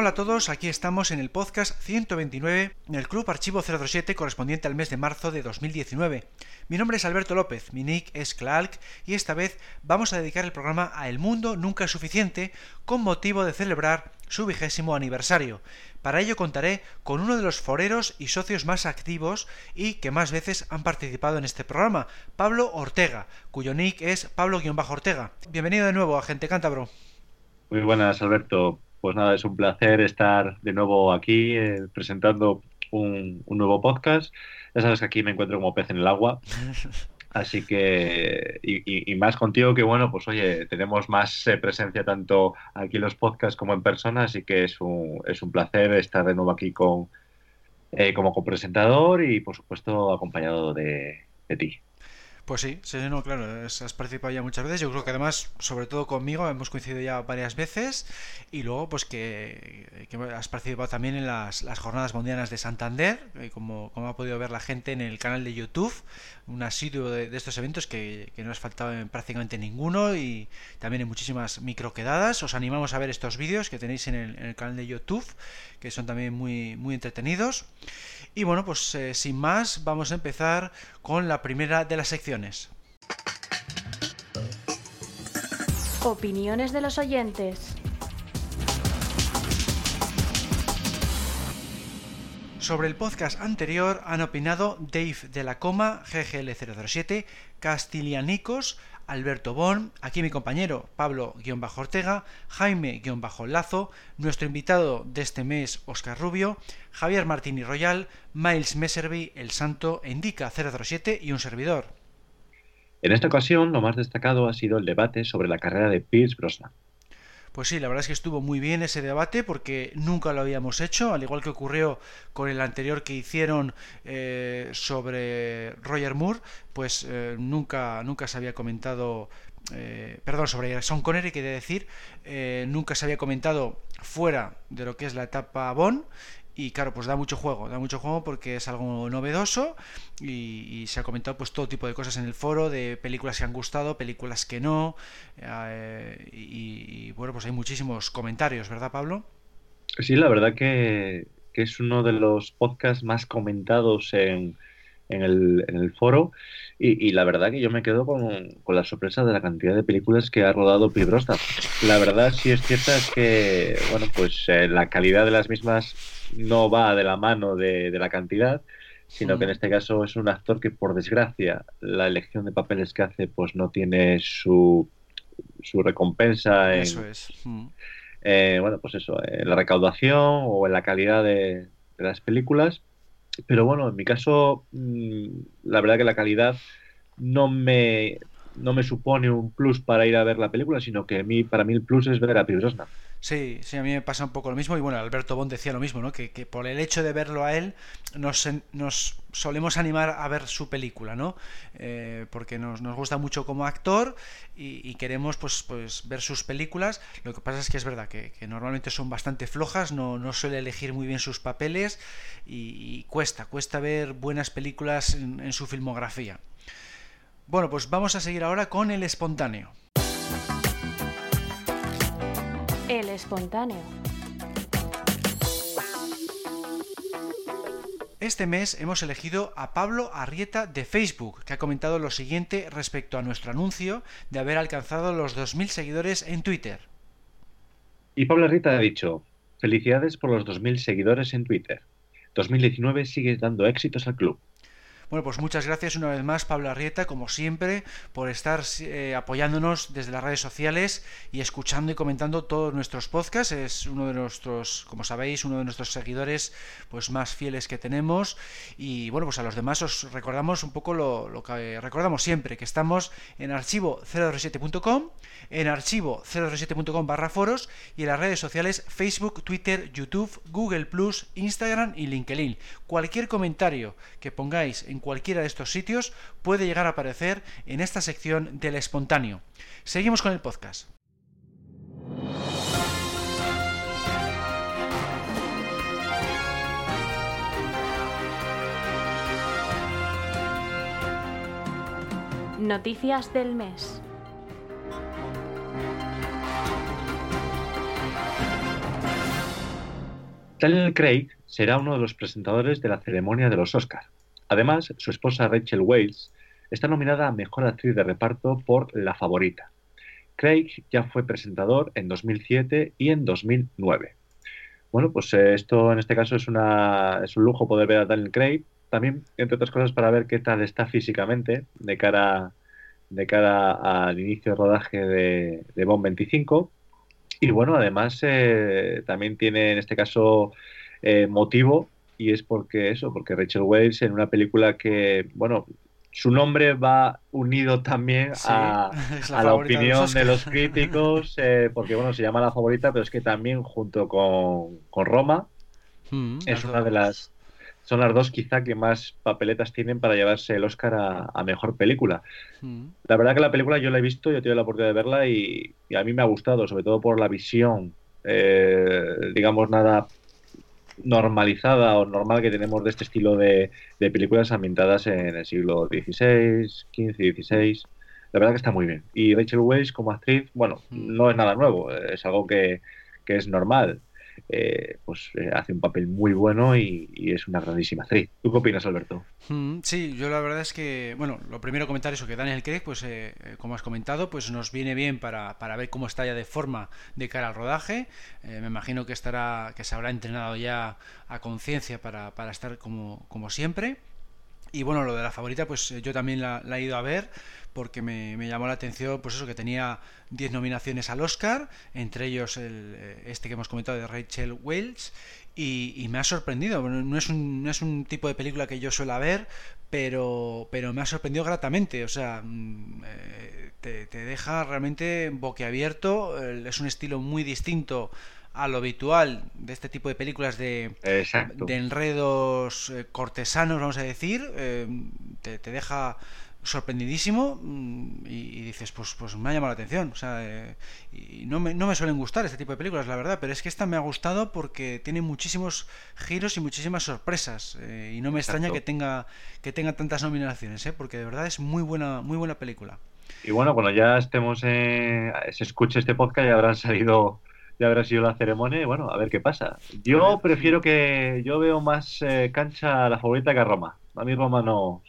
Hola a todos, aquí estamos en el podcast 129 del Club Archivo 007 correspondiente al mes de marzo de 2019. Mi nombre es Alberto López, mi nick es Clark y esta vez vamos a dedicar el programa a El Mundo Nunca es Suficiente con motivo de celebrar su vigésimo aniversario. Para ello contaré con uno de los foreros y socios más activos y que más veces han participado en este programa, Pablo Ortega, cuyo nick es Pablo-Ortega. Bienvenido de nuevo, agente cántabro. Muy buenas, Alberto. Pues nada, es un placer estar de nuevo aquí eh, presentando un, nuevo podcast. Ya sabes que aquí me encuentro como pez en el agua. Así que, y, más contigo que bueno, pues oye, tenemos más eh, presencia tanto aquí en los podcasts como en persona, así que es un, es un placer estar de nuevo aquí con, eh, como copresentador y por supuesto acompañado de, de ti. Pues sí, sí, no, claro, has participado ya muchas veces. Yo creo que además, sobre todo conmigo, hemos coincidido ya varias veces. Y luego, pues que, has participado también en las, jornadas mundiales de Santander, eh, como, como ha podido ver la gente en el canal de YouTube. Un asiduo de, estos eventos que, no has faltado en prácticamente ninguno y también en muchísimas microquedadas. Os animamos a ver estos vídeos que tenéis en el, en el canal de YouTube, que son también muy, muy entretenidos. Y bueno, pues eh, sin más, vamos a empezar con la primera de las secciones. Opiniones de los oyentes. Sobre el podcast anterior han opinado Dave de la Coma, GGL007, Castilianicos, Alberto Bon, aquí mi compañero Pablo-Ortega, Jaime-Lazo, nuestro invitado de este mes Oscar Rubio, Javier Martini Royal, Miles Messerby, El Santo, Indica 007 y un servidor. En esta ocasión, lo más destacado ha sido el debate sobre la carrera de Pierce Brosnan. Pues sí, la verdad es que estuvo muy bien ese debate porque nunca lo habíamos hecho, al igual que ocurrió con el anterior que hicieron eh, sobre Roger Moore, pues eh, nunca, nunca se había comentado eh, perdón, sobre Sean Connery, quería decir, nunca se había comentado fuera de lo que es la etapa Bond y claro, pues da mucho juego, da mucho juego porque es algo novedoso y, se ha comentado pues todo tipo de cosas en el foro, de películas que han gustado, películas que no, eh, y, bueno, pues hay muchísimos comentarios, ¿verdad Pablo? Sí, la verdad que, es uno de los podcasts más comentados en, en, el, en el foro y, la verdad que yo me quedo con, con, la sorpresa de la cantidad de películas que ha rodado Pibrosta. La verdad sí es cierta es que, bueno, pues eh, la calidad de las mismas no va de la mano de, la cantidad, sino que en este caso es un actor que por desgracia la elección de papeles que hace pues no tiene su, su recompensa en, eso es. Eh, bueno pues eso en la recaudación o en la calidad de, las películas pero bueno en mi caso mm, la verdad que la calidad no me no me supone un plus para ir a ver la película sino que a mí para mí el plus es ver a Pierce Sí, sí, a mí me pasa un poco lo mismo. Y bueno, Alberto Bond decía lo mismo, ¿no? Que, por el hecho de verlo a él, nos, nos solemos animar a ver su película, ¿no? Eh, porque nos, nos, gusta mucho como actor y, queremos pues, pues ver sus películas. Lo que pasa es que es verdad que, normalmente son bastante flojas, no, no, suele elegir muy bien sus papeles y, cuesta, cuesta ver buenas películas en su filmografía. Bueno, pues vamos a seguir ahora con el espontáneo. El espontáneo. Este mes hemos elegido a Pablo Arrieta de Facebook, que ha comentado lo siguiente respecto a nuestro anuncio de haber alcanzado los 2.000 seguidores en Twitter. Y Pablo Arrieta ha dicho, felicidades por los 2.000 seguidores en Twitter. 2019 sigue dando éxitos al club. Bueno, pues muchas gracias una vez más, Pablo Arrieta, como siempre, por estar eh, apoyándonos desde las redes sociales y escuchando y comentando todos nuestros podcasts. Es uno de nuestros, como sabéis, uno de nuestros seguidores pues más fieles que tenemos. Y bueno, pues a los demás os recordamos un poco lo, que recordamos siempre, que estamos en archivo 037.com, en archivo 037.com barra foros y en las redes sociales Facebook, Twitter, YouTube, Google Instagram y LinkedIn. Cualquier comentario que pongáis en cualquiera de estos sitios, puede llegar a aparecer en esta sección del espontáneo. Seguimos con el podcast. Noticias del mes. Daniel Craig será uno de los presentadores de la ceremonia de los Oscars. Además, su esposa Rachel Weisz está nominada a Mejor Actriz de Reparto por La Favorita. Craig ya fue presentador en 2007 y en 2009. Bueno, pues eh, esto en este caso es, una, es un lujo poder ver a Daniel Craig. También, entre otras cosas, para ver qué tal está físicamente de cara, de cara al inicio de rodaje de, de Bond 25. Y bueno, además eh, también tiene en este caso eh, motivo y es porque eso, porque Rachel Weisz en una película que, bueno, su nombre va unido también a, la, a la opinión de los, críticos, eh, porque bueno, se llama la favorita, pero es que también junto con, con Roma Mm, es una dos. de las son las dos quizá que más papeletas tienen para llevarse el Oscar a, a mejor película. Mm, La verdad que la película yo la he visto, yo he tenido la oportunidad de verla y, y a mí me ha gustado, sobre todo por la visión, eh, digamos, nada normalizada o normal que tenemos de este estilo de, de películas ambientadas en el siglo XVI, XV y XVI. La verdad que está muy bien. Y Rachel Weisz como actriz, bueno, Mm. no es nada nuevo, es algo que, que es normal. Eh, pues eh, hace un papel muy bueno y, es una grandísima actriz. ¿Tú qué opinas, Alberto? Mm, Sí, yo la verdad es que, bueno, lo primero comentar eso, que Daniel Craig, pues eh, eh, como has comentado, pues nos viene bien para, para ver cómo está ya de forma de cara al rodaje. Me imagino que estará, que se habrá entrenado ya a conciencia para, para estar como, como siempre. Y bueno, lo de la favorita, pues eh, yo también la, he ido a ver porque me, llamó la atención, pues eso, que tenía 10 nominaciones al Oscar, entre ellos el, eh, este que hemos comentado de Rachel Welch, y, me ha sorprendido. No es, un, no es un tipo de película que yo suelo ver, pero, pero me ha sorprendido gratamente. O sea, mm, eh, te, te deja realmente boquiabierto. Es un estilo muy distinto a lo habitual de este tipo de películas de, de enredos eh, cortesanos, vamos a decir, eh, te, te deja sorprendidísimo mm, y, y dices, pues, pues me ha llamado la atención. O sea, eh, y no me, no me suelen gustar este tipo de películas, la verdad, pero es que esta me ha gustado porque tiene muchísimos giros y muchísimas sorpresas. eh, y no me extraña que tenga, que tenga tantas nominaciones, porque de verdad es muy buena, muy buena película. Y bueno, cuando ya estemos en, se escuche este podcast ya habrán salido, ya habrá sido la ceremonia y bueno, a ver qué pasa. Yo prefiero que, yo veo más eh, cancha a la favorita que a Roma. A mí Roma no,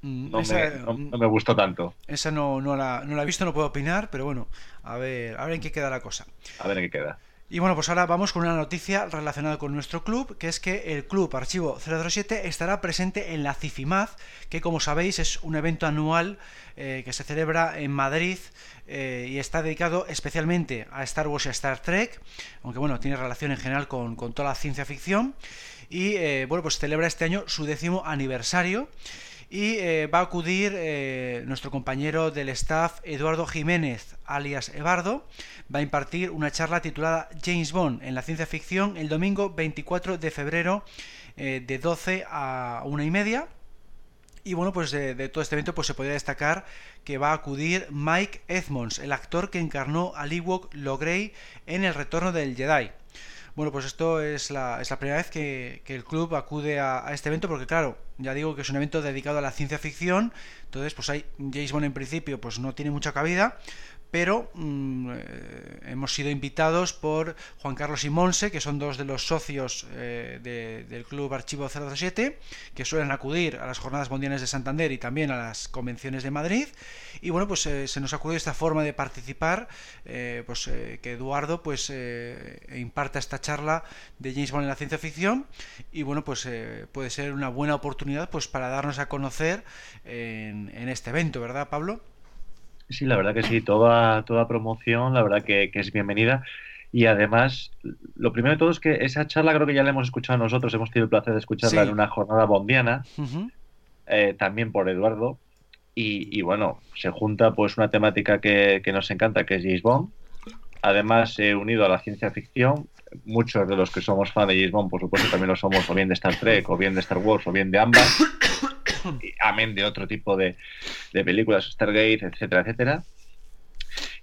Mm, no, esa, me, no, no me gustó tanto. esa no, no la, no la he visto, no puedo opinar, pero bueno, a ver, a ver en qué queda la cosa. A ver en qué queda. Y bueno, pues ahora vamos con una noticia relacionada con nuestro club, que es que el club Archivo 007 estará presente en la CIFIMAZ, que como sabéis es un evento anual eh, que se celebra en Madrid eh, y está dedicado especialmente a Star Wars y a Star Trek, aunque bueno, tiene relación en general con, con toda la ciencia ficción. Y eh, bueno, pues celebra este año su décimo aniversario. Y eh, va a acudir eh, nuestro compañero del staff Eduardo Jiménez, alias Ebardo, va a impartir una charla titulada James Bond en la ciencia ficción el domingo 24 de febrero eh, de 12 a 1 y media. Y bueno, pues de, de todo este evento pues se podría destacar que va a acudir Mike Edmonds, el actor que encarnó a Ewok Logrey en El Retorno del Jedi. Bueno, pues esto es la, es la primera vez que, el club acude a, a este evento porque claro, ya digo que es un evento dedicado a la ciencia ficción, entonces pues hay James Bond en principio pues no tiene mucha cabida, pero mm, eh, hemos sido invitados por Juan Carlos y Monse, que son dos de los socios eh, de- del Club Archivo 007, que suelen acudir a las jornadas mundiales de Santander y también a las convenciones de Madrid. Y bueno, pues eh, se nos acudió esta forma de participar, eh, pues que Eduardo pues imparta esta charla de James Bond en la ciencia ficción y bueno, pues puede ser una buena oportunidad pues para darnos a conocer en este evento, ¿verdad, Pablo? Sí, la verdad que sí, toda, toda promoción, la verdad que, que es bienvenida. Y además, lo primero de todo es que esa charla creo que ya la hemos escuchado nosotros, hemos tenido el placer de escucharla Sí. en una jornada bondiana, eh, también por Eduardo. Y, y bueno, se junta pues una temática que, que nos encanta, que es James Bond. Además, eh, unido a la ciencia ficción, muchos de los que somos fan de James Bond, por supuesto, también lo somos o bien de Star Trek, o bien de Star Wars, o bien de ambas, amén de otro tipo de, películas, Stargate, etcétera, etcétera.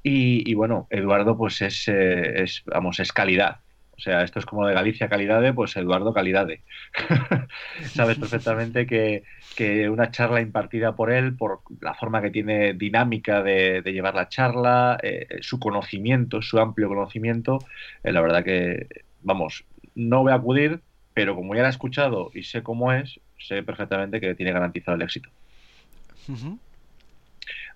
Y, y bueno, Eduardo, pues es, eh, es, vamos, es calidad. O sea, esto es como de Galicia Calidade, pues Eduardo Calidade. Sabes perfectamente que, una charla impartida por él, por la forma que tiene dinámica de, llevar la charla, eh, su conocimiento, su amplio conocimiento, eh, la verdad que, vamos, no voy a acudir, pero como ya la he escuchado y sé cómo es, sé perfectamente que tiene garantizado el éxito.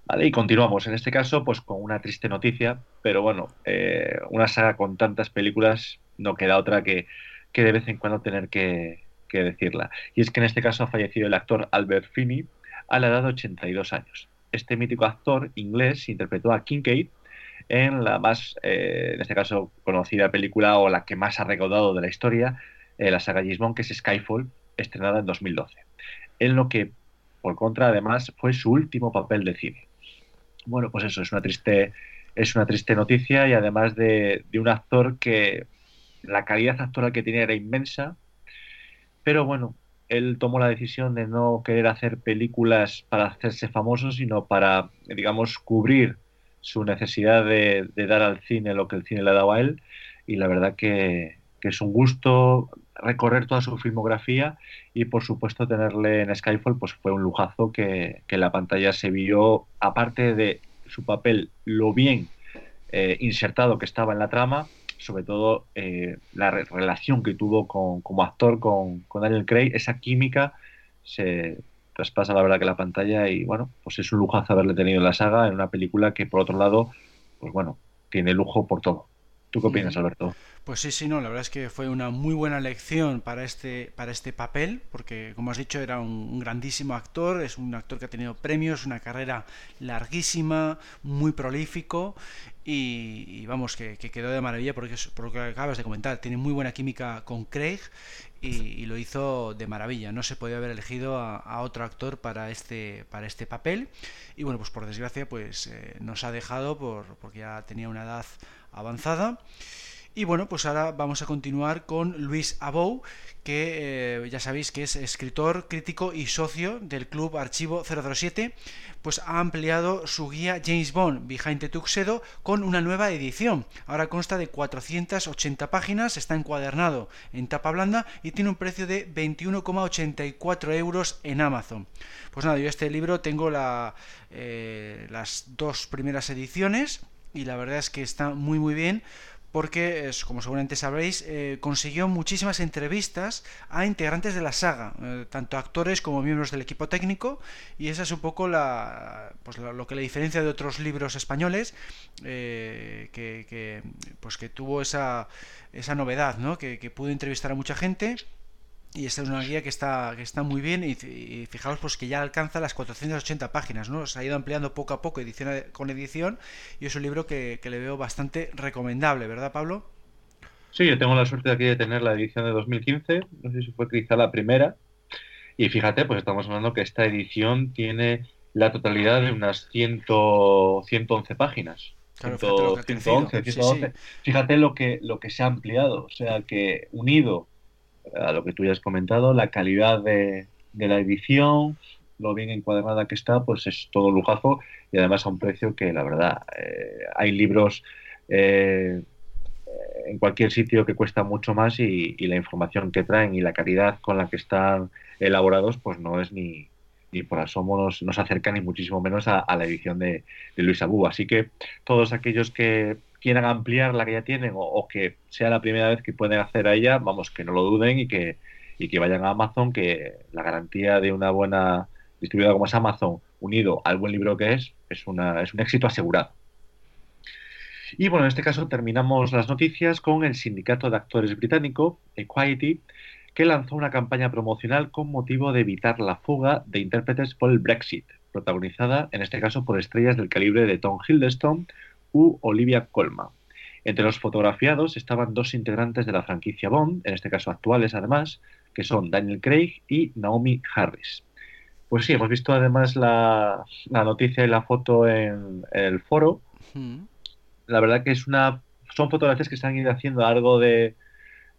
Vale, y continuamos. En este caso, pues con una triste noticia, pero bueno, eh, una saga con tantas películas no queda otra que, que de vez en cuando tener que, decirla. Y es que en este caso ha fallecido el actor Albert Finney a la edad de 82 años. Este mítico actor inglés interpretó a Kincaid en la más, eh, en este caso, conocida película o la que más ha recaudado de la historia, eh, la saga Gismond, que es Skyfall, estrenada en 2012. En lo que, por contra, además, fue su último papel de cine. Bueno, pues eso, es una triste, es una triste noticia y además de, de un actor que la calidad actoral que tenía era inmensa, pero bueno, él tomó la decisión de no querer hacer películas para hacerse famoso, sino para, digamos, cubrir su necesidad de, dar al cine lo que el cine le dado a él. Y la verdad que, es un gusto recorrer toda su filmografía y por supuesto tenerle en Skyfall pues fue un lujazo que, que la pantalla se vio, aparte de su papel, lo bien eh, insertado que estaba en la trama, sobre todo eh, la relación que tuvo con, como actor con, Daniel Craig, esa química se traspasa la verdad que la pantalla y bueno, pues es un lujazo haberle tenido en la saga en una película que por otro lado, pues bueno, tiene lujo por todo. ¿Tú qué opinas, Alberto? Pues sí, sí, no, la verdad es que fue una muy buena lección para este, para este papel, porque como has dicho era un, grandísimo actor, es un actor que ha tenido premios, una carrera larguísima, muy prolífico y, vamos, que, quedó de maravilla porque por lo que acabas de comentar, tiene muy buena química con Craig y, lo hizo de maravilla. No se podía haber elegido a, otro actor para este, para este papel y bueno, pues por desgracia pues eh, nos ha dejado por, porque ya tenía una edad avanzada. Y bueno, pues ahora vamos a continuar con Luis Abou, que eh, ya sabéis que es escritor, crítico y socio del Club Archivo 007, pues ha ampliado su guía James Bond Behind the Tuxedo con una nueva edición. Ahora consta de 480 páginas, está encuadernado en tapa blanda y tiene un precio de 21,84 euros en Amazon. Pues nada, yo este libro tengo eh, las dos primeras ediciones y la verdad es que está muy muy bien porque, como seguramente sabréis, eh, consiguió muchísimas entrevistas a integrantes de la saga, eh, tanto actores como miembros del equipo técnico, y esa es un poco la, pues, lo que le diferencia de otros libros españoles, eh, que, pues, que tuvo esa, esa novedad, ¿no? que, que pudo entrevistar a mucha gente y esta es una guía que está, que está muy bien y, fijaos pues que ya alcanza las 480 páginas, ¿no? Se ha ido ampliando poco a poco edición con edición y es un libro que, le veo bastante recomendable, ¿verdad Pablo? Sí, yo tengo la suerte de aquí de tener la edición de 2015, no sé si fue quizá la primera, y fíjate, pues estamos hablando que esta edición tiene la totalidad de unas 100, 111 páginas. Claro, fíjate lo que 111, 111. Fíjate lo que, lo que se ha ampliado, o sea que unido a lo que tú ya has comentado, la calidad de, la edición, lo bien encuadrada que está, pues es todo lujazo y además a un precio que la verdad eh, hay libros eh, en cualquier sitio que cuesta mucho más y, la información que traen y la calidad con la que están elaborados pues no es ni, ni por asomo nos, nos acerca ni muchísimo menos a, la edición de, de Luis Abú. Así que todos aquellos que quieran ampliar la que ya tienen o, que sea la primera vez que pueden hacer a ella, vamos, que no lo duden y que, y que vayan a Amazon, que la garantía de una buena distribuidora como es Amazon, unido al buen libro que es, es, una, es un éxito asegurado. Y bueno, en este caso terminamos las noticias con el sindicato de actores británico, Equality, que lanzó una campaña promocional con motivo de evitar la fuga de intérpretes por el Brexit, protagonizada en este caso por estrellas del calibre de Tom Hiddleston u Olivia Colman. Entre los fotografiados estaban dos integrantes de la franquicia Bond, en este caso actuales además, que son Daniel Craig y Naomi Harris. Pues sí, hemos visto además la, noticia y la foto en, el foro. La verdad que es una son fotografías que se han ido haciendo a algo de,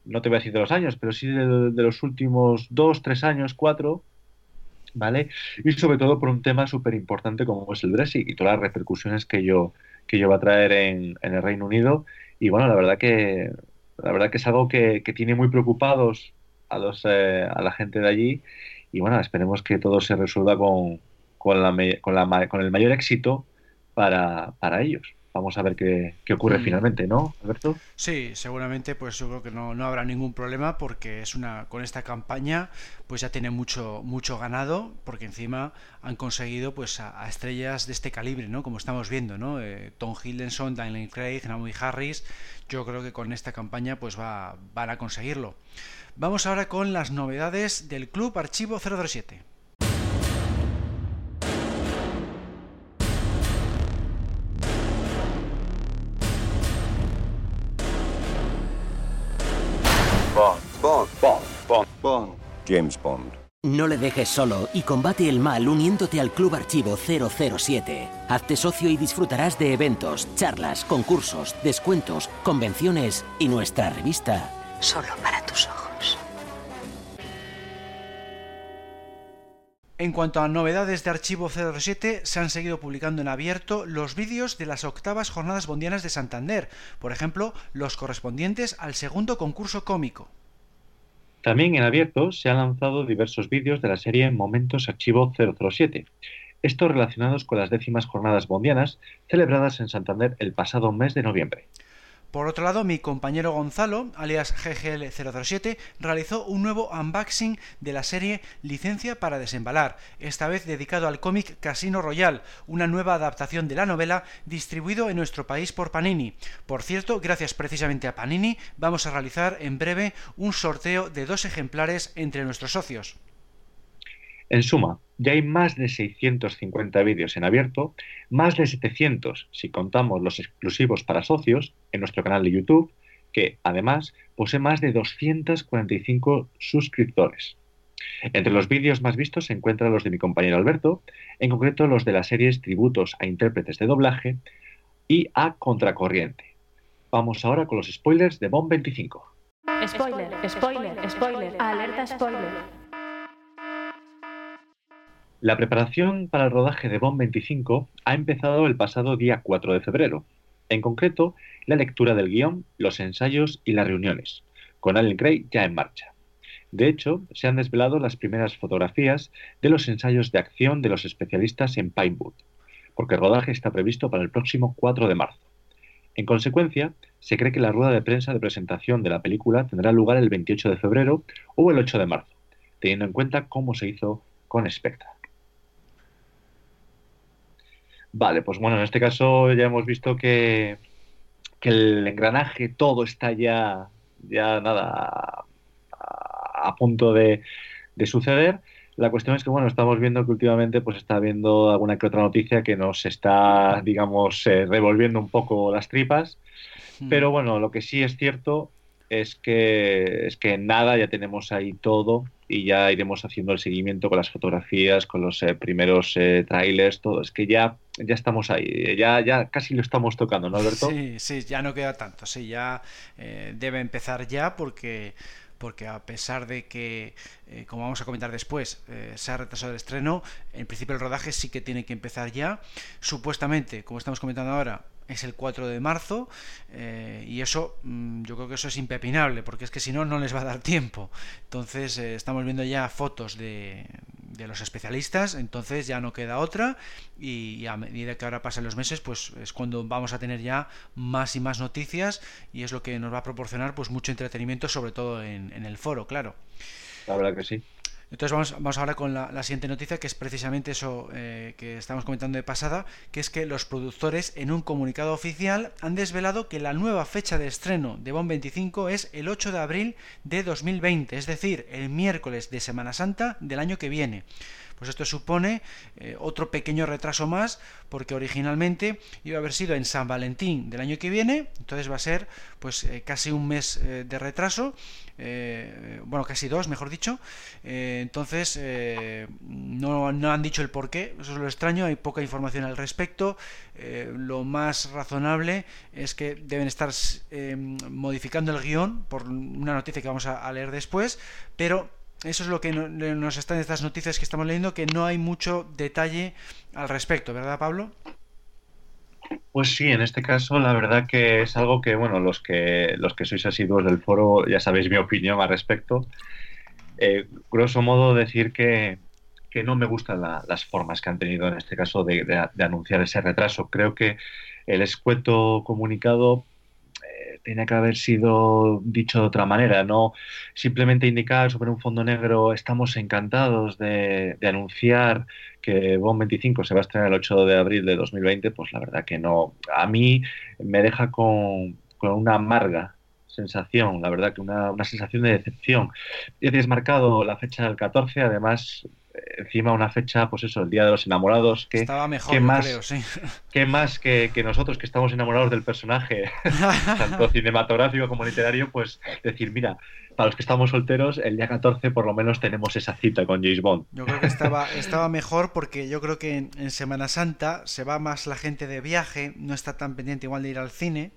no te voy a decir de los años, pero sí de, de los últimos dos, tres años, cuatro, ¿vale? Y sobre todo por un tema súper importante como es el Brexit y todas las repercusiones que yo que yo va a traer en, el Reino Unido. Y bueno, la verdad que La verdad que es algo que, tiene muy preocupados a, los, eh, a la gente de allí y bueno, esperemos que todo se resuelva con, con, la, con, la, con el mayor éxito para, para ellos vamos a ver qué, ocurre mm. finalmente, ¿no, Alberto? Sí, seguramente pues yo creo que no, no, habrá ningún problema porque es una con esta campaña pues ya tiene mucho mucho ganado porque encima han conseguido pues a, estrellas de este calibre, ¿no? Como estamos viendo, ¿no? Eh, Tom Hiddleston, Daniel Craig, Naomi Harris, yo creo que con esta campaña pues va, van a conseguirlo. Vamos ahora con las novedades del Club Archivo 007. James Bond. No le dejes solo y combate el mal uniéndote al Club Archivo 007. Hazte socio y disfrutarás de eventos, charlas, concursos, descuentos, convenciones y nuestra revista. Solo para tus ojos. En cuanto a novedades de Archivo 07, se han seguido publicando en abierto los vídeos de las octavas jornadas bondianas de Santander, por ejemplo, los correspondientes al segundo concurso cómico. También en abierto se han lanzado diversos vídeos de la serie Momentos Archivo 007, estos relacionados con las décimas jornadas bondianas celebradas en Santander el pasado mes de noviembre. Por otro lado, mi compañero Gonzalo, alias GGL007, realizó un nuevo unboxing de la serie Licencia para desembalar, esta vez dedicado al cómic Casino Royal, una nueva adaptación de la novela distribuido en nuestro país por Panini. Por cierto, gracias precisamente a Panini, vamos a realizar en breve un sorteo de dos ejemplares entre nuestros socios. En suma, ya hay más de 650 vídeos en abierto, más de 700 si contamos los exclusivos para socios en nuestro canal de YouTube, que además posee más de 245 suscriptores. Entre los vídeos más vistos se encuentran los de mi compañero Alberto, en concreto los de las series Tributos a intérpretes de doblaje y a Contracorriente. Vamos ahora con los spoilers de Bomb 25. Spoiler, spoiler, spoiler, alerta spoiler. La preparación para el rodaje de Bond 25 ha empezado el pasado día 4 de febrero. En concreto, la lectura del guion, los ensayos y las reuniones, con Alan Craig ya en marcha. De hecho, se han desvelado las primeras fotografías de los ensayos de acción de los especialistas en Pinewood, porque el rodaje está previsto para el próximo 4 de marzo. En consecuencia, se cree que la rueda de prensa de presentación de la película tendrá lugar el 28 de febrero o el 8 de marzo, teniendo en cuenta cómo se hizo con Spectre. Vale, pues bueno, en este caso ya hemos visto que, el engranaje, todo está ya, ya nada, a, punto de, suceder. La cuestión es que, bueno, estamos viendo que últimamente pues está habiendo alguna que otra noticia que nos está, digamos, eh, revolviendo un poco las tripas. Hmm. Pero bueno, lo que sí es cierto es que, es que nada, ya tenemos ahí todo y ya iremos haciendo el seguimiento con las fotografías, con los eh, primeros eh, trailers, todo. Es que ya, ya estamos ahí, ya, ya casi lo estamos tocando, ¿no, Alberto? Sí, sí, ya no queda tanto, sí, ya eh, debe empezar ya porque porque a pesar de que, como vamos a comentar después, se ha retrasado el estreno, en principio el rodaje sí que tiene que empezar ya. Supuestamente, como estamos comentando ahora, es el 4 de marzo eh, y eso mm, yo creo que eso es impepinable porque es que si no no les va a dar tiempo. Entonces eh, estamos viendo ya fotos de, de, los especialistas entonces ya no queda otra y, a medida que ahora pasan los meses pues es cuando vamos a tener ya más y más noticias y es lo que nos va a proporcionar pues mucho entretenimiento sobre todo en, en el foro claro. La verdad que sí entonces vamos, vamos ahora con la, siguiente noticia, que es precisamente eso eh, que estamos comentando de pasada, que es que los productores en un comunicado oficial han desvelado que la nueva fecha de estreno de Bond 25 es el 8 de abril de 2020, es decir, el miércoles de Semana Santa del año que viene. Pues esto supone eh, otro pequeño retraso más, porque originalmente iba a haber sido en San Valentín del año que viene, entonces va a ser pues eh, casi un mes eh, de retraso, bueno, casi dos, mejor dicho. entonces no, no, han dicho el por qué, eso es lo extraño, hay poca información al respecto. lo más razonable es que deben estar modificando el guion por una noticia que vamos a leer después, pero eso es lo que nos están estas noticias que estamos leyendo, que no hay mucho detalle al respecto, ¿verdad, Pablo? Pues sí, en este caso la verdad que es algo que, bueno, los que, los que sois asiduos del foro ya sabéis mi opinión al respecto. Eh, grosso modo decir que, que no me gustan las formas que han tenido en este caso de, de, anunciar ese retraso. Creo que el escueto comunicado tenía que haber sido dicho de otra manera, no simplemente indicar sobre un fondo negro estamos encantados de, anunciar que Bond 25 se va a estrenar el 8 de abril de 2020, pues la verdad que no. A mí me deja con, una amarga sensación, la verdad que una, una sensación de decepción. Ya tienes marcado la fecha del 14, además encima una fecha, pues eso, el Día de los Enamorados, que, Estaba mejor, más, creo, sí. que más que, nosotros que estamos enamorados del personaje, tanto cinematográfico como literario, pues decir, mira, para los que estamos solteros, el día 14 por lo menos tenemos esa cita con James Bond. Yo creo que estaba, estaba mejor porque yo creo que en, Semana Santa se va más la gente de viaje, no está tan pendiente igual de ir al cine.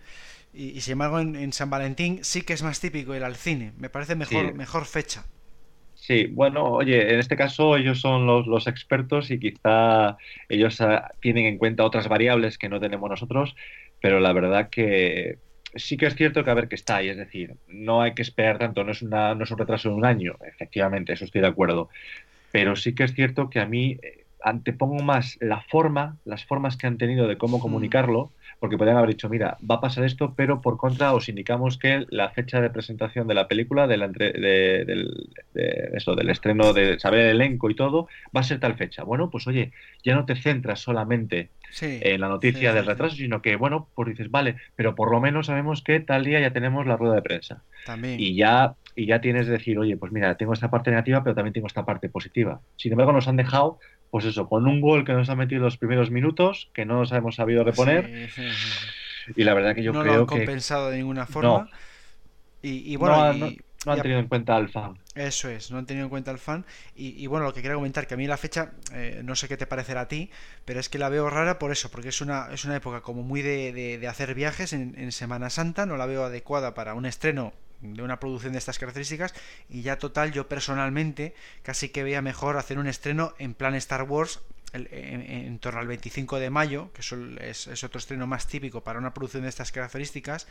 Y, sin embargo, en, San Valentín sí que es más típico ir al cine. Me parece mejor, mejor fecha. Sí, bueno, oye, en este caso ellos son los, los expertos y quizá ellos ah, tienen en cuenta otras variables que no tenemos nosotros, pero la verdad que sí que es cierto que a ver que está ahí, es decir, no hay que esperar tanto, no es, una, no es un retraso de un año, efectivamente, eso estoy de acuerdo, pero sí que es cierto que a mí eh, antepongo más la forma, las formas que han tenido de cómo comunicarlo, porque podrían haber dicho, mira, va a pasar esto, pero por contra os indicamos que la fecha de presentación de la película, de, la eso, del estreno, de saber el elenco y todo, va a ser tal fecha. Bueno, pues oye, ya no te centras solamente en la noticia del retraso, sino que, bueno, pues dices, vale, pero por lo menos sabemos que tal día ya tenemos la rueda de prensa. También. Y ya, y ya tienes que decir, oye, pues mira, tengo esta parte negativa, pero también tengo esta parte positiva. Sin embargo, nos han dejado pues eso, con un gol que nos ha metido en los primeros minutos, que no nos hemos sabido reponer. Y la verdad que yo creo que. No lo han compensado de ninguna forma. Y, bueno, no, han tenido en cuenta al fan. Eso es, no han tenido en cuenta al fan. Y, bueno, lo que quería comentar, que a mí la fecha, eh, no sé qué te parecerá a ti, pero es que la veo rara por eso, porque es una, es una época como muy de, de, hacer viajes en, en, Semana Santa, no la veo adecuada para un estreno de una producción de estas características y ya total yo personalmente casi que veía mejor hacer un estreno en plan Star Wars en, torno al 25 de mayo, que es, otro estreno más típico para una producción de estas características,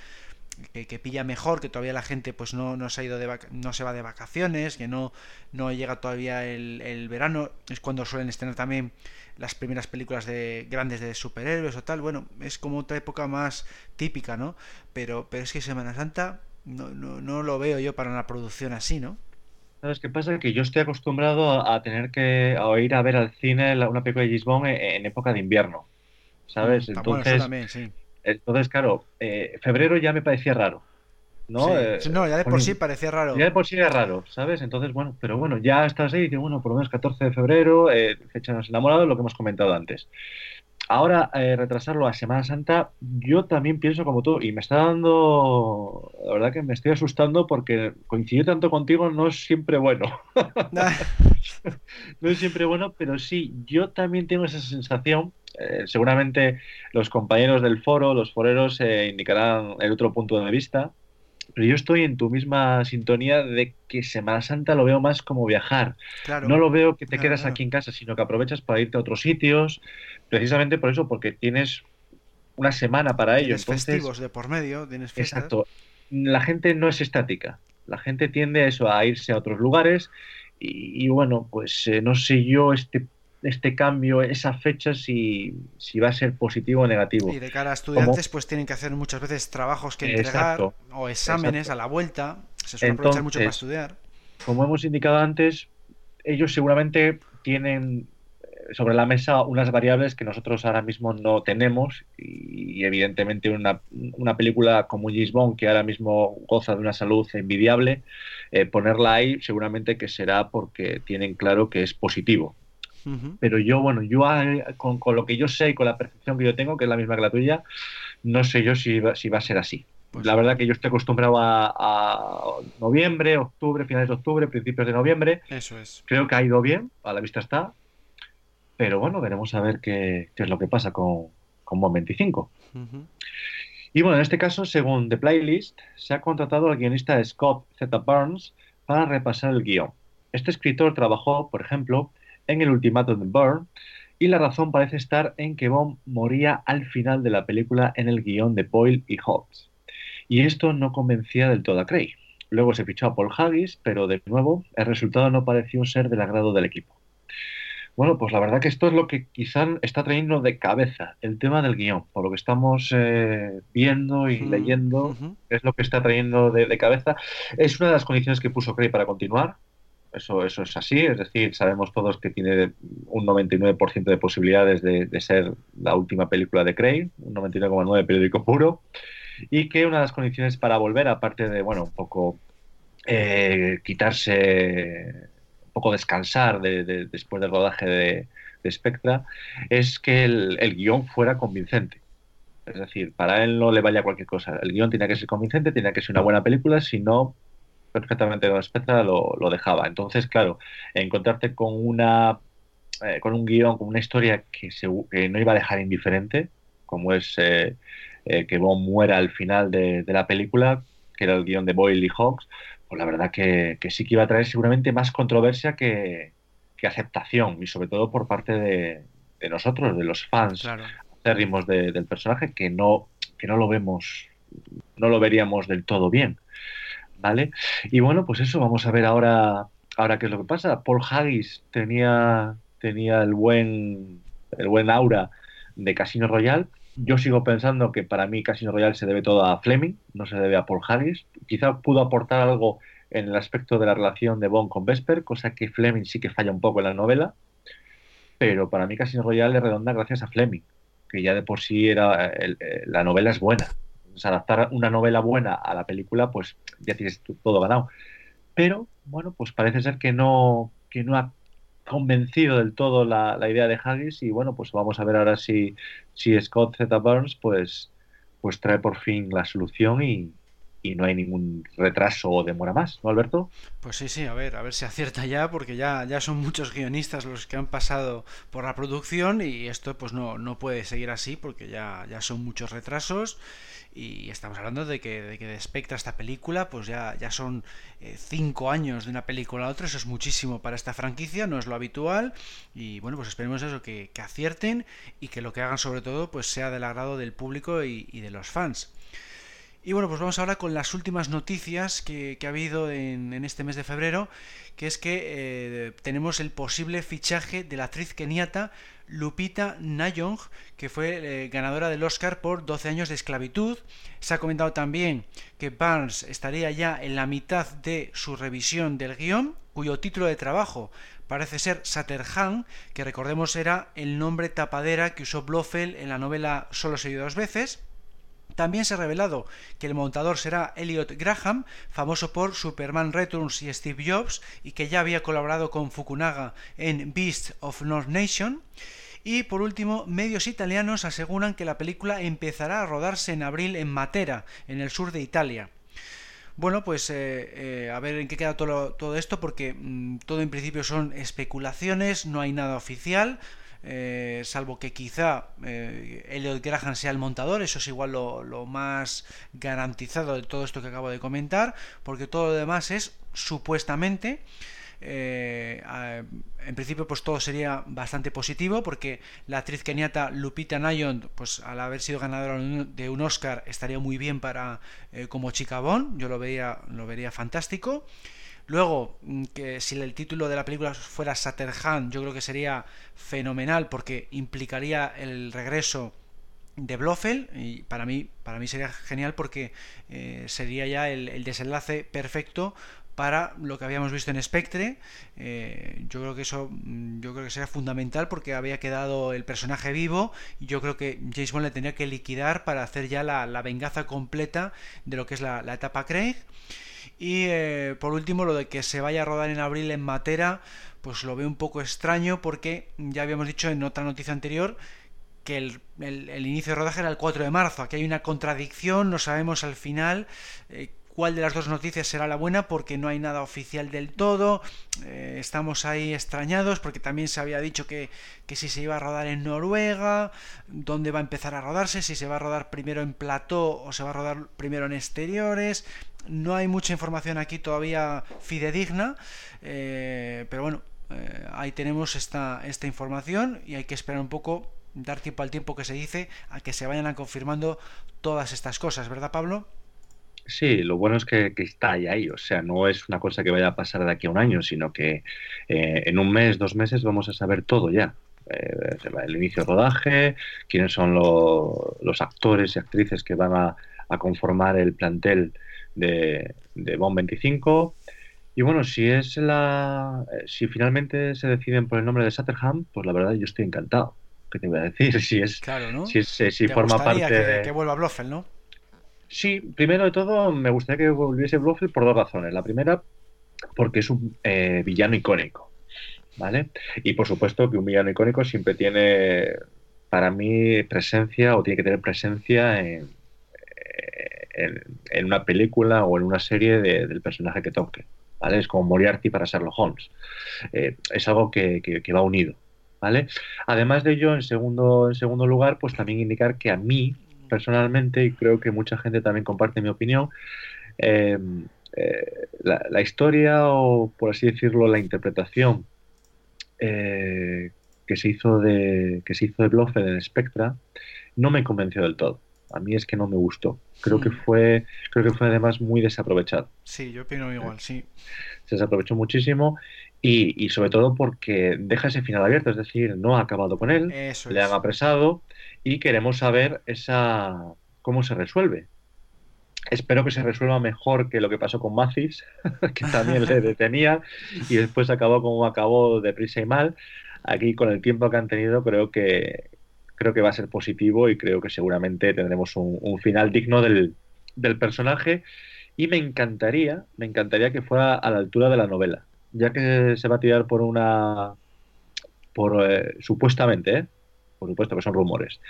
que, pilla mejor, que todavía la gente pues no, no se ha ido de no se va de vacaciones, que no, no llega todavía el, el, verano, es cuando suelen estrenar también las primeras películas de grandes de superhéroes o tal, bueno, es como otra época más típica, ¿no? Pero, pero es que Semana Santa no, no, no lo veo yo para una producción así, ¿no? ¿Sabes qué pasa? Que yo estoy acostumbrado a, tener que a ir a ver al cine una película de Gisbon en, época de invierno, ¿sabes? Mm, entonces, entonces claro, eh, febrero ya me parecía raro. ¿no? Eh, no, ya de por sí parecía raro. Ya de por sí era raro, ¿sabes? Entonces, bueno, pero bueno, ya estás ahí bueno, por lo menos 14 de febrero, eh, fecha de los enamorados, lo que hemos comentado antes. Ahora, eh, retrasarlo a Semana Santa, yo también pienso como tú, y me está dando, la verdad que me estoy asustando porque coincidir tanto contigo no es siempre bueno. no es siempre bueno, pero sí, yo también tengo esa sensación. Eh, seguramente los compañeros del foro, los foreros, eh, indicarán el otro punto de vista, pero yo estoy en tu misma sintonía de que Semana Santa lo veo más como viajar. no lo veo que te quedas aquí en casa, sino que aprovechas para irte a otros sitios, precisamente por eso, porque tienes una semana para ello. Tienes festivos de por medio, tienes fiestas. Exacto. La gente no es estática. La gente tiende a eso, a irse a otros lugares. Y, bueno, pues eh, no sé yo este este cambio, esa fecha, si, si, va a ser positivo o negativo. Y de cara a estudiantes, pues tienen que hacer muchas veces trabajos que entregar o exámenes a la vuelta. Se suele aprovechar mucho para estudiar. Como hemos indicado antes, ellos seguramente tienen sobre la mesa unas variables que nosotros ahora mismo no tenemos y, evidentemente una, una, película como Gisbon que ahora mismo goza de una salud envidiable, eh, ponerla ahí seguramente que será porque tienen claro que es positivo. Pero yo, bueno, yo eh, con, con, lo que yo sé y con la percepción que yo tengo, que es la misma que la tuya, no sé yo si, si va a ser así. Pues la verdad que yo estoy acostumbrado a, a, noviembre, octubre, finales de octubre, principios de noviembre. Eso es. Creo que ha ido bien, a la vista está. Pero bueno, veremos a ver qué, es lo que pasa con, con Bon 25. Y bueno, en este caso, según The Playlist, se ha contratado al guionista Scott Z. Burns para repasar el guion. Este escritor trabajó, por ejemplo, en El ultimátum de Burn y la razón parece estar en que Bond moría al final de la película en el guion de Boyle y Hobbs. Y esto no convencía del todo a Craig. Luego se fichó a Paul Haggis, pero de nuevo el resultado no pareció ser del agrado del equipo. Bueno, pues la verdad que esto es lo que quizá está trayendo de cabeza el tema del guion, por lo que estamos eh, viendo y leyendo, es lo que está trayendo de, cabeza. Es una de las condiciones que puso Craig para continuar, eso, eso es así, es decir, sabemos todos que tiene un 99% de posibilidades de, de, ser la última película de Craig, un 99,9 periódico puro, y que una de las condiciones para volver, aparte de, bueno, un poco eh, quitarse poco descansar de, después del rodaje de, Spectra, es que el, guion fuera convincente. Es decir, para él no le vaya cualquier cosa. El guion tiene que ser convincente, tiene que ser una buena película, si no, perfectamente con Spectra lo, dejaba. Entonces, claro, encontrarte con una eh, con un guion, con una historia que, no iba a dejar indiferente, como es eh, eh, que Bond muera al final de, de, la película, que era el guion de Boyle y Hawks, pues la verdad que, sí que iba a traer seguramente más controversia que, aceptación, y sobre todo por parte de, nosotros, de los fans claro. del personaje, que no, que no lo vemos, no lo veríamos del todo bien. ¿Vale? Y bueno, pues eso, vamos a ver ahora, ahora qué es lo que pasa. Paul Haggis tenía, tenía el buen, el buen aura de Casino Royale, yo sigo pensando que para mí Casino Royale se debe todo a Fleming, no se debe a Paul Haggis. Quizá pudo aportar algo en el aspecto de la relación de Bond con Vesper, cosa que Fleming sí que falla un poco en la novela. Pero para mí Casino Royale es redonda gracias a Fleming, que ya de por sí era eh, la novela es buena. Adaptar una novela buena a la película, pues ya tienes todo ganado. Pero bueno, pues parece ser que no, que no ha convencido del todo la, idea de Haggis y bueno, pues vamos a ver ahora si, si Scott Z. Burns pues, pues trae por fin la solución y, y no hay ningún retraso o demora más, ¿no, Alberto? Pues sí, sí, a ver, a ver si acierta ya, porque ya, ya son muchos guionistas los que han pasado por la producción y esto pues no, no puede seguir así porque ya, ya son muchos retrasos y estamos hablando de que, de que de esta película pues ya, ya son eh, cinco años de una película a otra, eso es muchísimo para esta franquicia, no es lo habitual y bueno, pues esperemos eso, que, que acierten y que lo que hagan sobre todo pues sea del agrado del público y, y de los fans. Y bueno, pues vamos ahora con las últimas noticias que, ha habido en, este mes de febrero, que es que eh, tenemos el posible fichaje de la actriz keniata Lupita Nyong, que fue eh, ganadora del Oscar por 12 años de esclavitud. Se ha comentado también que Barnes estaría ya en la mitad de su revisión del guion, cuyo título de trabajo parece ser Saterhan, que recordemos era el nombre tapadera que usó Blofeld en la novela Solo se dos veces. También se ha revelado que el montador será Elliot Graham, famoso por Superman Returns y Steve Jobs, y que ya había colaborado con Fukunaga en Beast of North Nation. Y por último, medios italianos aseguran que la película empezará a rodarse en abril en Matera, en el sur de Italia. Bueno, pues eh, eh, a ver en qué queda todo, esto, porque mm, todo en principio son especulaciones, no hay nada oficial. Eh, salvo que quizá eh, Elliot Graham sea el montador, eso es igual lo, más garantizado de todo esto que acabo de comentar, porque todo lo demás es supuestamente. Eh, en principio pues todo sería bastante positivo porque la actriz keniata Lupita Nyong pues al haber sido ganadora de un Oscar estaría muy bien para como chica Bond yo lo vería lo vería fantástico Luego, mm, que si el título de la película fuera Saterhan, yo creo que sería fenomenal porque implicaría el regreso de Blofeld y para mí para mí sería genial porque eh, sería ya el, desenlace perfecto para lo que habíamos visto en Spectre. Eh, yo creo que eso mm, yo creo que sería fundamental porque había quedado el personaje vivo y yo creo que James Bond le tenía que liquidar para hacer ya la, venganza completa de lo que es la, la etapa Craig y eh, por último, lo de que se vaya a rodar en abril en Matera, pues lo veo un poco extraño porque ya habíamos dicho en otra noticia anterior que el, inicio de rodaje era el 4 de marzo. Aquí hay una contradicción, no sabemos al final eh, cuál de las dos noticias será la buena porque no hay nada oficial del todo. Eh, estamos ahí extrañados porque también se había dicho que, que, si se iba a rodar en Noruega, dónde va a empezar a rodarse, si se va a rodar primero en plató o se va a rodar primero en exteriores no hay mucha información aquí todavía fidedigna, eh, pero bueno, eh, ahí tenemos esta, esta información y hay que esperar un poco, dar tiempo al tiempo que se dice, a que se vayan confirmando todas estas cosas, ¿verdad Pablo? Sí, lo bueno es que, está ahí, o sea, no es una cosa que vaya a pasar de aquí a un año, sino que eh, en un mes, dos meses vamos a saber todo ya. El inicio del rodaje, quiénes son los actores y actrices que van a, conformar el plantel de, de Bond 25. Y bueno, si es la, eh, si finalmente se deciden por el nombre de Satterham, pues la verdad yo estoy encantado. ¿Qué te voy a decir? Si es, claro, ¿no? si, si forma parte que, de... que vuelva Blofeld, ¿no? Sí, primero de todo me gustaría que volviese Blofeld por dos razones. La primera, porque es un eh, villano icónico, ¿vale? Y por supuesto que un villano icónico siempre tiene, para mí, presencia o tiene que tener presencia en, en, una película o en una serie del personaje que toque, ¿vale? Es como Moriarty para Sherlock Holmes. Eh, es algo que, que, va unido, ¿vale? Además de ello, en segundo, en segundo lugar, pues también indicar que a mí personalmente, y creo que mucha gente también comparte mi opinión, eh, eh, la, historia o, por así decirlo, la interpretación que se hizo de que se hizo de Blofeld en Spectra no me convenció del todo. A mí es que no me gustó. Creo que hmm. fue creo que fue además muy desaprovechado. Sí, yo opino igual, sí. Se desaprovechó muchísimo y, sobre todo porque deja ese final abierto, es decir, no ha acabado con él, le han apresado y queremos saber esa cómo se resuelve. Espero que se resuelva mejor que lo que pasó con Mathis, que también le detenía y después acabó como acabó deprisa y mal. Aquí con el tiempo que han tenido creo que creo que va a ser positivo y creo que seguramente tendremos un, final digno del, del personaje y me encantaría, me encantaría que fuera a la altura de la novela ya que se va a tirar por una. por eh, supuestamente, ¿eh? por supuesto que son rumores,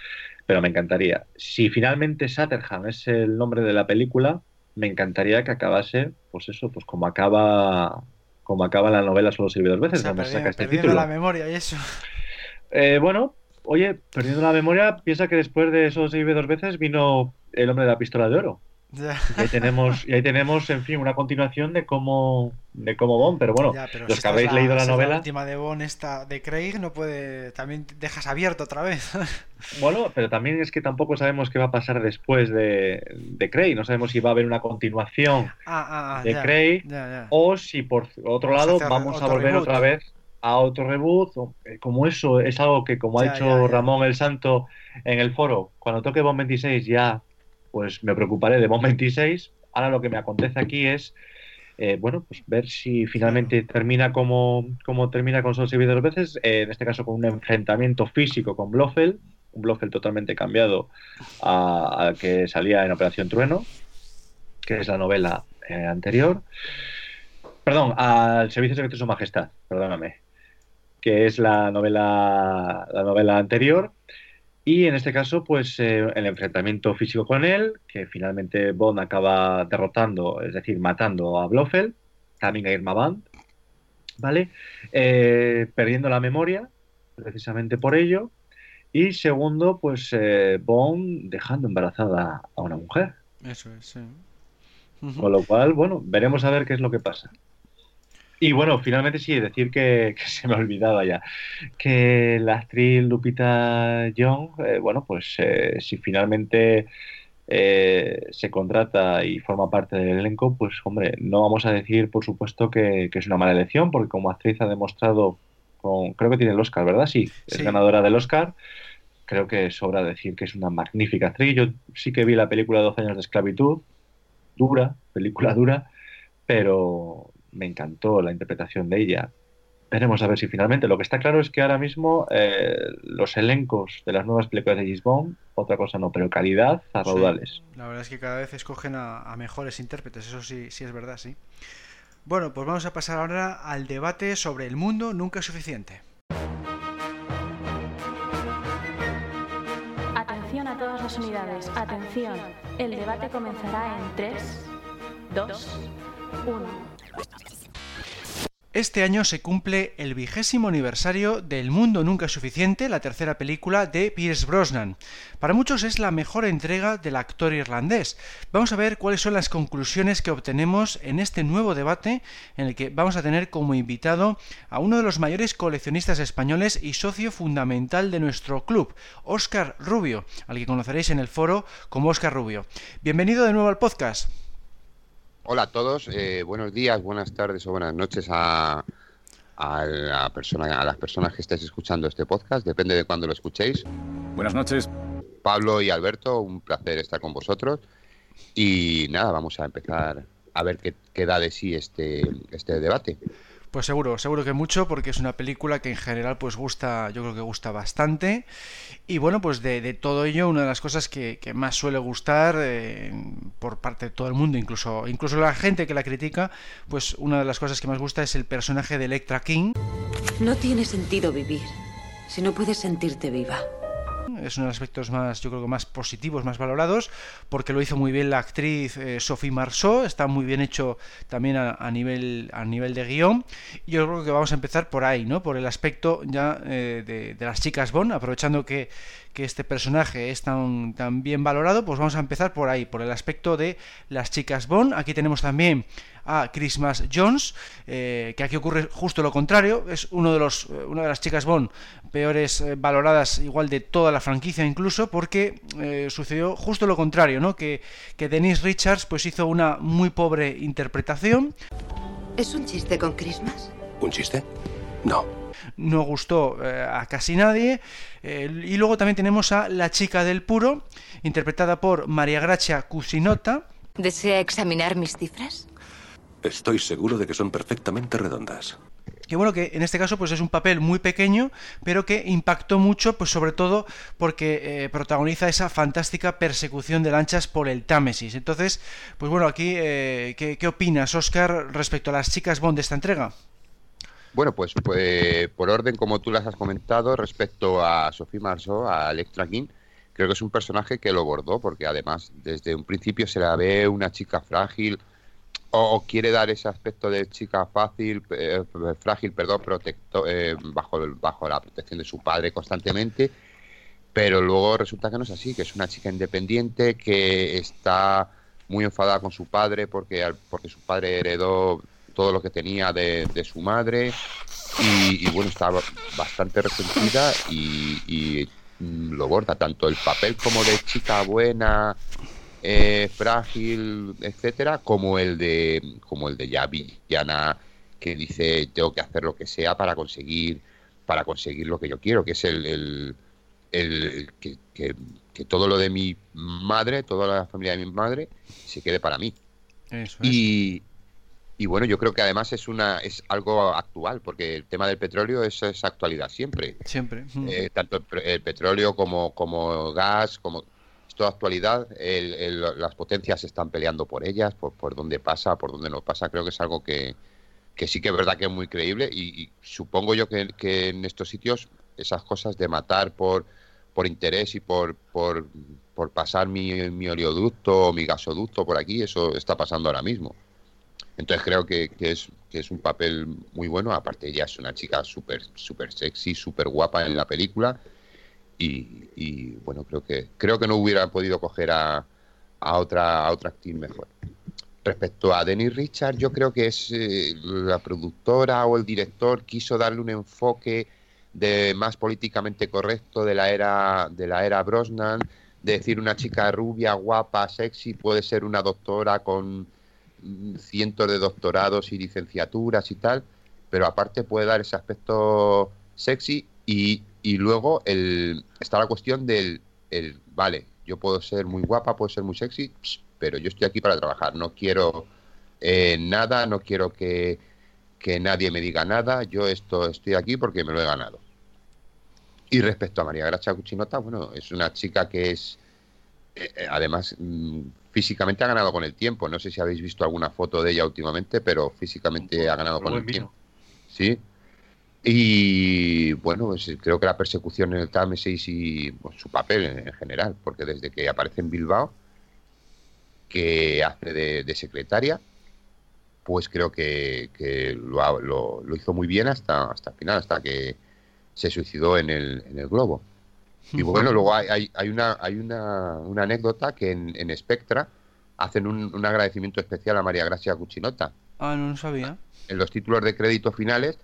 pero me encantaría. Si finalmente Satterham es el nombre de la película, me encantaría que acabase, pues eso, pues como acaba como acaba la novela Solo sirve dos veces, o saca este perdiendo la memoria y eso. Eh, bueno, oye, perdiendo la memoria, piensa que después de Solo sirve dos veces vino El hombre de la pistola de oro. Y ahí tenemos, y ahí tenemos, en fin, una continuación de cómo, de cómo Bond, pero bueno, los que habéis leído la novela. La última de Bond esta de Craig no puede, también dejas abierto otra vez. Bueno, pero también es que tampoco sabemos qué va a pasar después de, de Craig, no sabemos si va a haber una continuación ah, ah, ah, de Craig o si por otro lado vamos a volver otra vez a otro reboot, eh, como eso es algo que como ha dicho Ramón el Santo en el foro, cuando toque Bond 26 ya pues me preocuparé de Bond 26. Ahora lo que me acontece aquí es, eh, bueno, pues ver si finalmente termina como, como termina con Sol y dos veces, eh, en este caso con un enfrentamiento físico con Blofeld, un Blofeld totalmente cambiado al que salía en Operación Trueno, que es la novela eh, anterior. Perdón, al Servicio Secreto de Su Majestad, perdóname, que es la novela, la novela anterior. Y en este caso, pues eh, el enfrentamiento físico con él, que finalmente Bond acaba derrotando, es decir, matando a Blofeld, también a Irma Band, ¿vale? Eh, perdiendo la memoria, precisamente por ello. Y segundo, pues eh, Bond dejando embarazada a una mujer. Eso es, sí. Con lo cual, bueno, veremos a ver qué es lo que pasa. Y bueno, finalmente sí, decir que, se me olvidaba ya, que la actriz Lupita Young, eh, bueno, pues eh, si finalmente eh, se contrata y forma parte del elenco, pues hombre, no vamos a decir, por supuesto, que, es una mala elección, porque como actriz ha demostrado, con, creo que tiene el Oscar, ¿verdad? Sí, es ganadora del Oscar. Creo que sobra decir que es una magnífica actriz. Yo sí que vi la película 12 años de esclavitud, dura, película dura, pero me encantó la interpretación de ella. Veremos a ver si finalmente. Lo que está claro es que ahora mismo eh, los elencos de las nuevas películas de James otra cosa no, pero calidad a raudales. la verdad es que cada vez escogen a, mejores intérpretes, eso sí, sí es verdad, sí. Bueno, pues vamos a pasar ahora al debate sobre el mundo nunca es suficiente. Atención a todas las unidades, atención. El debate comenzará en 3, 2, 1. Este año se cumple el vigésimo aniversario de El Mundo Nunca es Suficiente, la tercera película de Pierce Brosnan. Para muchos es la mejor entrega del actor irlandés. Vamos a ver cuáles son las conclusiones que obtenemos en este nuevo debate en el que vamos a tener como invitado a uno de los mayores coleccionistas españoles y socio fundamental de nuestro club, Óscar Rubio, al que conoceréis en el foro como Óscar Rubio. Bienvenido de nuevo al podcast. Hola a todos, eh, buenos días, buenas tardes o buenas noches a, la persona, a las personas que estáis escuchando este podcast, depende de cuándo lo escuchéis. Buenas noches. Pablo y Alberto, un placer estar con vosotros. Y nada, vamos a empezar a ver qué, qué da de sí este, este debate. Pues seguro, seguro que mucho, porque es una película que en general pues gusta, yo creo que gusta bastante. Y bueno, pues de, todo ello, una de las cosas que, más suele gustar eh, por parte de todo el mundo, incluso, incluso la gente que la critica, pues una de las cosas que más gusta es el personaje de Electra King. No tiene sentido vivir si no puedes sentirte viva es uno de los aspectos más, yo creo que más positivos, más valorados, porque lo hizo muy bien la actriz eh, Sophie Marceau, está muy bien hecho también a, nivel, a nivel de guion. Y yo creo que vamos a empezar por ahí, ¿no? Por el aspecto ya eh, de, de, las chicas Bond, aprovechando que, que este personaje es tan, tan bien valorado, pues vamos a empezar por ahí, por el aspecto de las chicas Bond. Aquí tenemos también a Christmas Jones, eh, que aquí ocurre justo lo contrario, es uno de los, eh, una de las chicas Bond peores eh, valoradas igual de toda la franquicia incluso, porque sucedió justo lo contrario, ¿no? Que, que Denise Richards pues hizo una muy pobre interpretación. ¿Es un chiste con Christmas? ¿Un chiste? No. No gustó a casi nadie. y luego también tenemos a La chica del puro, interpretada por María Gracia Cusinota. ¿Desea examinar mis cifras? Estoy seguro de que son perfectamente redondas. Que bueno, que en este caso pues es un papel muy pequeño, pero que impactó mucho, pues sobre todo porque eh, protagoniza esa fantástica persecución de lanchas por el Támesis. Entonces, pues bueno, aquí, eh, ¿qué, opinas, Oscar, respecto a las chicas Bond de esta entrega? Bueno, pues, pues, por orden, como tú las has comentado, respecto a Sophie Marceau, a Electra King, creo que es un personaje que lo bordó, porque además desde un principio se la ve una chica frágil, o, quiere dar ese aspecto de chica fácil, eh, frágil, perdón, protecto, eh, bajo, bajo la protección de su padre constantemente, pero luego resulta que no es así, que es una chica independiente que está muy enfadada con su padre porque, porque su padre heredó todo lo que tenía de, su madre y, bueno, está bastante resentida y, y mm, lo borda tanto el papel como de chica buena eh, frágil, etcétera, como el de como el de ya villana que dice tengo que hacer lo que sea para conseguir para conseguir lo que yo quiero, que es el, el, que, que, todo lo de mi madre, toda la familia de mi madre se quede para mí. y, y bueno, yo creo que además es una es algo actual, porque el tema del petróleo es, es actualidad siempre. Siempre. Eh, tanto el, petróleo como, como gas, como toda actualidad, las potencias están peleando por ellas, por, por dónde pasa, por dónde no pasa. Creo que es algo que, sí que es verdad que es muy creíble y, supongo yo que, en estos sitios esas cosas de matar por, por interés y por, por, por pasar mi, mi, oleoducto o mi gasoducto por aquí, eso está pasando ahora mismo. Entonces creo que, es, que es un papel muy bueno. Aparte, ella es una chica súper super sexy, súper guapa en la película y, bueno, creo que creo que no hubiera podido coger a, a otra a otra actriz mejor. Respecto a Denny Richard, yo creo que es eh, la productora o el director quiso darle un enfoque de más políticamente correcto de la era de la era Brosnan, de decir una chica rubia, guapa, sexy puede ser una doctora con cientos de doctorados y licenciaturas y tal, pero aparte puede dar ese aspecto sexy y y luego el, está la cuestión del, el, vale, yo puedo ser muy guapa, puedo ser muy sexy, pero yo estoy aquí para trabajar, no quiero eh, nada, no quiero que, que, nadie me diga nada, yo esto estoy aquí porque me lo he ganado. Y respecto a María Gracia Cuchinota, bueno, es una chica que es, eh, eh, además, mm, físicamente ha ganado con el tiempo. No sé si habéis visto alguna foto de ella últimamente, pero físicamente ha ganado con el tiempo. Sí, y bueno, pues creo que la persecución en el Támesis y pues, su papel en, general, porque desde que aparece en Bilbao, que hace de, secretaria, pues creo que, lo, hizo muy bien hasta, hasta el final, hasta que se suicidó en el, en el globo. Y bueno, luego hay, hay, una, hay una, una, anécdota que en, en Spectra hacen un, agradecimiento especial a María Gracia Cuchinota. Ah, no lo sabía. En los títulos de crédito finales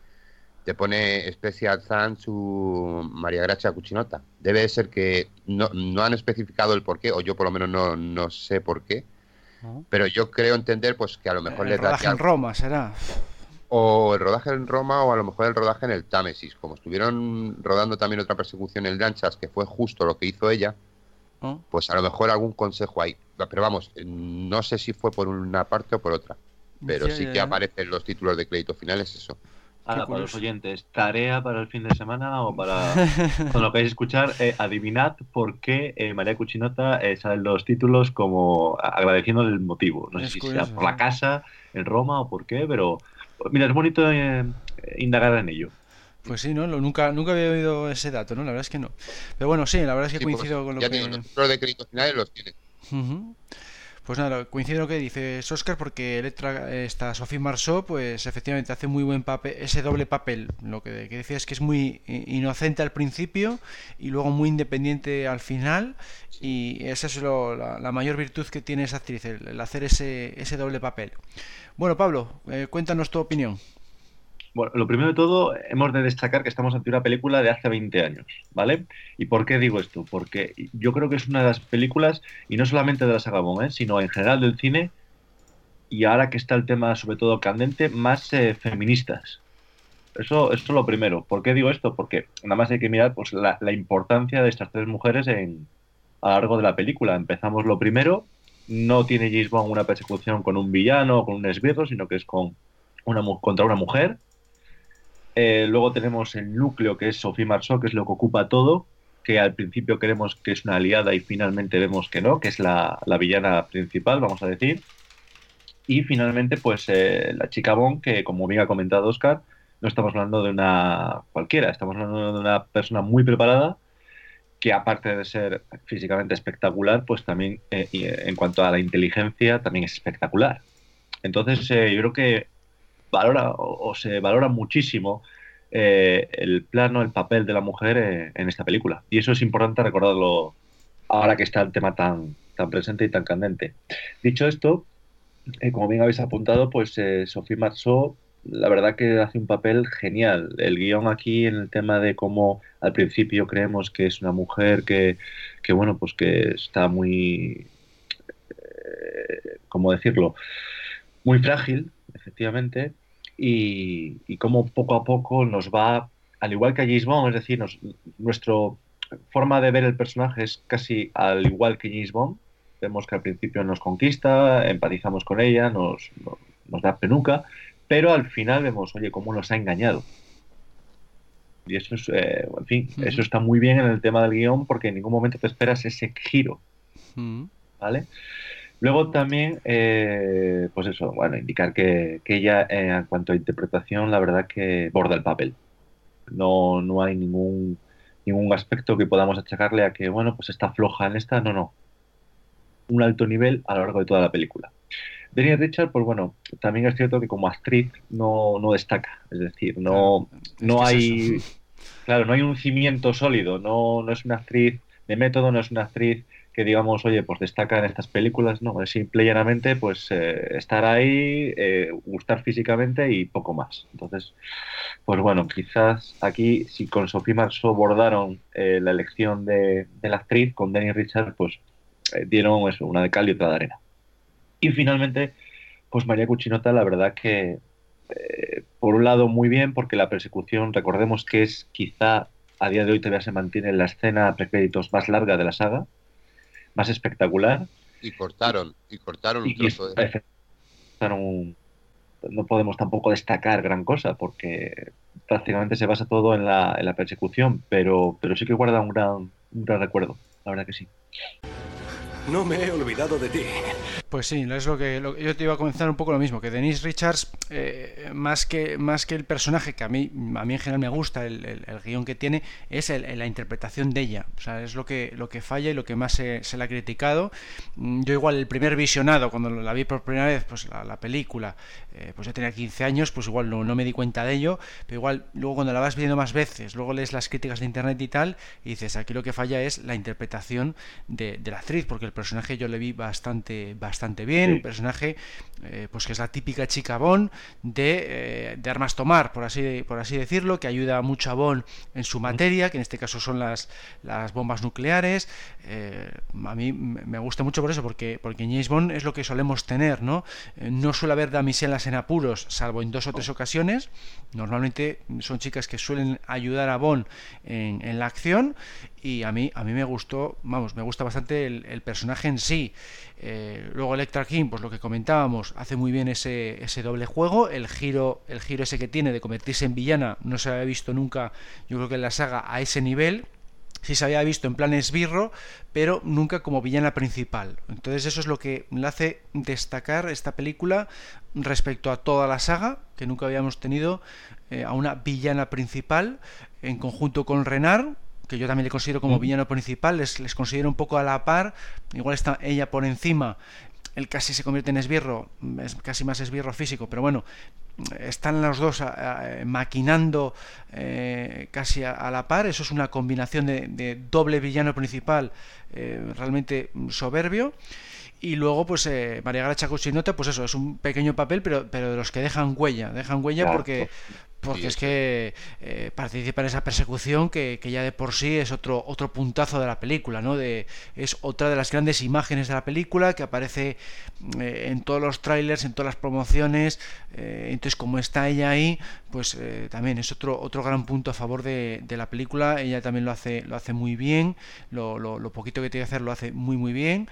te pone Special Thanks su María Gracia Cuchinota. Debe ser que no, no han especificado el por qué, o yo por lo menos no, no sé por qué, pero yo creo entender pues que a lo mejor el rodaje en Roma será. O el rodaje en Roma o a lo mejor el rodaje en el Támesis. Como estuvieron rodando también otra persecución en lanchas, que fue justo lo que hizo ella, pues a lo mejor algún consejo hay. Pero vamos, no sé si fue por una parte o por otra. Pero sí, que aparecen los títulos de crédito finales, eso. Ahora, para los oyentes, tarea para el fin de semana o para cuando lo queráis escuchar, eh, adivinad por qué eh, María Cuchinota eh, salen los títulos como agradeciendo el motivo. No sé si sea por la casa en Roma o por qué, pero mira, es bonito indagar en ello. Pues sí, ¿no? nunca, nunca había oído ese dato, ¿no? La verdad es que no. Pero bueno, sí, la verdad es que coincido con lo ya que... los títulos de crédito finales los tiene. Pues nada, coincido lo que dice Oscar porque Electra, esta Sophie Marceau, pues efectivamente hace muy buen papel, ese doble papel. Lo que, decía es que es muy inocente al principio y luego muy independiente al final. Y esa es la, mayor virtud que tiene esa actriz, el, hacer ese, ese doble papel. Bueno, Pablo, eh, cuéntanos tu opinión. Bueno, lo primero de todo, hemos de destacar que estamos ante una película de hace 20 años, ¿vale? ¿Y por qué digo esto? Porque yo creo que es una de las películas, y no solamente de la saga Bond, ¿eh? sino en general del cine, y ahora que está el tema sobre todo candente, más eh, feministas. Eso, eso es lo primero. ¿Por qué digo esto? Porque nada más hay que mirar pues, la, importancia de estas tres mujeres a lo largo de la película. Empezamos lo primero, no tiene James Bond una persecución con un villano o con un esbirro, sino que es con una, contra una mujer eh, luego tenemos el núcleo que es Sophie Marceau, que es lo que ocupa todo, que al principio creemos que es una aliada y finalmente vemos que no, que es la, villana principal, vamos a decir. Y finalmente, pues eh, la chica Bond, que como bien ha comentado Oscar, no estamos hablando de una cualquiera, estamos hablando de una persona muy preparada que aparte de ser físicamente espectacular, pues también eh, en cuanto a la inteligencia también es espectacular. Entonces yo creo que valora o, se valora muchísimo eh, el plano, el papel de la mujer eh, en esta película. Y eso es importante recordarlo ahora que está el tema tan, tan presente y tan candente. Dicho esto, eh, como bien habéis apuntado, pues Sophie Marceau, la verdad que hace un papel genial. El guion aquí en el tema de cómo al principio creemos que es una mujer que, que bueno, pues que está muy, ¿cómo decirlo? Muy frágil, efectivamente, y, y cómo poco a poco nos va, al igual que a James Bond, es decir, nuestra forma de ver el personaje es casi al igual que James Bond. Vemos que al principio nos conquista, empatizamos con ella, nos, nos, da penuca, pero al final vemos, oye, cómo nos ha engañado. Y eso es, eh, en fin, eso está muy bien en el tema del guion porque en ningún momento te esperas ese giro. ¿Vale? Luego también, eh, pues eso, bueno, indicar que, ella eh, en cuanto a interpretación, la verdad que borda el papel. No, no hay ningún, ningún aspecto que podamos achacarle a que, bueno, pues está floja en esta, no, no. Un alto nivel a lo largo de toda la película. Denny Richard, pues bueno, también es cierto que como actriz no, no destaca, es decir, no, no hay, claro, no hay un cimiento sólido, no, no es una actriz de método, no es una actriz que digamos, oye, pues destaca en estas películas, no, es simple y llanamente pues eh, estar ahí, eh, gustar físicamente y poco más. Entonces, pues bueno, quizás aquí si con Sophie Marceau bordaron eh, la elección de, la actriz, con Danny Richard, pues dieron eso, una de cal y otra de arena. Y finalmente, pues María Cuchinota, la verdad que por un lado muy bien, porque la persecución, recordemos que es quizá a día de hoy todavía se mantiene la escena precréditos más larga de la saga, más espectacular. Y cortaron, y cortaron un trozo de... no podemos tampoco destacar gran cosa porque prácticamente se basa todo en la, en la persecución, pero, pero sí que guarda un gran, un gran recuerdo, la verdad que sí. No me he olvidado de ti. Pues sí, es lo que, yo te iba a comenzar un poco lo mismo, que Denise Richards, eh, más, que, más que el personaje, que a mí, a mí en general me gusta, el, el, guion que tiene, es la interpretación de ella. O sea, es lo que, lo que falla y lo que más se, le ha criticado. Mm, yo igual el primer visionado, cuando la vi por primera vez, pues la, película, eh, pues ya tenía 15 años, pues igual no, no me di cuenta de ello, pero igual luego cuando la vas viendo más veces, luego lees las críticas de internet y tal, y dices, aquí lo que falla es la interpretación de, de la actriz, porque el personaje yo le vi bastante, bastante bien, un personaje eh, pues que es la típica chica Bond de, eh, de, armas tomar, por así, por así decirlo, que ayuda mucho a Bond en su materia, que en este caso son las, las bombas nucleares. Eh, a mí me gusta mucho por eso, porque, porque en James Bond es lo que solemos tener, ¿no? no suele haber damiselas en apuros, salvo en dos o tres ocasiones. Normalmente son chicas que suelen ayudar a Bond en, en la acción y a mí a mí me gustó vamos me gusta bastante el, personaje en sí. Eh, luego Electra King pues lo que comentábamos hace muy bien ese, ese doble juego. El giro el giro ese que tiene de convertirse en villana no se había visto nunca yo creo que en la saga a ese nivel. Sí se había visto en plan esbirro, pero nunca como villana principal. Entonces eso es lo que le hace destacar esta película respecto a toda la saga, que nunca habíamos tenido eh, a una villana principal en conjunto con Renard, que yo también le considero como villano principal, les, les considero un poco a la par, igual está ella por encima, él casi se convierte en esbirro, es casi más esbirro físico, pero bueno, están los dos maquinando eh, casi a, la par, eso es una combinación de, doble villano principal eh, realmente soberbio. Y luego, pues eh, María Gracha Cuchinota, pues eso, es un pequeño papel, pero, pero de los que dejan huella, dejan huella porque, porque es que eh, participa en esa persecución que, ya de por sí es otro otro puntazo de la película no de es otra de las grandes imágenes de la película que aparece eh, en todos los trailers en todas las promociones eh, entonces como está ella ahí pues también es otro otro gran punto a favor de, de, la película. Ella también lo hace lo hace muy bien lo, lo, lo poquito que tiene que hacer lo hace muy muy bien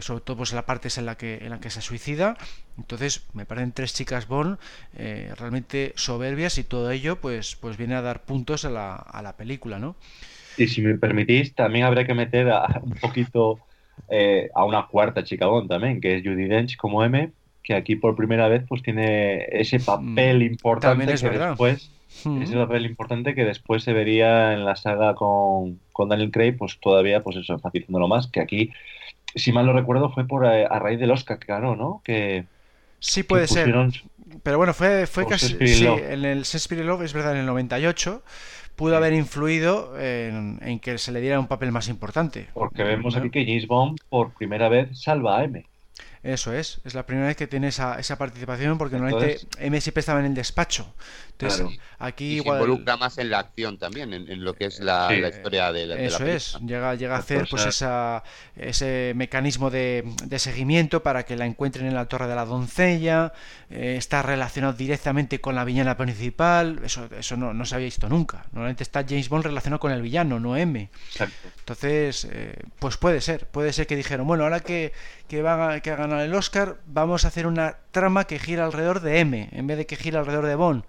sobre todo pues la parte es en la que en la que se suicida entonces me parecen tres chicas Born realmente soberbias y todo ello pues, pues viene a dar puntos a la, a la película, ¿no? Y si me permitís, también habría que meter un poquito eh, a una cuarta chica Bond también, que es Judy Dench como M, que aquí por primera vez pues tiene ese papel mm, importante que después mm. ese papel importante que después se vería en la saga con, con Daniel Craig, pues todavía pues eso, enfatizándolo más, que aquí, si mal lo recuerdo, fue por eh, a, raíz del Oscar que ganó, ¿no? Que, Sí, puede ser. Pero bueno, fue, fue casi. Sí, en el Shakespeare Love, es verdad, en el 98 pudo haber influido en, que se le diera un papel más importante. Porque vemos aquí que James Bond por primera vez salva a M. Eso es, es la primera vez que tiene esa, esa participación porque normalmente M siempre estaba en el despacho. Entonces, aquí igual... se involucra más en la acción también, en, lo que es la, historia de la, Eso es, llega, llega a hacer pues esa, ese mecanismo de, de, seguimiento para que la encuentren en la torre de la doncella, eh, está relacionado directamente con la villana principal, eso, eso no, no se había visto nunca. Normalmente está James Bond relacionado con el villano, no M. Entonces, eh, pues puede ser, puede ser que dijeron, bueno, ahora que, que, va, que ha ganado el Oscar, vamos a hacer una trama que gira alrededor de M, en vez de que gira alrededor de Bond.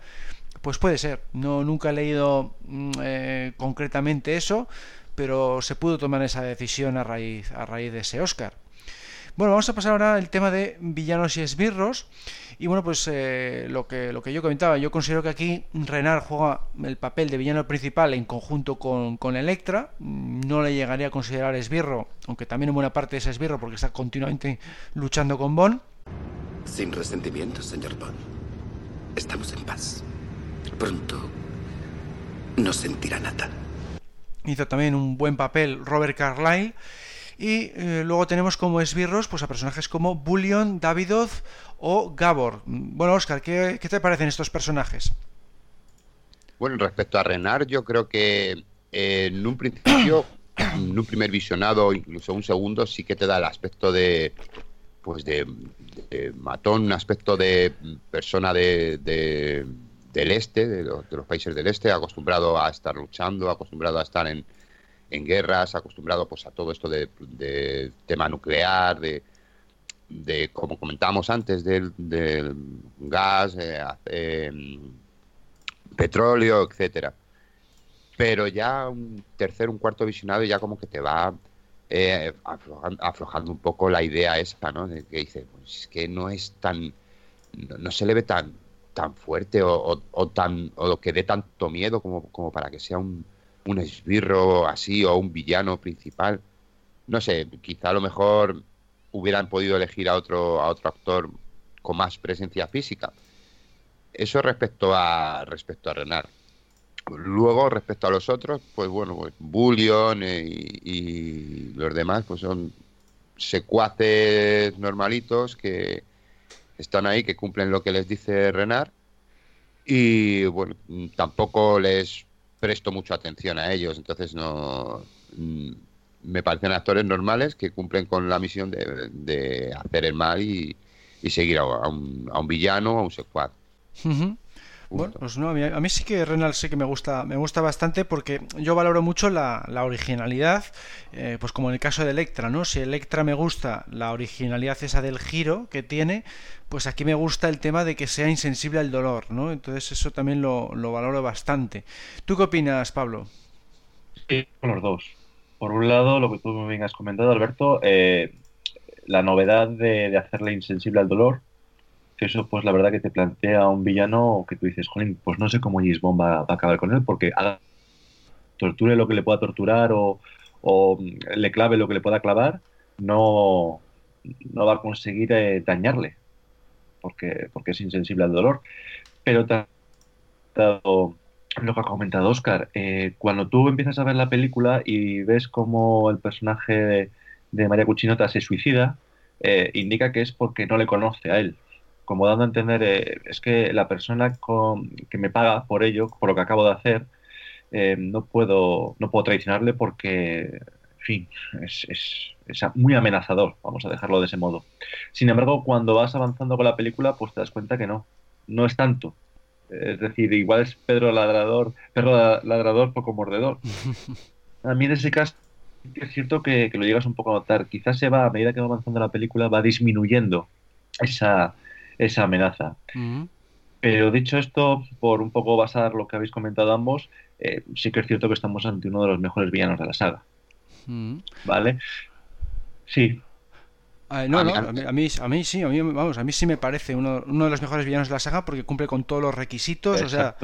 Pues puede ser, no nunca he leído mm, eh, concretamente eso, pero se pudo tomar esa decisión a raíz, a raíz de ese Oscar. Bueno, vamos a pasar ahora al tema de villanos y esbirros. Y bueno, pues eh, lo, que, lo que yo comentaba, yo considero que aquí Renard juega el papel de villano principal en conjunto con, con Electra. No le llegaría a considerar esbirro, aunque también en buena parte es esbirro porque está continuamente luchando con Bond. Sin resentimientos, señor Bond. Estamos en paz. Pronto no sentirá nada. Hizo también un buen papel Robert Carlyle y eh, luego tenemos como esbirros pues, a personajes como Bullion, Davidov o Gabor. Bueno, Oscar, ¿qué, te parecen estos personajes? Bueno, respecto a Renard, yo creo que eh, en un principio, en un primer visionado, incluso un segundo, sí que te da el aspecto de pues de, matón, un aspecto de persona de, del este, de los, países del este, acostumbrado a estar luchando, acostumbrado a estar en, en guerras, acostumbrado pues a todo esto de, tema nuclear, de, de como comentábamos antes, del, gas, eh, em, petróleo, etcétera. Pero ya un tercer, un cuarto visionado ya como que te va eh, aflojando, un poco la idea esa, ¿no? De que dice, pues es que no es tan, no, se le ve tan, tan fuerte o, tan, o que dé tanto miedo como, como para que sea un, un esbirro así o un villano principal. No sé, quizá a lo mejor hubieran podido elegir a otro, a otro actor con más presencia física. Eso respecto a respecto a Renard. Luego, respecto a los otros, pues bueno, pues Bullion eh, y, los demás, pues son secuaces normalitos que están ahí, que cumplen lo que les dice Renard. Y bueno, tampoco les presto mucha atención a ellos, entonces no mm, me parecen actores normales que cumplen con la misión de, hacer el mal y, seguir a, un, a un villano, a un secuaz. Bueno, pues no, a mí, sí que Renal sí que me gusta, me gusta bastante porque yo valoro mucho la, originalidad, eh, pues como en el caso de Electra, ¿no? Si Electra me gusta la originalidad esa del giro que tiene, pues aquí me gusta el tema de que sea insensible al dolor, ¿no? Entonces eso también lo, valoro bastante. ¿Tú qué opinas, Pablo? Sí, con los dos. Por un lado, lo que tú me has comentado, Alberto, eh, la novedad de, de hacerle insensible al dolor, eso pues la verdad que te plantea un villano que tú dices, jolín, pues no sé cómo James Bond va, a acabar con él, porque torture lo que le pueda torturar o, le clave lo que le pueda clavar, no, no va a conseguir eh, dañarle, porque, porque es insensible al dolor. Pero lo que ha comentado Oscar, eh, cuando tú empiezas a ver la película y ves cómo el personaje de, María Cuchinota se suicida, eh, indica que es porque no le conoce a él como dando a entender, eh, es que la persona que me paga por ello, por lo que acabo de hacer, eh, no, puedo, no puedo traicionarle porque, en fin, es, muy amenazador, vamos a dejarlo de ese modo. Sin embargo, cuando vas avanzando con la película, pues te das cuenta que no, no es tanto. Es decir, igual es Pedro ladrador, perro ladrador, poco mordedor. A mí en ese caso es cierto que, que lo llegas un poco a notar. Quizás se va, a medida que va avanzando la película, va disminuyendo esa, esa amenaza. Pero dicho esto, por un poco basar lo que habéis comentado ambos, eh, sí que es cierto que estamos ante uno de los mejores villanos de la saga. ¿Vale? Sí. no, no, a mí, a mí, sí, a mí, vamos, a mí sí me parece uno, uno, de los mejores villanos de la saga porque cumple con todos los requisitos, o sea,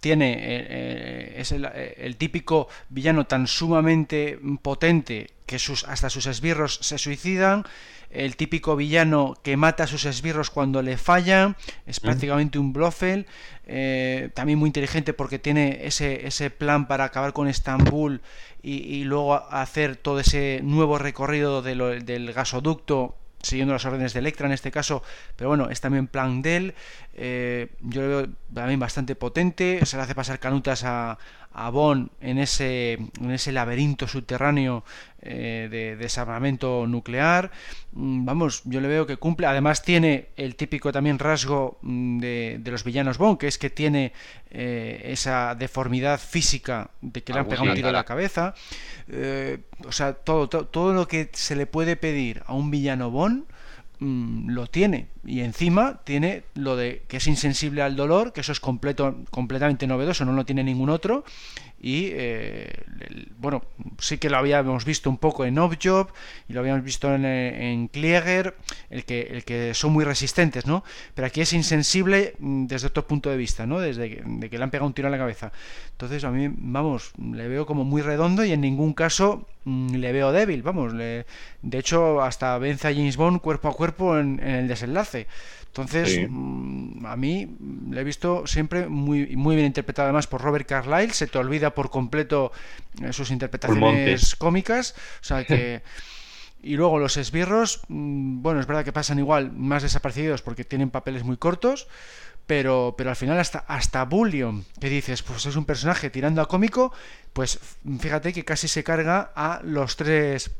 tiene, eh, eh, es el, el, típico villano tan sumamente potente que sus, hasta sus esbirros se suicidan, el típico villano que mata a sus esbirros cuando le falla, es prácticamente un Blofeld, eh, también muy inteligente porque tiene ese, ese plan para acabar con Estambul y, luego hacer todo ese nuevo recorrido del gasoducto siguiendo las órdenes de Electra en este caso, pero bueno, es también plan de él. Eh, yo lo veo también bastante potente, se le hace pasar canutas a, a Bond en ese, en ese laberinto subterráneo eh, de desarmamento nuclear. Mm, vamos, yo le veo que cumple. Además tiene el típico también rasgo mm, de, de los villanos Bond, que es que tiene eh, esa deformidad física de que le han pegado un tiro en la cabeza. Eh, o sea, todo, todo, todo lo que se le puede pedir a un villano Bond Mm, lo tiene. Y encima tiene lo de que es insensible al dolor que eso es completo completamente novedoso no lo tiene ningún otro y eh, bueno sí que lo habíamos visto un poco en Objob y lo habíamos visto en, en Klieger el que el que son muy resistentes no pero aquí es insensible mm, desde otro punto de vista no desde que, de que le han pegado un tiro en la cabeza. Entonces a mí vamos le veo como muy redondo y en ningún caso mm, le veo débil. Vamos de hecho hasta vence James Bond cuerpo a cuerpo en el desenlace entonces, mm, a mí le he visto siempre muy, muy bien interpretado. Además por Robert Carlyle, se te olvida por completo eh, sus interpretaciones cómicas, o sea que... Y luego los esbirros, mm, bueno, es verdad que pasan igual más desaparecidos porque tienen papeles muy cortos, pero, pero al final hasta, hasta Bullion, que dices, pues es un personaje tirando a cómico, pues fíjate que casi se carga a los tres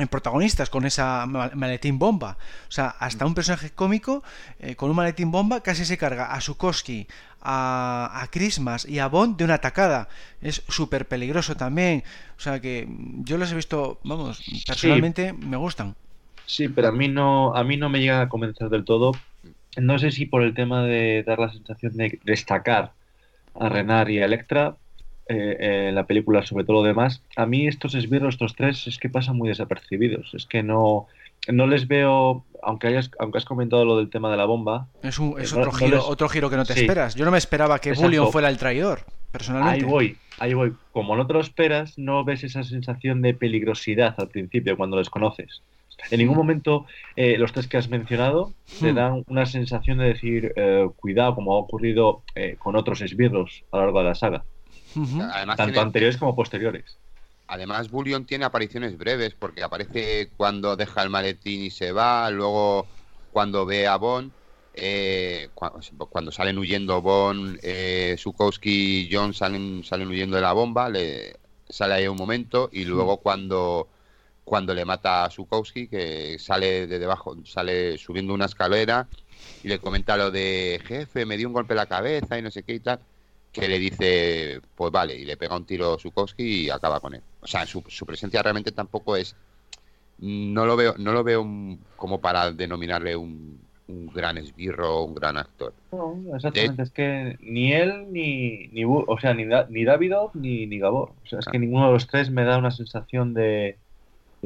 en protagonistas con esa maletín bomba. O sea, hasta un personaje cómico eh, con un maletín bomba casi se carga a Sukoski, a, a Christmas y a Bond de una atacada. Es súper peligroso también. O sea que yo los he visto, vamos, personalmente me gustan. Sí, pero a mí no, a mí no me llega a convencer del todo. No sé si por el tema de dar la sensación de destacar a Renard y a Electra, eh, en la película sobre todo lo demás, a mí estos esbirros, estos tres, es que pasan muy desapercibidos. Es que no, no les veo, aunque hayas, aunque has comentado lo del tema de la bomba. Es, un, es otro, giro, otro giro que no te esperas. Yo no me esperaba que Bullion fuera el traidor, personalmente. Ahí voy, ahí voy. Como no te lo esperas, no ves esa sensación de peligrosidad al principio cuando les conoces. En ningún momento eh, los tres que has mencionado te hmm. dan una sensación de decir, eh, cuidado, como ha ocurrido eh, con otros esbirros a lo largo de la saga. Tanto anteriores como posteriores. Además, Bullion tiene apariciones breves porque aparece cuando deja el maletín y se va, luego cuando ve a Bond, cuando, salen huyendo Bond, Sukowski y John salen, salen huyendo de la bomba, le sale ahí un momento y luego cuando cuando le mata a Sukowski, que sale de debajo, sale subiendo una escalera y le comenta lo de jefe, me dio un golpe en la cabeza y no sé qué y tal, que le dice, pues vale, y le pega un tiro a Sukowski y acaba con él. O sea, su, presencia realmente tampoco es, no lo veo, no lo veo como para denominarle un, gran esbirro o un gran actor. No, exactamente, es que ni él ni, ni o sea, ni, ni Davidov ni, ni Gabor. O sea, es que ah. ninguno de los tres me da una sensación de,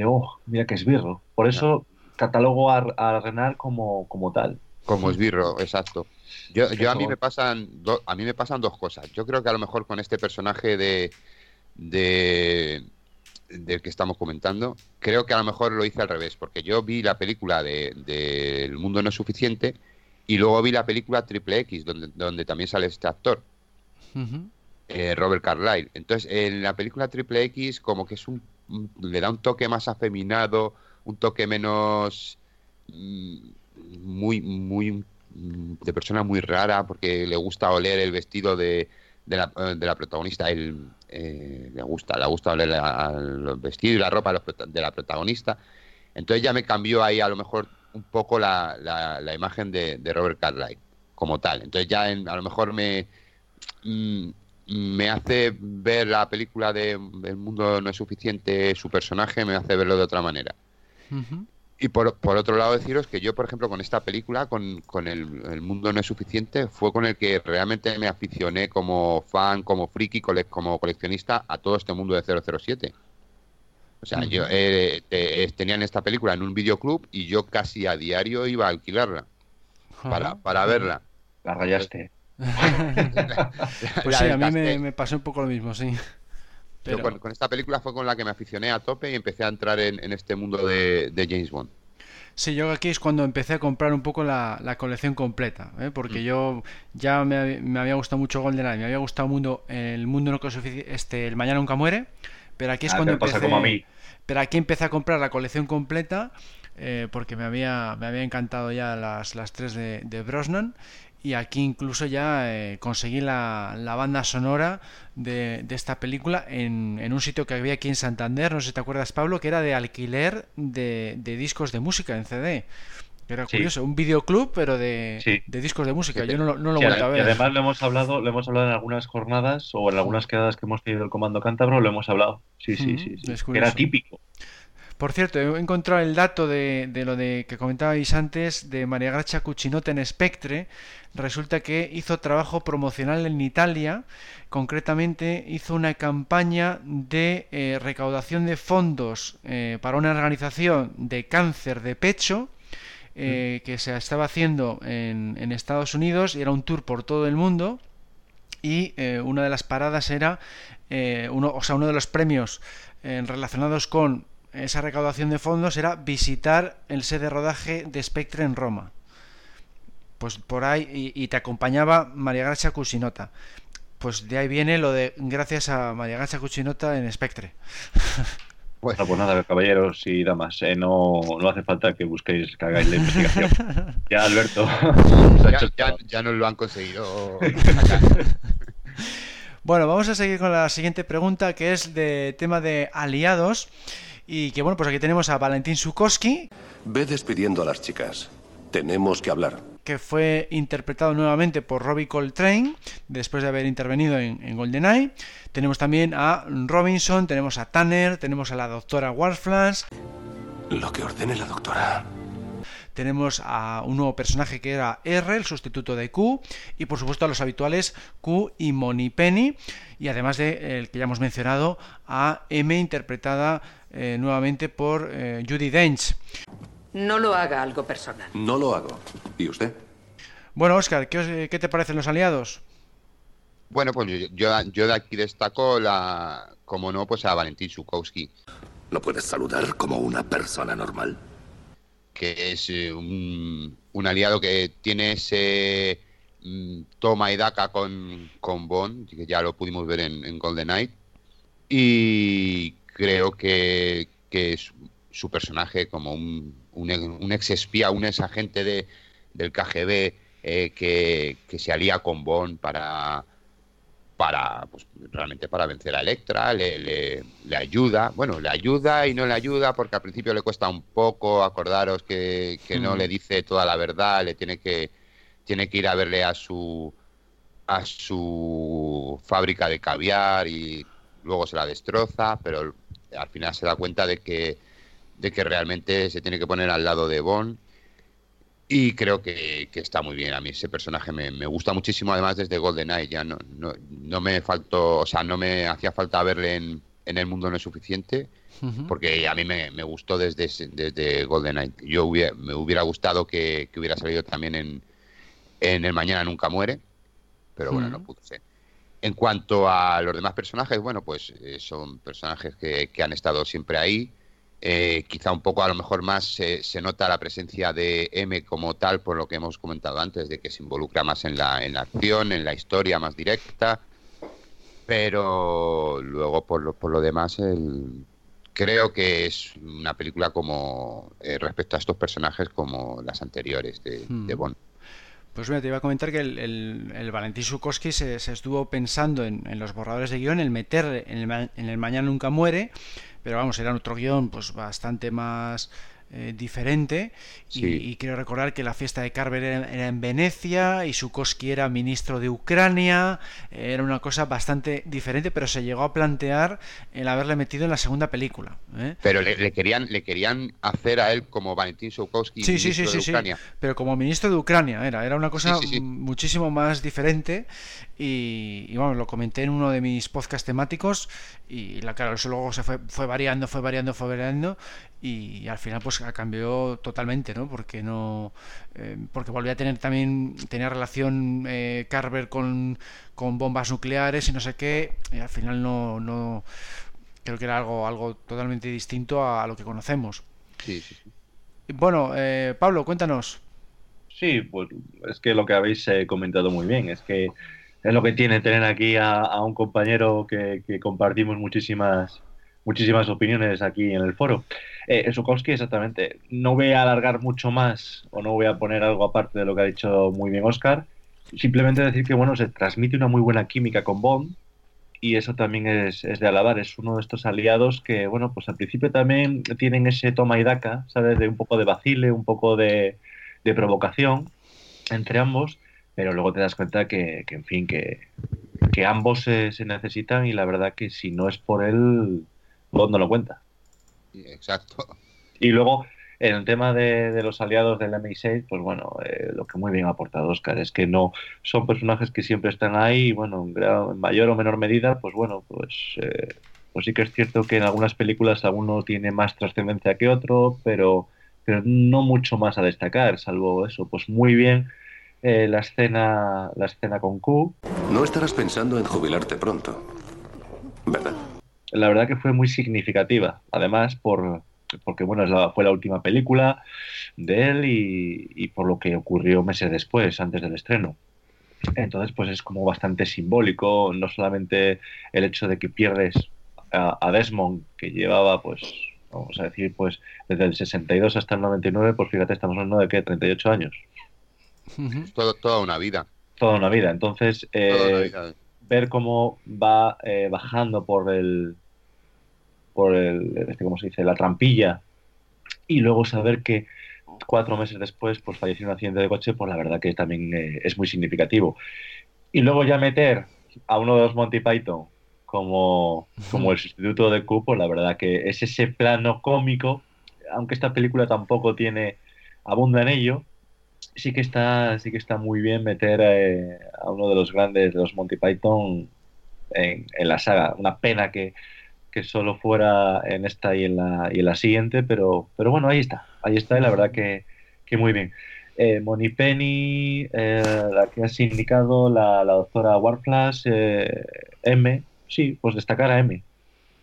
oh, mira que esbirro. Por eso catalogo a, a Renard como, como tal. Como esbirro, exacto. Yo, yo a mí me pasan a mí me pasan dos cosas. Yo creo que a lo mejor con este personaje de, de del que estamos comentando, creo que a lo mejor lo hice al revés, porque yo vi la película de, El mundo no es suficiente y luego vi la película Triple X, donde, donde también sale este actor, eh, Robert Carlyle. Entonces, en la película Triple X, como que es un le da un toque más afeminado, un toque menos mm, muy, muy de persona muy rara, porque le gusta oler el vestido de, de, la, de la, protagonista. Él, eh, le gusta, le gusta oler el vestido y la ropa de la protagonista. Entonces ya me cambió ahí a lo mejor un poco la, la, imagen de, Robert Carlyle como tal. Entonces ya a lo mejor me, mm, me hace ver la película de El mundo no es suficiente, su personaje me hace verlo de otra manera. Y por, por, otro lado deciros que yo, por ejemplo, con esta película, con, con el, mundo no es suficiente, fue con el que realmente me aficioné como fan, como friki, como coleccionista a todo este mundo de 007. O sea, yo eh, tenían esta película en un videoclub y yo casi a diario iba a alquilarla para, para verla. La rayaste. pues sí, a mí me, pasó un poco lo mismo, sí. Pero... con, esta película fue con la que me aficioné a tope y empecé a entrar en, este mundo de, James Bond. Sí, yo aquí es cuando empecé a comprar un poco la, colección completa, ¿eh? porque mm. yo ya me, había gustado mucho GoldenEye, me había gustado mundo, el mundo no este, el mañana nunca muere, pero aquí es ah, cuando empecé, como a mí. pero aquí empecé a comprar la colección completa eh, porque me había, me había encantado ya las, las tres de, de Brosnan y aquí incluso ya eh, conseguí la, banda sonora de, esta película en, en, un sitio que había aquí en Santander, no sé si te acuerdas Pablo, que era de alquiler de, discos de música en CD. Era curioso, un videoclub, pero de, discos de música. Yo no, no lo he vuelto a ver. Y además lo hemos hablado, lo hemos hablado en algunas jornadas o en algunas quedadas que hemos tenido el Comando Cántabro, lo hemos hablado. Sí, sí, sí. Era típico. Por cierto, he encontrado el dato de, lo de que comentabais antes de María Gracia Cuchinote en Spectre. Resulta que hizo trabajo promocional en Italia. Concretamente hizo una campaña de eh, recaudación de fondos eh, para una organización de cáncer de pecho. Eh, mm. que se estaba haciendo en, en, Estados Unidos y era un tour por todo el mundo y una de las paradas era uno, o sea, uno de los premios relacionados con esa recaudación de fondos era visitar el set de rodaje de Spectre en Roma. Pues por ahí, y, te acompañaba María Gracia Cusinota. Pues de ahí viene lo de gracias a María Gracia Cusinota en Spectre. Bueno, pues nada, caballeros y damas, eh, no, no, hace falta que busquéis, que hagáis la investigación. ya, Alberto. ya, ya, nos lo han conseguido. bueno, vamos a seguir con la siguiente pregunta, que es de tema de aliados. Y que bueno, pues aquí tenemos a Valentín Sukowski. Ve despidiendo a las chicas. Tenemos que hablar. Que fue interpretado nuevamente por Robbie Coltrane, después de haber intervenido en, en GoldenEye. Tenemos también a Robinson, tenemos a Tanner, tenemos a la doctora Warflash. Lo que ordene la doctora. tenemos a un nuevo personaje que era R, el sustituto de Q, y por supuesto a los habituales Q y Penny y además de el que ya hemos mencionado, a M interpretada eh, nuevamente por eh, Judy Dench. No lo haga algo personal. No lo hago. ¿Y usted? Bueno, Oscar, ¿qué, te parecen los aliados? Bueno, pues yo, yo, de aquí destaco la, como no, pues a Valentín Sukowski. ¿Lo puedes saludar como una persona normal? Que es eh, un, aliado que tiene ese mm, toma y daca con, con Bond, que ya lo pudimos ver en, en Golden Knight. Y creo que, es su personaje como un, un, ex espía, un ex agente de, del KGB eh, que, se alía con Bond para, para pues, realmente para vencer a Electra, le, le, ayuda, bueno, le ayuda y no le ayuda porque al principio le cuesta un poco, acordaros que, no mm. le dice toda la verdad, le tiene que, tiene que ir a verle a su a su fábrica de caviar y luego se la destroza, pero al final se da cuenta de que, de que realmente se tiene que poner al lado de Bond. Y creo que, está muy bien. A mí ese personaje me, gusta muchísimo, además desde GoldenEye. Ya no, no, me faltó, o sea, no me hacía falta verle en, en El Mundo No es Suficiente, porque a mí me, gustó desde, desde GoldenEye. Yo me hubiera gustado que, hubiera salido también en, en El Mañana Nunca Muere, pero bueno, no pudo ser. En cuanto a los demás personajes, bueno, pues eh, son personajes que, han estado siempre ahí. Eh, quizá un poco a lo mejor más se nota la presencia de M como tal, por lo que hemos comentado antes, de que se involucra más en la, en la acción, en la historia más directa. Pero luego, por lo, por lo demás, el, creo que es una película como eh, respecto a estos personajes como las anteriores de, de hmm. Bond. Pues mira, te iba a comentar que el, el, Valentín Sukoski se, estuvo pensando en, los borradores de guion, el meter en el, en el Mañana Nunca Muere, pero vamos, era otro guion pues bastante más eh, diferente y, quiero recordar que la fiesta de Carver era, en Venecia y Sukoski era ministro de Ucrania, era una cosa bastante diferente, pero se llegó a plantear el haberle metido en la segunda película. ¿eh? Pero le, querían le querían hacer a él como Valentín Sukoski sí, sí, sí, de Ucrania. pero como ministro de Ucrania era, era una cosa muchísimo más diferente y, y, bueno, lo comenté en uno de mis podcasts temáticos y la claro, eso luego se fue, fue variando, fue variando, fue variando y, al final pues cambió totalmente, ¿no? Porque no eh, porque volvía a tener también tenía relación eh, Carver con, con bombas nucleares y no sé qué y al final no, no creo que era algo algo totalmente distinto a, lo que conocemos. Sí, sí, sí. Bueno, eh, Pablo, cuéntanos. Sí, pues es que lo que habéis comentado muy bien, es que es lo que tiene tener aquí a, un compañero que, compartimos muchísimas muchísimas opiniones aquí en el foro. Eh, Sukowski, exactamente. No voy a alargar mucho más o no voy a poner algo aparte de lo que ha dicho muy bien Oscar. Simplemente decir que bueno, se transmite una muy buena química con Bond y eso también es, de alabar. Es uno de estos aliados que, bueno, pues al principio también tienen ese toma y daca, ¿sabes? De un poco de vacile, un poco de, de provocación entre ambos pero luego te das cuenta que, en fin, que, ambos se, necesitan y la verdad que si no es por él, Bond no lo cuenta. Exacto. Y luego, en el tema de, los aliados del MI6, pues bueno, eh, lo que muy bien ha aportado Oscar es que no son personajes que siempre están ahí y bueno, en, mayor o menor medida, pues bueno, pues, eh, pues sí que es cierto que en algunas películas alguno tiene más trascendencia que otro, pero, pero no mucho más a destacar, salvo eso, pues muy bien eh, la, escena, la escena con Q. No estarás pensando en jubilarte pronto, ¿verdad? La verdad que fue muy significativa, además por, porque bueno, fue la última película de él y, por lo que ocurrió meses después, antes del estreno. Entonces, pues es como bastante simbólico, no solamente el hecho de que pierdes a, a, Desmond, que llevaba, pues, vamos a decir, pues desde el 62 hasta el 99, pues fíjate, estamos hablando de que 38 años toda una vida. Toda una vida. Entonces, eh, ver cómo va eh, bajando por el, por el, este, ¿cómo se dice? La trampilla y luego saber que cuatro meses después pues falleció en un accidente de coche, pues la verdad que también eh, es muy significativo. Y luego ya meter a uno de los Monty Python como, como el sustituto de Q, pues la verdad que es ese plano cómico, aunque esta película tampoco tiene abunda en ello, sí que está, sí que está muy bien meter eh, a uno de los grandes de los Monty Python en, la saga. Una pena que, solo fuera en esta y en la, y en la siguiente, pero, pero bueno, ahí está, ahí está y la verdad que, muy bien. Eh, Moni Penny, eh, la que has indicado, la, doctora Warflash, eh, M, sí, pues destacar a M.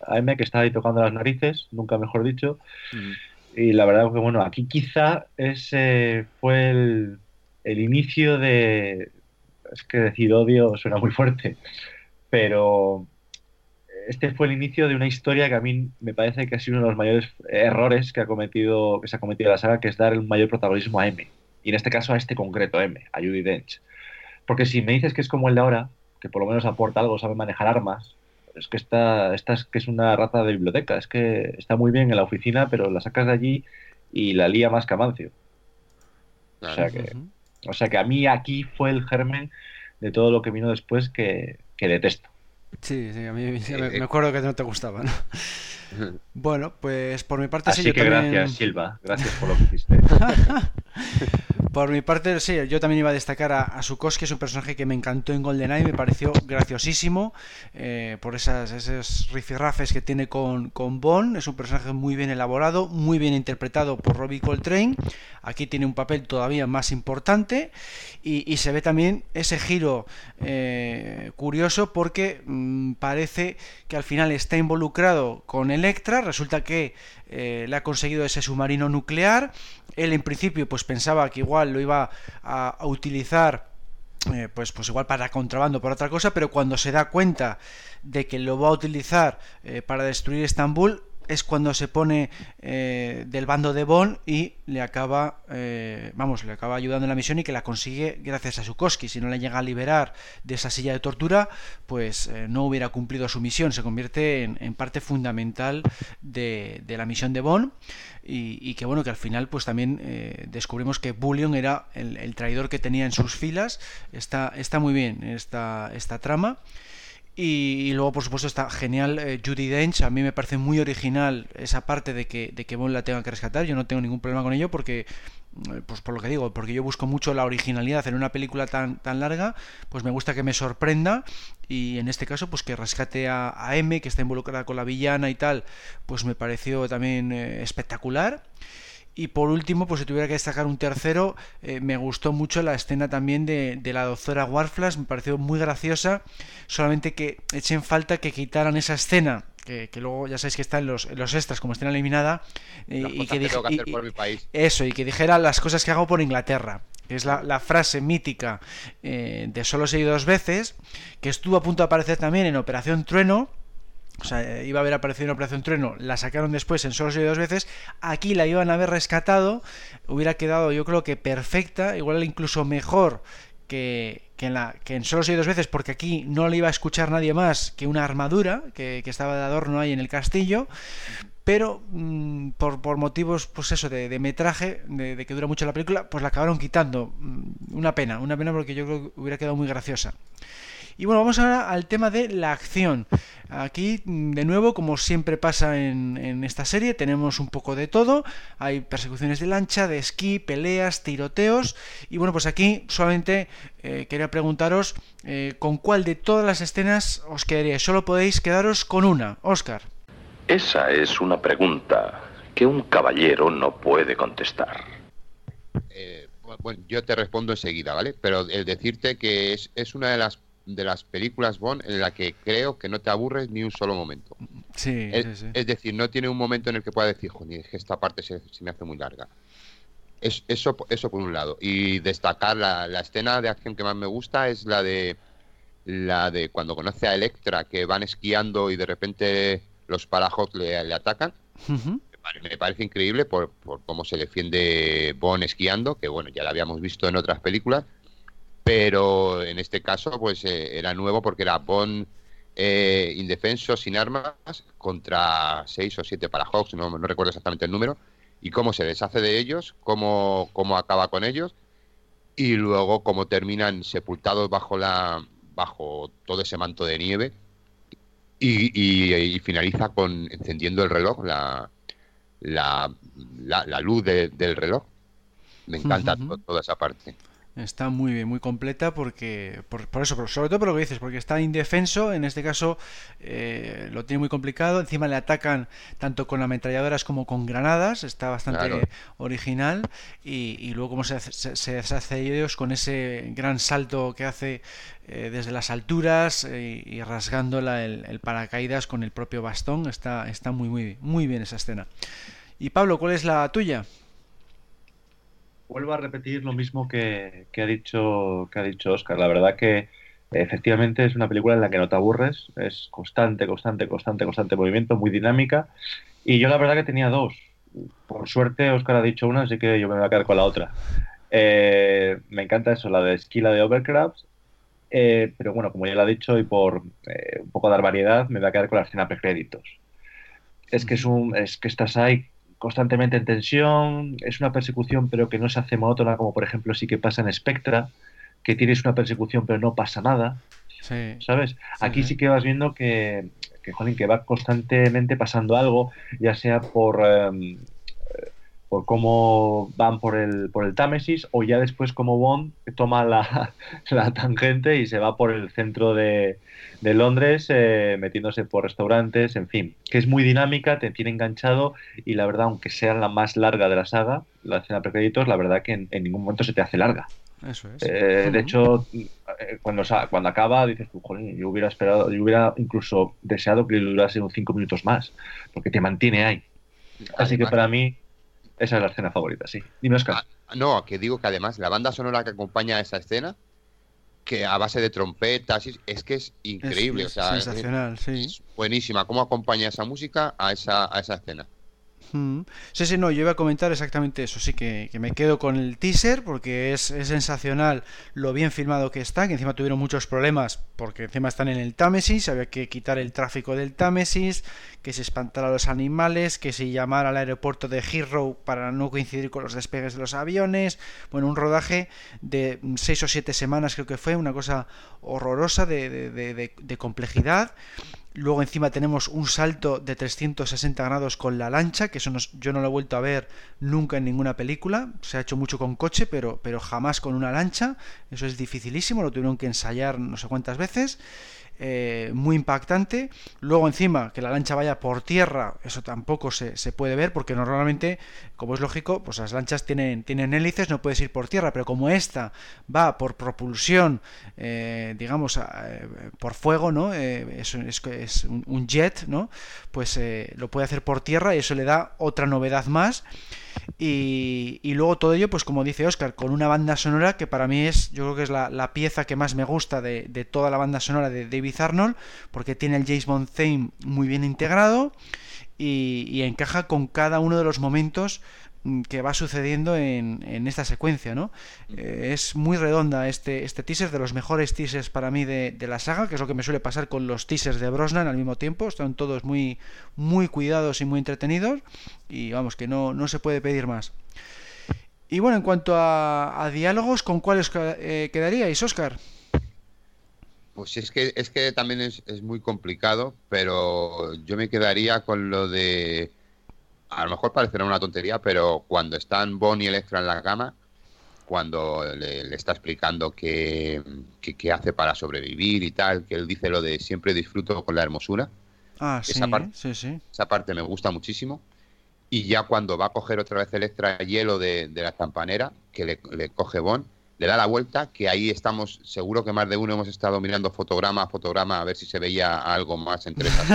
A M que está ahí tocando las narices, nunca mejor dicho. Mm. Y la verdad que, bueno, aquí quizá ese fue el, inicio de. Es que decir odio suena muy fuerte, pero este fue el inicio de una historia que a mí me parece que ha sido uno de los mayores errores que ha cometido que se ha cometido la saga, que es dar el mayor protagonismo a M. Y en este caso a este concreto M, a Judy Dench. Porque si me dices que es como el de ahora, que por lo menos aporta algo, sabe manejar armas, es que esta, esta es que es una raza de biblioteca, es que está muy bien en la oficina, pero la sacas de allí y la lía más que Amancio. O sea que, o sea que a mí aquí fue el germen de todo lo que vino después que, que detesto. Sí, sí, a mí me, acuerdo que no te gustaba, ¿no? Bueno, pues por mi parte Así sí, que gracias, Silva. Gracias por lo que hiciste. Por mi parte, sí, yo también iba a destacar a, a que es un personaje que me encantó en GoldenEye, me pareció graciosísimo eh, por esas, esos rifirrafes que tiene con, con Bond. Es un personaje muy bien elaborado, muy bien interpretado por Robbie Coltrane. Aquí tiene un papel todavía más importante y, se ve también ese giro eh, curioso porque mm, parece que al final está involucrado con Electra. Resulta que eh, le ha conseguido ese submarino nuclear. Él en principio pues pensaba que igual lo iba a, utilizar eh, pues, pues igual para contrabando por otra cosa, pero cuando se da cuenta de que lo va a utilizar eh, para destruir Estambul, es cuando se pone eh, del bando de Bond y le acaba, eh, vamos, le acaba ayudando en la misión y que la consigue gracias a Sukoski. Si no le llega a liberar de esa silla de tortura, pues eh, no hubiera cumplido su misión. Se convierte en, parte fundamental de, la misión de Bond y, que bueno, que al final pues también descubrimos que Bullion era el, traidor que tenía en sus filas. Está, está muy bien esta, esta trama. Y, luego, por supuesto, está genial eh, Judy Dench. A mí me parece muy original esa parte de que, de que Bond la tenga que rescatar. Yo no tengo ningún problema con ello porque, eh, pues por lo que digo, porque yo busco mucho la originalidad en una película tan, tan larga. Pues me gusta que me sorprenda. Y en este caso, pues que rescate a, M, que está involucrada con la villana y tal, pues me pareció también eh, espectacular. Y por último, pues si tuviera que destacar un tercero, eh, me gustó mucho la escena también de, la doctora Warflash, me pareció muy graciosa, solamente que echen falta que quitaran esa escena que, luego ya sabéis que está en los, los extras como escena eliminada y, que, eso y que dijera las cosas que hago por Inglaterra que es la, frase mítica eh, de solo seguido dos veces que estuvo a punto de aparecer también en Operación Trueno o sea, eh, iba a haber aparecido en Operación Trueno, la sacaron después en solo y dos veces, aquí la iban a haber rescatado, hubiera quedado yo creo que perfecta, igual incluso mejor que, en, la, que en solo y dos veces, porque aquí no le iba a escuchar nadie más que una armadura que, estaba de adorno ahí en el castillo, pero mm, por, por, motivos pues eso de, metraje de, de, que dura mucho la película pues la acabaron quitando. Mm, una pena una pena porque yo creo que hubiera quedado muy graciosa y bueno, vamos ahora al tema de la acción. Aquí, de nuevo, como siempre pasa en, esta serie, tenemos un poco de todo. Hay persecuciones de lancha, de esquí, peleas, tiroteos. Y bueno, pues aquí solamente eh, quería preguntaros eh, con cuál de todas las escenas os quedaríais. Solo podéis quedaros con una. Oscar. Esa es una pregunta que un caballero no puede contestar. Eh, bueno, yo te respondo enseguida, ¿vale? Pero el decirte que es, es una de las de las películas Bond en la que creo que no te aburres ni un solo momento. Sí, es, decir, no tiene un momento en el que pueda decir, es que esta parte se, me hace muy larga. Es, eso, eso por un lado. Y destacar la, escena de acción que más me gusta es la de la de cuando conoce a Electra, que van esquiando y de repente los Parahots le, atacan. me, parece increíble por, por cómo se defiende Bond esquiando, que bueno, ya lo habíamos visto en otras películas pero en este caso pues eh, era nuevo porque era Bond eh, indefenso, sin armas, contra seis o siete para Hawks, no, no, recuerdo exactamente el número, y cómo se deshace de ellos, cómo, cómo acaba con ellos, y luego cómo terminan sepultados bajo la bajo todo ese manto de nieve y, finaliza con encendiendo el reloj, la, la, la, luz del reloj Me encanta toda esa parte. Está muy bien, muy completa porque por, eso, pero sobre todo por lo que dices, porque está indefenso, en este caso eh, lo tiene muy complicado, encima le atacan tanto con ametralladoras como con granadas, está bastante original y, luego como se, se, deshace ellos con ese gran salto que hace eh, desde las alturas eh, y rasgando el, el, paracaídas con el propio bastón, está, está muy, muy, muy bien esa escena. Y Pablo, ¿cuál es la tuya? Vuelvo a repetir lo mismo que, ha dicho que ha dicho Oscar. La verdad que efectivamente es una película en la que no te aburres, es constante, constante, constante, constante movimiento, muy dinámica. Y yo la verdad que tenía dos. Por suerte Oscar ha dicho una, así que yo me voy a quedar con la otra. Eh, me encanta eso, la de Esquila de Overcraft. Eh, pero bueno, como ya lo ha dicho, y por eh, un poco dar variedad, me voy a quedar con la escena precréditos. Es que es un, es que estás ahí constantemente en tensión, es una persecución pero que no se hace monótona como por ejemplo sí que pasa en Spectra, que tienes una persecución pero no pasa nada, ¿sabes? Aquí sí. que vas viendo que, que, que va constantemente pasando algo, ya sea por... Em, por cómo van por el, por el Támesis o ya después como Bond toma la, la tangente y se va por el centro de, de Londres eh, metiéndose por restaurantes, en fin, que es muy dinámica, te tiene enganchado y la verdad, aunque sea la más larga de la saga, la escena precréditos, la verdad que en, ningún momento se te hace larga. Eso es. Eh, de hecho, eh, cuando, cuando acaba dices, joder, yo hubiera esperado, yo hubiera incluso deseado que durase unos cinco minutos más, porque te mantiene ahí. Así que para mí esa es la escena favorita, sí. Dime, Oscar. Ah, no, que digo que además la banda sonora que acompaña a esa escena, que a base de trompetas, es que es increíble. Es, sensacional, sí. buenísima. ¿Cómo acompaña esa música a esa, a esa escena? Sí, sí, no, yo iba a comentar exactamente eso, sí que, me quedo con el teaser porque es, sensacional lo bien filmado que está, que encima tuvieron muchos problemas porque encima están en el Támesis, había que quitar el tráfico del Támesis, que se espantara a los animales, que se llamara al aeropuerto de Heathrow para no coincidir con los despegues de los aviones, bueno, un rodaje de seis o siete semanas creo que fue, una cosa horrorosa de, de complejidad. Luego encima tenemos un salto de 360 grados con la lancha, que eso yo no lo he vuelto a ver nunca en ninguna película. Se ha hecho mucho con coche, pero, pero jamás con una lancha. Eso es dificilísimo, lo tuvieron que ensayar no sé cuántas veces. Eh, muy impactante. Luego encima que la lancha vaya por tierra, eso tampoco se, puede ver porque normalmente, como es lógico, pues las lanchas tienen, tienen hélices, no puedes ir por tierra, pero como esta va por propulsión, eh, digamos, eh, por fuego, ¿no? es, es, un jet, ¿no? Pues lo puede hacer por tierra y eso le da otra novedad más. Y, luego todo ello, pues como dice Oscar, con una banda sonora que para mí es, yo creo que es la, pieza que más me gusta de, toda la banda sonora de David Arnold, porque tiene el James Bond theme muy bien integrado y encaja con cada uno de los momentos que va sucediendo en, en esta secuencia, ¿no? Eh, es muy redonda este, este teaser, de los mejores teasers para mí de, la saga, que es lo que me suele pasar con los teasers de Brosnan al mismo tiempo, están todos muy, muy cuidados y muy entretenidos, y vamos, que no, no se puede pedir más. Y bueno, en cuanto a, diálogos, ¿con cuáles eh, quedaríais, Oscar? Pues es que, es que también es, es muy complicado, pero yo me quedaría con lo de a lo mejor parecerá una tontería, pero cuando están Bonnie y Electra en la cama, cuando le, está explicando qué, hace para sobrevivir y tal, que él dice lo de siempre disfruto con la hermosura. Ah, esa parte, sí, sí. Esa parte me gusta muchísimo. Y ya cuando va a coger otra vez Electra hielo de, la campanera, que le, coge Bon, le da la vuelta, que ahí estamos, seguro que más de uno hemos estado mirando fotograma a fotograma a ver si se veía algo más entre esas.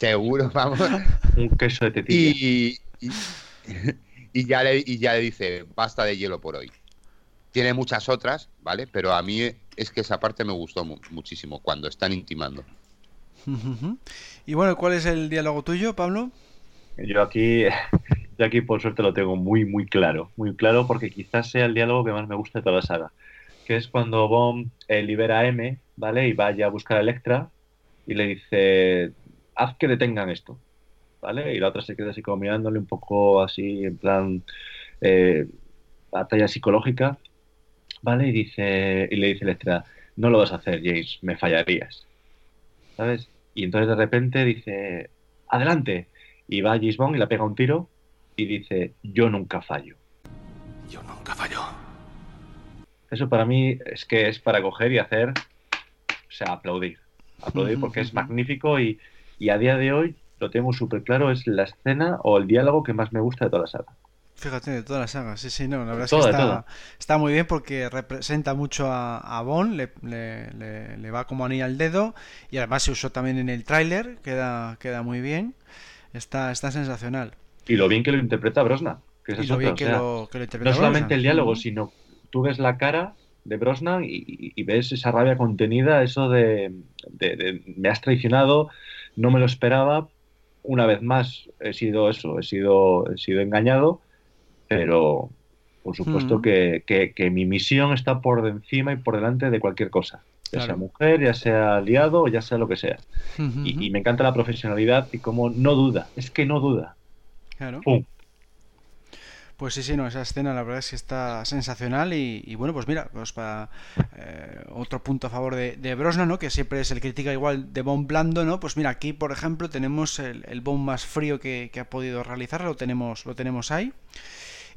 Seguro, vamos. Un queso de tetilla. Y, y, ya le, y ya le dice, basta de hielo por hoy. Tiene muchas otras, ¿vale? Pero a mí es que esa parte me gustó muchísimo, cuando están intimando. Y bueno, ¿cuál es el diálogo tuyo, Pablo? Yo aquí, yo aquí por suerte lo tengo muy, muy claro. Muy claro porque quizás sea el diálogo que más me gusta de toda la saga. Que es cuando Bond eh, libera a M, ¿vale? Y vaya a buscar a Electra y le dice, haz que detengan esto, ¿vale? Y la otra se queda así como mirándole un poco así, en plan, eh, batalla psicológica, ¿vale? Y, dice, y le dice Electra, no lo vas a hacer, James, me fallarías, ¿sabes? Y entonces de repente dice, adelante, y va James Bond y le pega un tiro y dice, yo nunca fallo. Yo nunca fallo. Eso para mí es que es para coger y hacer, o sea, aplaudir. Aplaudir porque es magnífico y, y a día de hoy lo tengo súper claro, es la escena o el diálogo que más me gusta de toda la saga. Fíjate, de toda la saga, sí, sí, no, la verdad es que está, está, muy bien porque representa mucho a, a Bond, le, le, le, va como anilla al dedo y además se usó también en el tráiler, queda, queda muy bien, está, está sensacional. Y lo bien que lo interpreta Brosnan. Que es y lo bien que, lo, que, lo, interpreta No solamente el diálogo, sino tú ves la cara de Brosnan y, y ves esa rabia contenida, eso de, de, de, me has traicionado, no me lo esperaba, una vez más he sido eso, he sido, he sido engañado pero por supuesto mm. que, que, que, mi misión está por encima y por delante de cualquier cosa, ya claro. sea mujer, ya sea aliado ya sea lo que sea. Y, y, me encanta la profesionalidad y como no duda, es que no duda. Claro. ¡Pum! Pues sí, sí, no, esa escena la verdad es que está sensacional y, y bueno, pues mira, pues para eh, otro punto a favor de, de, Brosnan, ¿no? Que siempre es el crítica igual de Bond blando, ¿no? Pues mira, aquí por ejemplo tenemos el, el Bond más frío que, que, ha podido realizar, lo tenemos, lo tenemos ahí.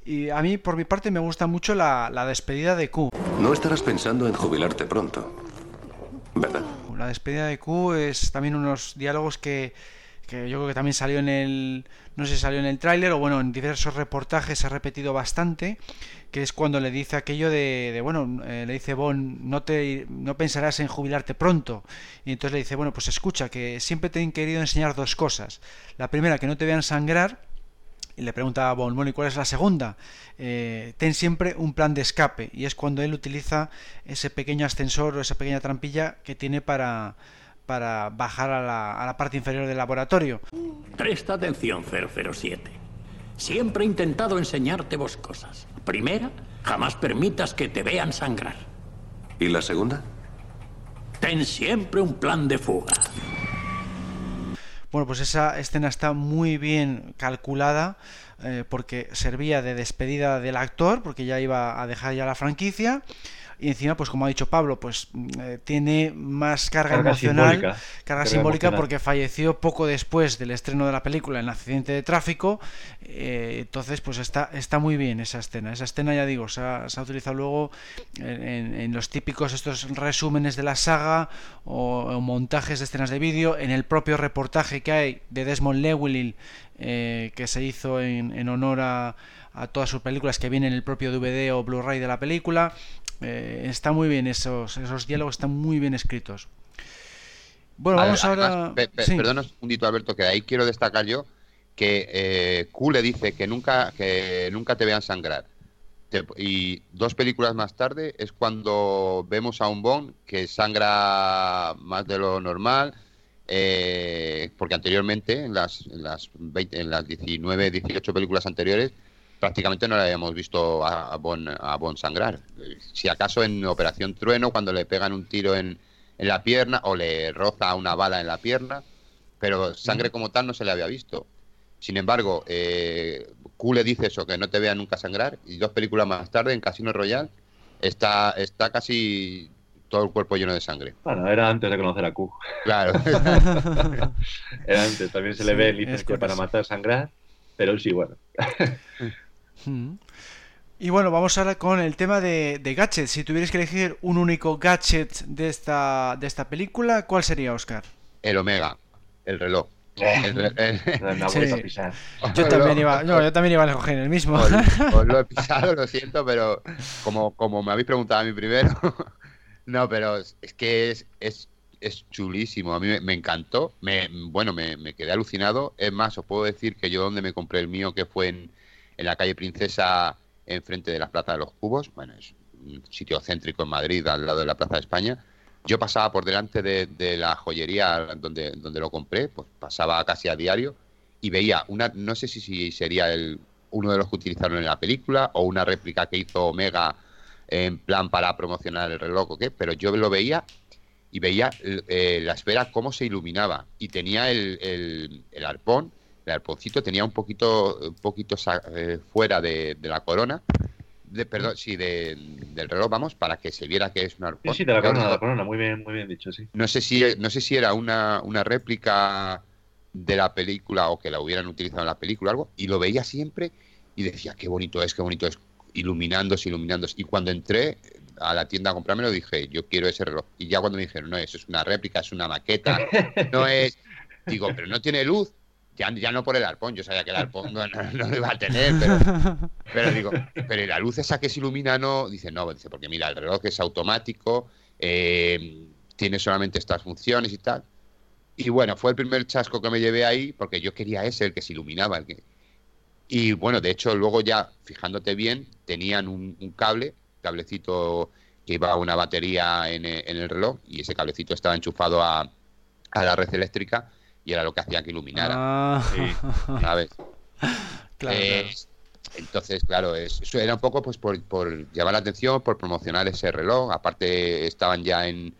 Y a mí, por mi parte, me gusta mucho la, la despedida de Q. No estarás pensando en jubilarte pronto, ¿verdad? La despedida de Q es también unos diálogos que, que yo creo que también salió en el no sé si salió en el tráiler o bueno en diversos reportajes se ha repetido bastante que es cuando le dice aquello de, de bueno eh, le dice Bon no te no pensarás en jubilarte pronto y entonces le dice bueno pues escucha que siempre te han querido enseñar dos cosas. La primera que no te vean sangrar y le pregunta a Bon, bueno, ¿y cuál es la segunda? Eh, ten siempre un plan de escape y es cuando él utiliza ese pequeño ascensor o esa pequeña trampilla que tiene para, para bajar a la, a la parte inferior del laboratorio. Presta atención, 007. Siempre he intentado enseñarte vos cosas. Primera, jamás permitas que te vean sangrar. ¿Y la segunda? Ten siempre un plan de fuga. Bueno, pues esa escena está muy bien calculada eh, porque servía de despedida del actor, porque ya iba a dejar ya la franquicia y encima, pues como ha dicho Pablo, pues eh, tiene más carga, carga emocional, simbólica. carga, carga simbólica emocional. porque falleció poco después del estreno de la película en accidente de tráfico, eh, entonces pues está, está muy bien esa escena, esa escena ya digo, se ha, se ha utilizado luego en, los típicos estos resúmenes de la saga o, o montajes de escenas de vídeo, en el propio reportaje que hay de Desmond Llewellyn eh, que se hizo en, en honor a, a todas sus películas que viene en el propio DVD o Blu-ray de la película eh, está muy bien esos, esos diálogos, están muy bien escritos. Bueno, vamos Además, ahora. Pe, pe, sí. Perdona un segundito, Alberto, que ahí quiero destacar yo que eh, Q le dice que nunca, que nunca te vean sangrar. y dos películas más tarde es cuando vemos a un Bond que sangra más de lo normal, eh, porque anteriormente, en las, en las, 20, en las 19, 18 películas anteriores, prácticamente no le habíamos visto a Bon, a bon sangrar. Si acaso en Operación Trueno, cuando le pegan un tiro en, en, la pierna o le roza una bala en la pierna, pero sangre como tal no se le había visto. Sin embargo, eh, Q le dice eso, que no te vea nunca sangrar, y dos películas más tarde, en Casino Royale, está, está casi todo el cuerpo lleno de sangre. Bueno, era antes de conocer a Q. Claro. era antes, también se le sí, ve el que para matar sangrar, pero sí, bueno. Y bueno, vamos ahora con el tema de, de, gadgets. Si tuvierais que elegir un único gadget de esta, de esta película, ¿cuál sería, Oscar? El Omega, el reloj. El, el, el, sí. yo, también iba, no, yo también iba a escoger el mismo. Os, os, lo he pisado, lo siento, pero como, como me habéis preguntado a mí primero, no, pero es que es, es, es chulísimo. A mí me, me encantó. Me, bueno, me, me, quedé alucinado. Es más, os puedo decir que yo donde me compré el mío, que fue en, en la calle Princesa, enfrente de la Plaza de los Cubos. Bueno, es un sitio céntrico en Madrid, al lado de la Plaza de España. Yo pasaba por delante de, la joyería donde, donde lo compré, pues pasaba casi a diario y veía una, no sé si, si sería el, uno de los que utilizaron en la película o una réplica que hizo Omega en plan para promocionar el reloj o qué, pero yo lo veía y veía eh, la esfera cómo se iluminaba y tenía el, el arpón el arponcito tenía un poquito, un poquito eh, fuera de, de, la corona, de, perdón, sí, de, del reloj, vamos, para que se viera que es un arpón. Sí, sí, de la corona, de la corona, muy bien, muy bien dicho, sí. No sé si, no sé si era una, una réplica de la película o que la hubieran utilizado en la película o algo, y lo veía siempre y decía, qué bonito es, qué bonito es. iluminándose, iluminándose. Y cuando entré a la tienda a comprármelo dije, yo quiero ese reloj. Y ya cuando me dijeron, no, eso es una réplica, es una maqueta, no es... Digo, pero no tiene luz. Ya, ya no por el arpón, yo sabía que el arpón no, lo iba a tener, pero, pero digo, pero la luz esa que se ilumina no, dice, no, dice, porque mira, el reloj es automático, eh, tiene solamente estas funciones y tal. Y bueno, fue el primer chasco que me llevé ahí, porque yo quería ese, el que se iluminaba. El que... Y bueno, de hecho, luego ya, fijándote bien, tenían un, cable, cablecito que iba a una batería en, el reloj, y ese cablecito estaba enchufado a, a la red eléctrica, y era lo que hacía que iluminara. Ah. ¿Sabes? Eh, entonces, claro, eso era un poco pues por, por llamar la atención, por promocionar ese reloj. Aparte, estaban ya en,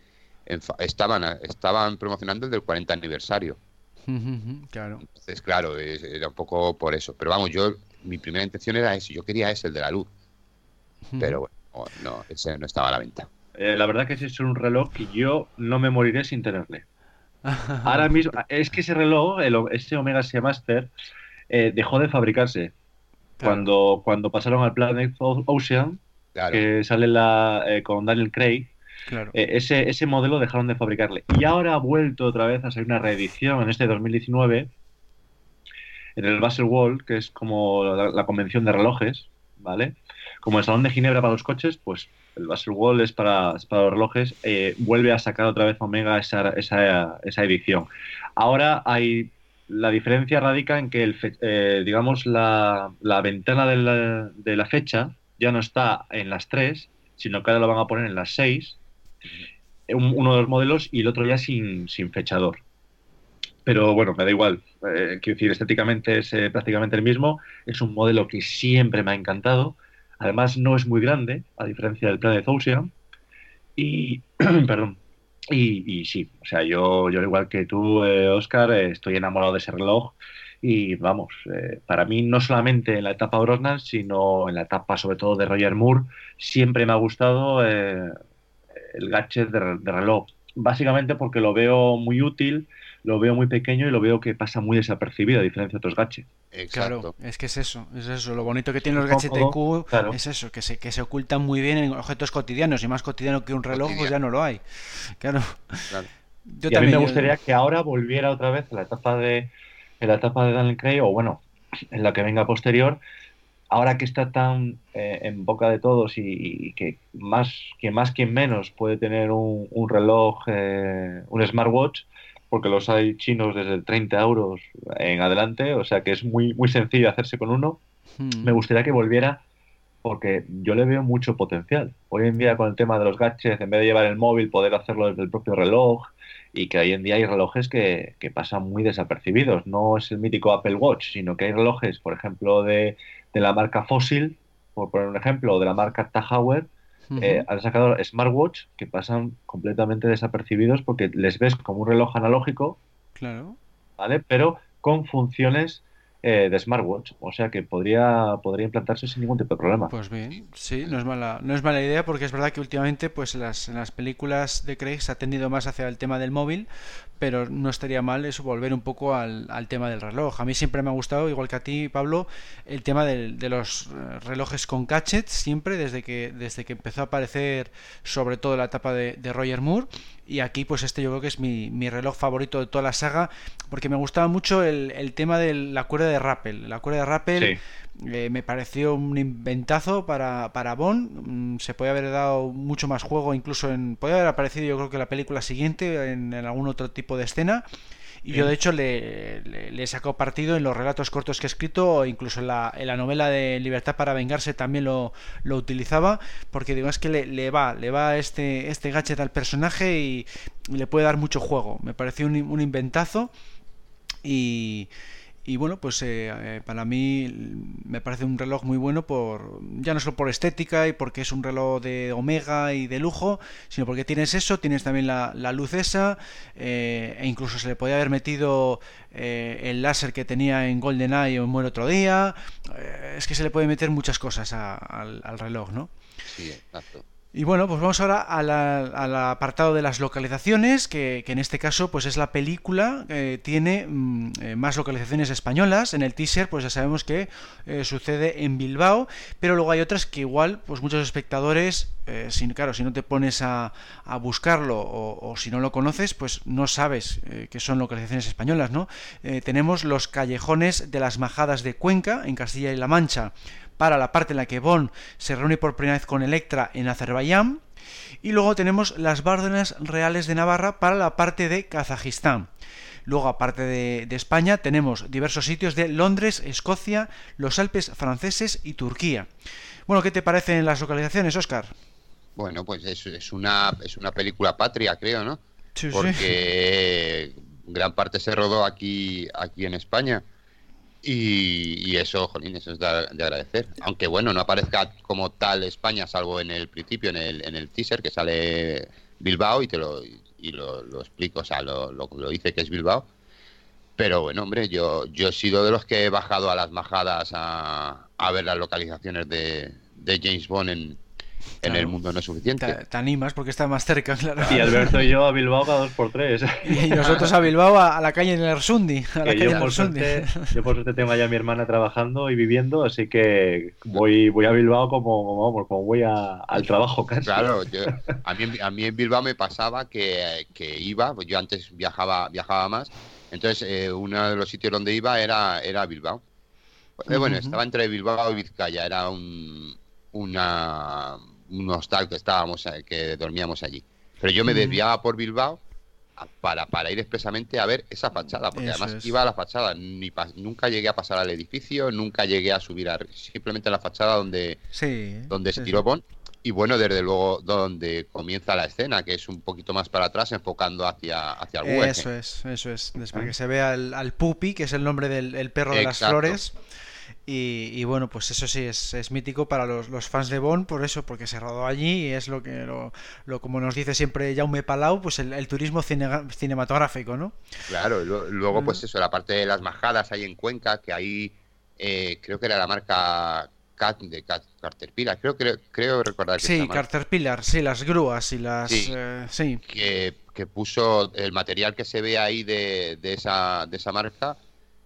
estaban, estaban promocionando el del 40 aniversario. claro. Entonces, claro, era un poco por eso. Pero vamos, yo, mi primera intención era ese, yo quería ese, el de la luz. Pero bueno, no, ese no estaba a la venta. Eh, la verdad que ese es un reloj que yo no me moriré sin tenerle. Ahora mismo, es que ese reloj, el, ese Omega Seamaster, eh, dejó de fabricarse. Cuando, cuando pasaron al Planet Ocean, que sale la, eh, con Daniel Craig, eh, ese, ese modelo dejaron de fabricarle. Y ahora ha vuelto otra vez a salir una reedición en este 2019 en el Basel World, que es como la, convención de relojes, ¿vale? Como el Salón de Ginebra para los coches, pues el Basel World es para, para los relojes. Eh, vuelve a sacar otra vez Omega esa, esa, esa edición. Ahora hay la diferencia radica en que, el eh, digamos, la, la ventana de la, de la, fecha ya no está en las 3, sino que ahora lo van a poner en las 6 uno de los modelos y el otro ya sin, sin fechador. Pero bueno, me da igual. Eh, quiero decir, estéticamente es prácticamente el mismo. Es un modelo que siempre me ha encantado. Además, no es muy grande, a diferencia del Planet Ocean. Y, perdón. Y, sí, o sea, yo, yo igual que tú, eh, Oscar, estoy enamorado de ese reloj. Y vamos, para mí, no solamente en la etapa Brosnan, sino en la etapa sobre todo de Roger Moore, siempre me ha gustado el gadget de, reloj. Básicamente porque lo veo muy útil, lo veo muy pequeño y lo veo que pasa muy desapercibido a diferencia de otros gadgets. Claro, es que es eso, es eso. Lo bonito que tienen los gadgets de Q es eso, que se, que se ocultan muy bien en objetos cotidianos y más cotidiano que un reloj, pues ya no lo hay. Claro. y a mí me gustaría que ahora volviera otra vez a la etapa de en la etapa de Daniel Craig o bueno, en la que venga posterior, ahora que está tan eh, en boca de todos y, que más que más que menos puede tener un, reloj, eh, un smartwatch, porque los hay chinos desde 30 euros en adelante, o sea que es muy, muy sencillo hacerse con uno. Hmm. Me gustaría que volviera porque yo le veo mucho potencial. Hoy en día con el tema de los gadgets, en vez de llevar el móvil, poder hacerlo desde el propio reloj y que hoy en día hay relojes que, que pasan muy desapercibidos. No es el mítico Apple Watch, sino que hay relojes, por ejemplo, de, de la marca Fossil, por poner un ejemplo, o de la marca Eh, han sacado smartwatch que pasan completamente desapercibidos porque les ves como un reloj analógico, claro. ¿vale? Pero con funciones eh, de smartwatch, o sea que podría, podría implantarse sin ningún tipo de problema. Pues bien, sí, no es mala, no es mala idea porque es verdad que últimamente pues las, en las películas de Craig se ha tendido más hacia el tema del móvil, pero no estaría mal eso volver un poco al, tema del reloj. A mí siempre me ha gustado, igual que a ti, Pablo, el tema de, los eh, relojes con gadgets, siempre desde que, desde que empezó a aparecer sobre todo la etapa de, Roger Moore. Y aquí pues este yo creo que es mi, mi, reloj favorito de toda la saga porque me gustaba mucho el, el tema de la cuerda de rappel. La cuerda de rappel eh, me pareció un inventazo para, para Bond mm, se puede haber dado mucho más juego incluso en puede haber aparecido yo creo que la película siguiente en, en algún otro tipo de escena y yo, de hecho, le, le, he sacado partido en los relatos cortos que he escrito, o incluso en la, en la novela de Libertad para Vengarse también lo, lo utilizaba, porque digo, es que le, le, va, le va este, este gadget al personaje y, le puede dar mucho juego. Me pareció un, un inventazo. Y, y bueno, pues eh, eh, para mí me parece un reloj muy bueno por ya no solo por estética y porque es un reloj de omega y de lujo, sino porque tienes eso, tienes también la, la luz esa eh, e incluso se le podía haber metido el láser que tenía en GoldenEye o en Otro Día. es que se le puede meter muchas cosas al, al, reloj, ¿no? Sí, exacto. Y bueno, pues vamos ahora al apartado de las localizaciones, que, en este caso pues es la película que tiene mm, eh, más localizaciones españolas. En el teaser pues ya sabemos que eh, sucede en Bilbao, pero luego hay otras que igual pues muchos espectadores, eh, sin, claro, si no te pones a, buscarlo o, si no lo conoces, pues no sabes que son localizaciones españolas, ¿no? tenemos los callejones de las Majadas de Cuenca, en Castilla y La Mancha para la parte en la que Bond se reúne por primera vez con Electra en Azerbaiyán. Y luego tenemos las Bárdenas Reales de Navarra para la parte de Kazajistán. Luego, aparte de, España, tenemos diversos sitios de Londres, Escocia, los Alpes franceses y Turquía. Bueno, ¿qué te parecen las localizaciones, Oscar? Bueno, pues es, es, una, es una película patria, creo, ¿no? Sí, Porque gran parte se rodó aquí, aquí en España. Y, eso, jolín, eso es de, agradecer. Aunque bueno, no aparezca como tal España, salvo en el principio, en el, en el teaser, que sale Bilbao y te lo, y lo, explico, o sea, lo, lo, dice que es Bilbao. Pero bueno, hombre, yo, yo he sido de los que he bajado a las majadas a, a ver las localizaciones de, de James Bond en, en el mundo no es suficiente. Te, animas porque está más cerca, claro. Y Alberto y yo a Bilbao cada dos por tres. Y nosotros a Bilbao a, la calle en el Ersundi. yo, por suerte, yo por suerte tengo allá a mi hermana trabajando y viviendo, así que voy, voy a Bilbao como, vamos, como voy al trabajo casi. Claro, a, mí, a mí en Bilbao me pasaba que, que iba, pues yo antes viajaba, viajaba más, entonces eh, uno de los sitios donde iba era, era Bilbao. Eh, bueno, estaba entre Bilbao y Vizcaya, era un, una un hostal que estábamos, eh, que dormíamos allí. Pero yo me desviaba por Bilbao para, para ir expresamente a ver esa fachada, porque además iba a la fachada, ni nunca llegué a pasar al edificio, nunca llegué a subir a, simplemente a la fachada donde, donde se tiró Bond. Y bueno, desde luego donde comienza la escena, que es un poquito más para atrás, enfocando hacia, hacia el hueco. Eso es, eso es. Después que se ve al, al Pupi, que es el nombre del perro de las flores. Y, bueno, pues eso sí es, mítico para los, fans de Bond, por eso, porque se rodó allí y es lo que, lo, como nos dice siempre Jaume Palau, pues el, turismo cinematográfico, ¿no? Claro, luego pues mm. eso, la parte de las majadas ahí en Cuenca, que ahí eh, creo que era la marca Cat, de Caterpillar, creo, creo, creo recordar que Sí, Caterpillar, sí, las grúas y las... Sí, eh, Que, que, puso el material que se ve ahí de, de, esa, de esa marca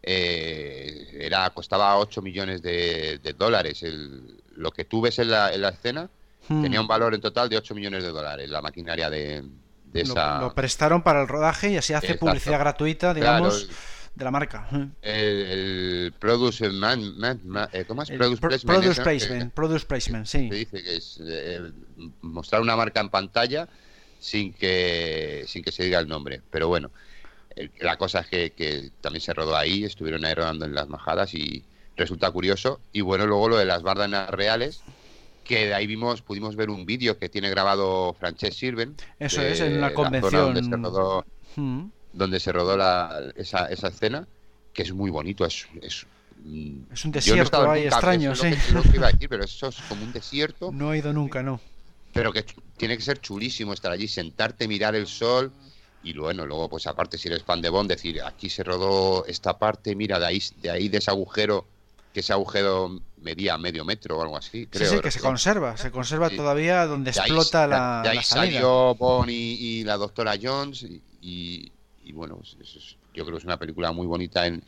eh, era costaba 8 millones de, dólares. lo que tú ves en la, en la escena hmm. tenía un valor en total de 8 millones de dólares, la maquinaria de, esa... Lo, prestaron para el rodaje y así hace publicidad gratuita, digamos... de la marca. El, Produce Man, eh, ¿cómo es? Produce, placement, produce, placement, sí. dice que es eh, mostrar una marca en pantalla sin que sin que se diga el nombre. Pero bueno, la cosa es que, también se rodó ahí, estuvieron ahí rodando en las majadas y resulta curioso. Y bueno, luego lo de las bárdanas reales, que de ahí vimos, pudimos ver un vídeo que tiene grabado Francesc Sirven. Eso es, en una convención. Donde se rodó, mm. donde se rodó la, esa, esa escena, que es muy bonito, es, es es un desierto ahí extraño, sí. Lo que, iba a decir, pero eso es como un desierto. No he ido nunca, no. Pero que tiene que ser chulísimo estar allí, sentarte, mirar el sol, y bueno, luego pues aparte si eres fan de Bond, decir, aquí se rodó esta parte, mira, de ahí de, ahí de ese agujero, que ese agujero medía medio metro o algo así. Creo, sí, sí, que se conserva, se conserva todavía donde explota la, de ahí salió Bond y, la doctora Jones y, bueno, yo creo que es una película muy bonita en,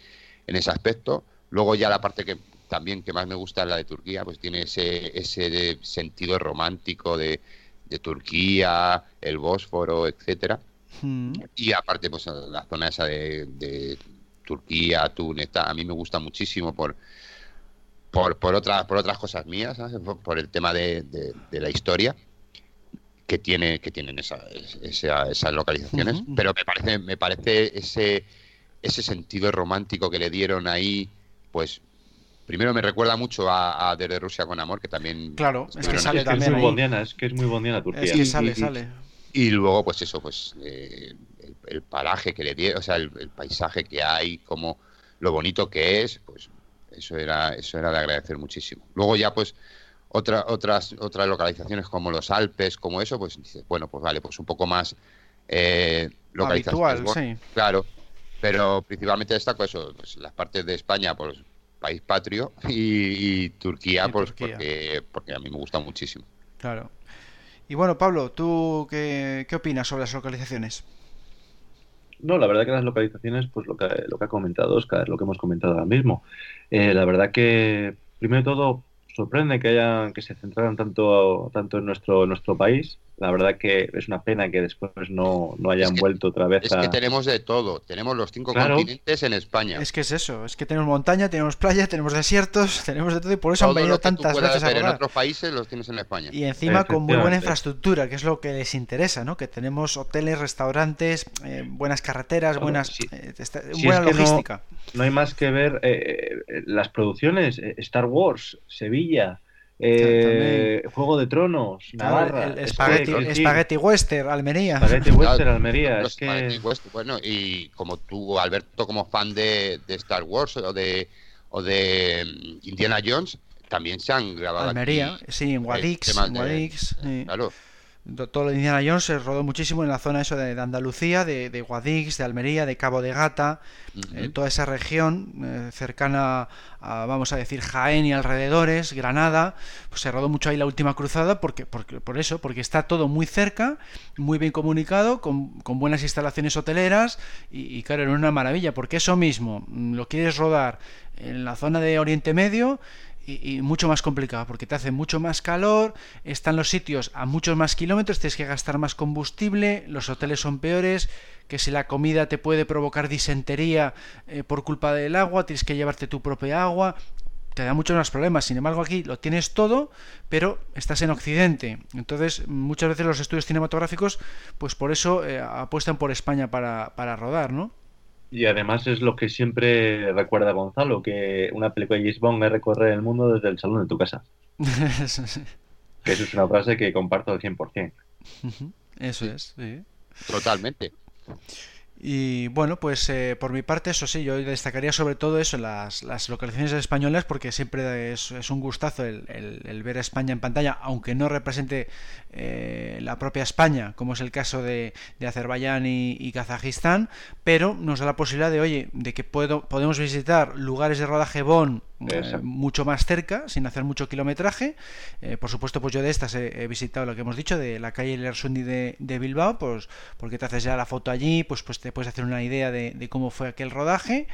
en ese aspecto. Luego ya la parte que también que más me gusta es la de Turquía, pues tiene ese, ese sentido romántico de, de Turquía, el Bósforo, etcétera y aparte, pues la zona esa de, Turquía, Túnez, a mí me gusta muchísimo por, por, por, otras, por otras cosas mías, por, el tema de, la historia que tiene que tienen esa, esas localizaciones. Pero me parece me parece ese ese sentido romántico que le dieron ahí pues primero me recuerda mucho a, Desde Rusia con amor que también claro es que sale es muy bondiana es que es muy bondiana Turquía. Es que sale sale y luego, pues eso, pues eh, el, paraje que le dieron, o sea, el, paisaje que hay, como lo bonito que es, pues eso era, eso era de agradecer muchísimo. Luego ya, pues, otra, otras, otras localizaciones como los Alpes, como eso, pues dices, bueno, pues vale, pues un poco más eh, localizaciones. Claro, pero principalmente destaco eso, pues las partes de España, pues país patrio, y, Turquía, pues Porque, porque a mí me gusta muchísimo. Claro. Y bueno, Pablo, ¿tú qué, qué opinas sobre las localizaciones? No, la verdad que las localizaciones, pues lo que, lo que ha comentado Oscar, lo que hemos comentado ahora mismo. Eh, la verdad que, primero de todo, sorprende que hayan, que se centraran tanto, tanto en nuestro, nuestro país. La verdad que es una pena que después no, no hayan vuelto otra vez es a... que tenemos de todo, tenemos los cinco continentes en España. Es que es eso, es que tenemos montaña, tenemos playa, tenemos desiertos, tenemos de todo y por eso han venido tantas veces a en otros países los tienes en España. Y encima con muy buena infraestructura, que es lo que les interesa, ¿no? Que tenemos hoteles, restaurantes, eh, buenas carreteras, buenas eh, buena logística. No, hay más que ver eh, las producciones, Star Wars, Sevilla, eh, Juego de Tronos, Navarra. El, Spaghetti, Western, Almería. Spaghetti Western, Almería. es que... bueno, y como tú, Alberto, como fan de, de, Star Wars o de, o de mm, Indiana Jones, también se han grabado Almería, sí, en Guadix. Claro todo lo de Indiana Jones se rodó muchísimo en la zona eso de, Andalucía, de, de, Guadix, de Almería, de Cabo de Gata, eh, toda esa región eh, cercana a, vamos a decir, Jaén y alrededores, Granada, pues se rodó mucho ahí la última cruzada porque, porque por eso, porque está todo muy cerca, muy bien comunicado, con, con buenas instalaciones hoteleras y, y claro, era una maravilla, porque eso mismo mm, lo quieres rodar en la zona de Oriente Medio y, mucho más complicado porque te hace mucho más calor, están los sitios a muchos más kilómetros, tienes que gastar más combustible, los hoteles son peores, que si la comida te puede provocar disentería eh, por culpa del agua, tienes que llevarte tu propia agua, te da muchos más problemas. Sin embargo, aquí lo tienes todo, pero estás en Occidente. Entonces, muchas veces los estudios cinematográficos, pues por eso eh, apuestan por España para, para rodar, ¿no? Y además es lo que siempre recuerda Gonzalo, que una película de James Bond es recorrer el mundo desde el salón de tu casa. que eso es una frase que comparto al 100%. Eso es, sí. Totalmente. Y bueno, pues eh, por mi parte, eso sí, yo destacaría sobre todo eso, las, las localizaciones españolas, porque siempre es, un gustazo el, ver a España en pantalla, aunque no represente eh, la propia España, como es el caso de, de Azerbaiyán y, Kazajistán, pero nos da la posibilidad de, oye, de que puedo, podemos visitar lugares de rodaje Bon eh, mucho más cerca, sin hacer mucho kilometraje. por supuesto, pues yo de estas he, visitado lo que hemos dicho, de la calle Lersundi de, de Bilbao, pues porque te haces ya la foto allí, pues, pues te puedes hacer una idea de, cómo fue aquel rodaje.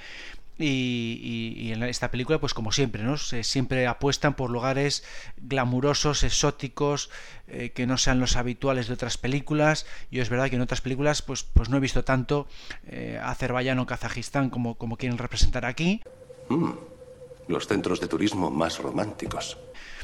Y, en esta película, pues como siempre, ¿no? Se, siempre apuestan por lugares glamurosos, exóticos, eh, que no sean los habituales de otras películas. Y es verdad que en otras películas, pues, pues no he visto tanto eh, Azerbaiyán o Kazajistán como, como quieren representar aquí. Mm, los centros de turismo más románticos.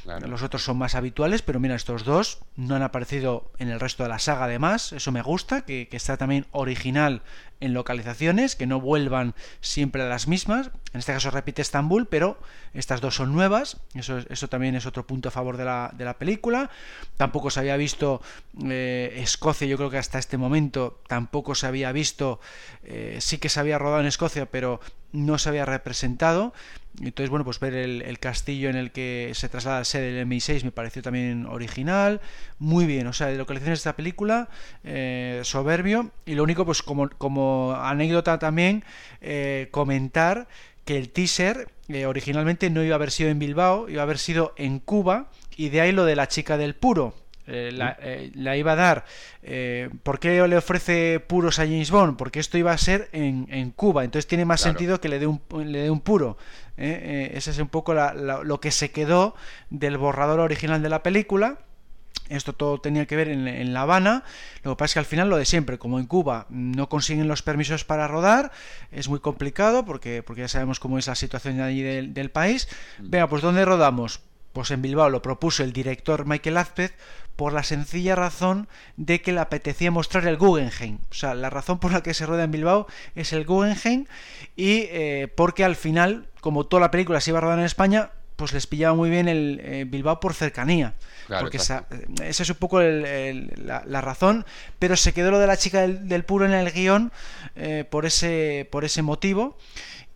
Los otros son más habituales, pero mira, estos dos no han aparecido en el resto de la saga además. Eso me gusta, que, está también original en localizaciones, que no vuelvan siempre a las mismas. En este caso repite Estambul, pero estas dos son nuevas. Eso, eso también es otro punto a favor de la, de la película. Tampoco se había visto eh, Escocia, yo creo que hasta este momento tampoco se había visto, eh, sí que se había rodado en Escocia, pero no se había representado. Entonces, bueno, pues ver el, castillo en el que se traslada la sede del MI6 me pareció también original. Muy bien, o sea, de localizaciones de esta película, eh, soberbio. Y lo único, pues como, como anécdota también, eh, comentar que el teaser eh, originalmente no iba a haber sido en Bilbao, iba a haber sido en Cuba, y de ahí lo de la chica del puro. Eh, eh, la, iba a dar. Eh, ¿Por qué le ofrece puros a James Bond? Porque esto iba a ser en, Cuba, entonces tiene más sentido que le dé un, le dé un puro. ese es un poco lo que se quedó del borrador original de la película. Esto todo tenía que ver en, La Habana. Lo que pasa es que al final lo de siempre, como en Cuba no consiguen los permisos para rodar, es muy complicado porque, porque ya sabemos cómo es la situación allí del, del país. Mm. Venga, pues ¿dónde rodamos? Pues en Bilbao lo propuso el director Michael Azpez por la sencilla razón de que le apetecía mostrar el Guggenheim. O sea, la razón por la que se rueda en Bilbao es el Guggenheim y eh, porque al final, como toda la película se iba a rodar en España, pues les pillaba muy bien el eh, Bilbao por cercanía. porque esa, es un poco la, razón, pero se quedó lo de la chica del, puro en el guion eh, por, ese, por ese motivo.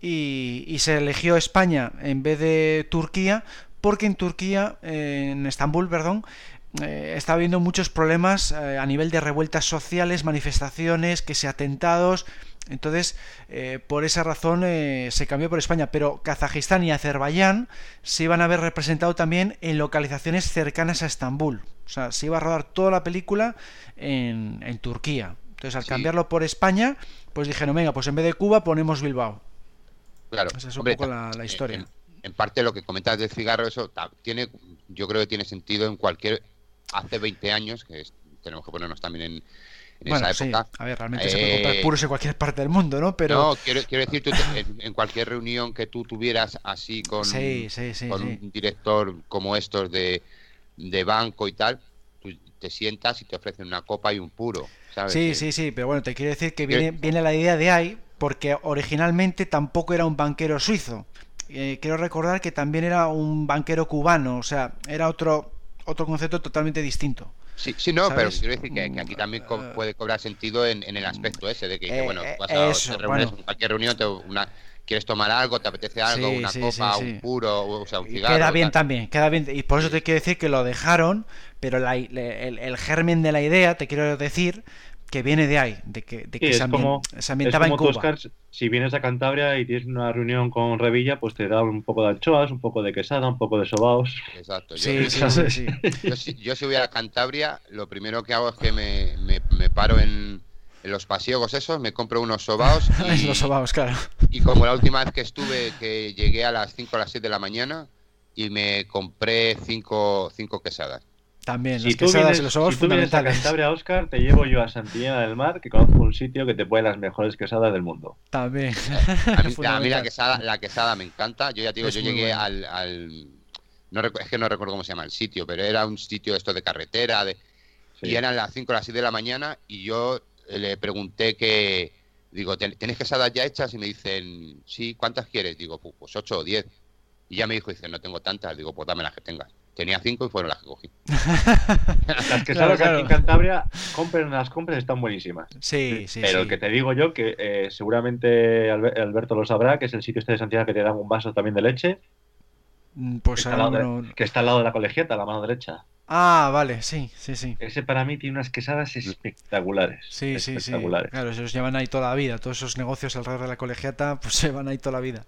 Y, y, se eligió España en vez de Turquía porque en Turquía, en Estambul, perdón, eh, está habiendo muchos problemas eh, a nivel de revueltas sociales, manifestaciones, que se atentados, Entonces, eh, por esa razón eh, se cambió por España, pero Kazajistán y Azerbaiyán se iban a haber representado también en localizaciones cercanas a Estambul. O sea, se iba a rodar toda la película en, Turquía. Entonces, al cambiarlo por España, pues dijeron, venga, pues en vez de Cuba ponemos Bilbao. Claro, esa es un poco la, historia. En, parte lo que comentas del cigarro, eso tiene, yo creo que tiene sentido en cualquier, hace 20 años, que tenemos que ponernos también en, bueno, esa época. A ver, realmente se puede comprar eh, puros en cualquier parte del mundo, ¿no? Pero... No, quiero, decir, en, cualquier reunión que tú tuvieras así con, con un director como estos de, de banco y tal, tú te sientas y te ofrecen una copa y un puro. ¿sabes? Sí, sí, sí, pero bueno, te quiero decir que viene, viene la idea de ahí porque originalmente tampoco era un banquero suizo. Eh, quiero recordar que también era un banquero cubano, o sea, era otro, otro concepto totalmente distinto. Sí, sí, no, pero quiero decir que, aquí también mm, puede cobrar sentido en, el aspecto ese de que, bueno, vas a eso, en cualquier reunión, una, quieres tomar algo, te apetece algo, una copa, un puro, o sea, un cigarro. Queda bien también, queda bien. Y por eso te quiero decir que lo dejaron, pero el, germen de la idea, te quiero decir, que viene de ahí, de que, de que se, ambientaba en Cuba. si vienes a Cantabria y tienes una reunión con Revilla, pues te da un poco de anchoas, un poco de quesada, un poco de sobaos. Exacto. Yo, sí, sí, sí, yo, si voy a Cantabria, lo primero que hago es que me, me, paro en, en, los pasiegos esos, me compro unos sobaos. Y, los sobaos, claro. Y como la última vez que estuve, que llegué a las 5 o las 6 de la mañana y me compré cinco, cinco quesadas. También, si las quesadas y los ojos si tú vienes a Cantabria, Oscar, te llevo yo a Santillana del Mar, que conozco un sitio que te pone las mejores quesadas del mundo. También. A mí, la, quesada, la quesada me encanta. Yo ya te digo, yo llegué al... no, es que no recuerdo cómo se llama el sitio, pero era un sitio esto de carretera, de, y eran las 5 o las 6 de la mañana, y yo le pregunté que... Digo, ¿tienes quesadas ya hechas? Y me dicen, sí, ¿cuántas quieres? Digo, pues 8 o 10. Y ya me dijo, dice, no tengo tantas. Digo, pues dame las que tengas. Tenía cinco y fueron las que cogí. las que claro, aquí en Cantabria, compren las compras, están buenísimas. Sí, sí. Pero que te digo yo, que eh, seguramente Alberto lo sabrá, que es el sitio este de Santiago que te da un vaso también de leche. Mm, pues que, está que está al lado de la colegiata, a la mano derecha. Ah, vale, sí, sí, sí. Ese para mí tiene unas quesadas espectaculares. Sí, sí, sí. Claro, se los llevan ahí toda la vida. Todos esos negocios alrededor de la colegiata, pues se van ahí toda la vida.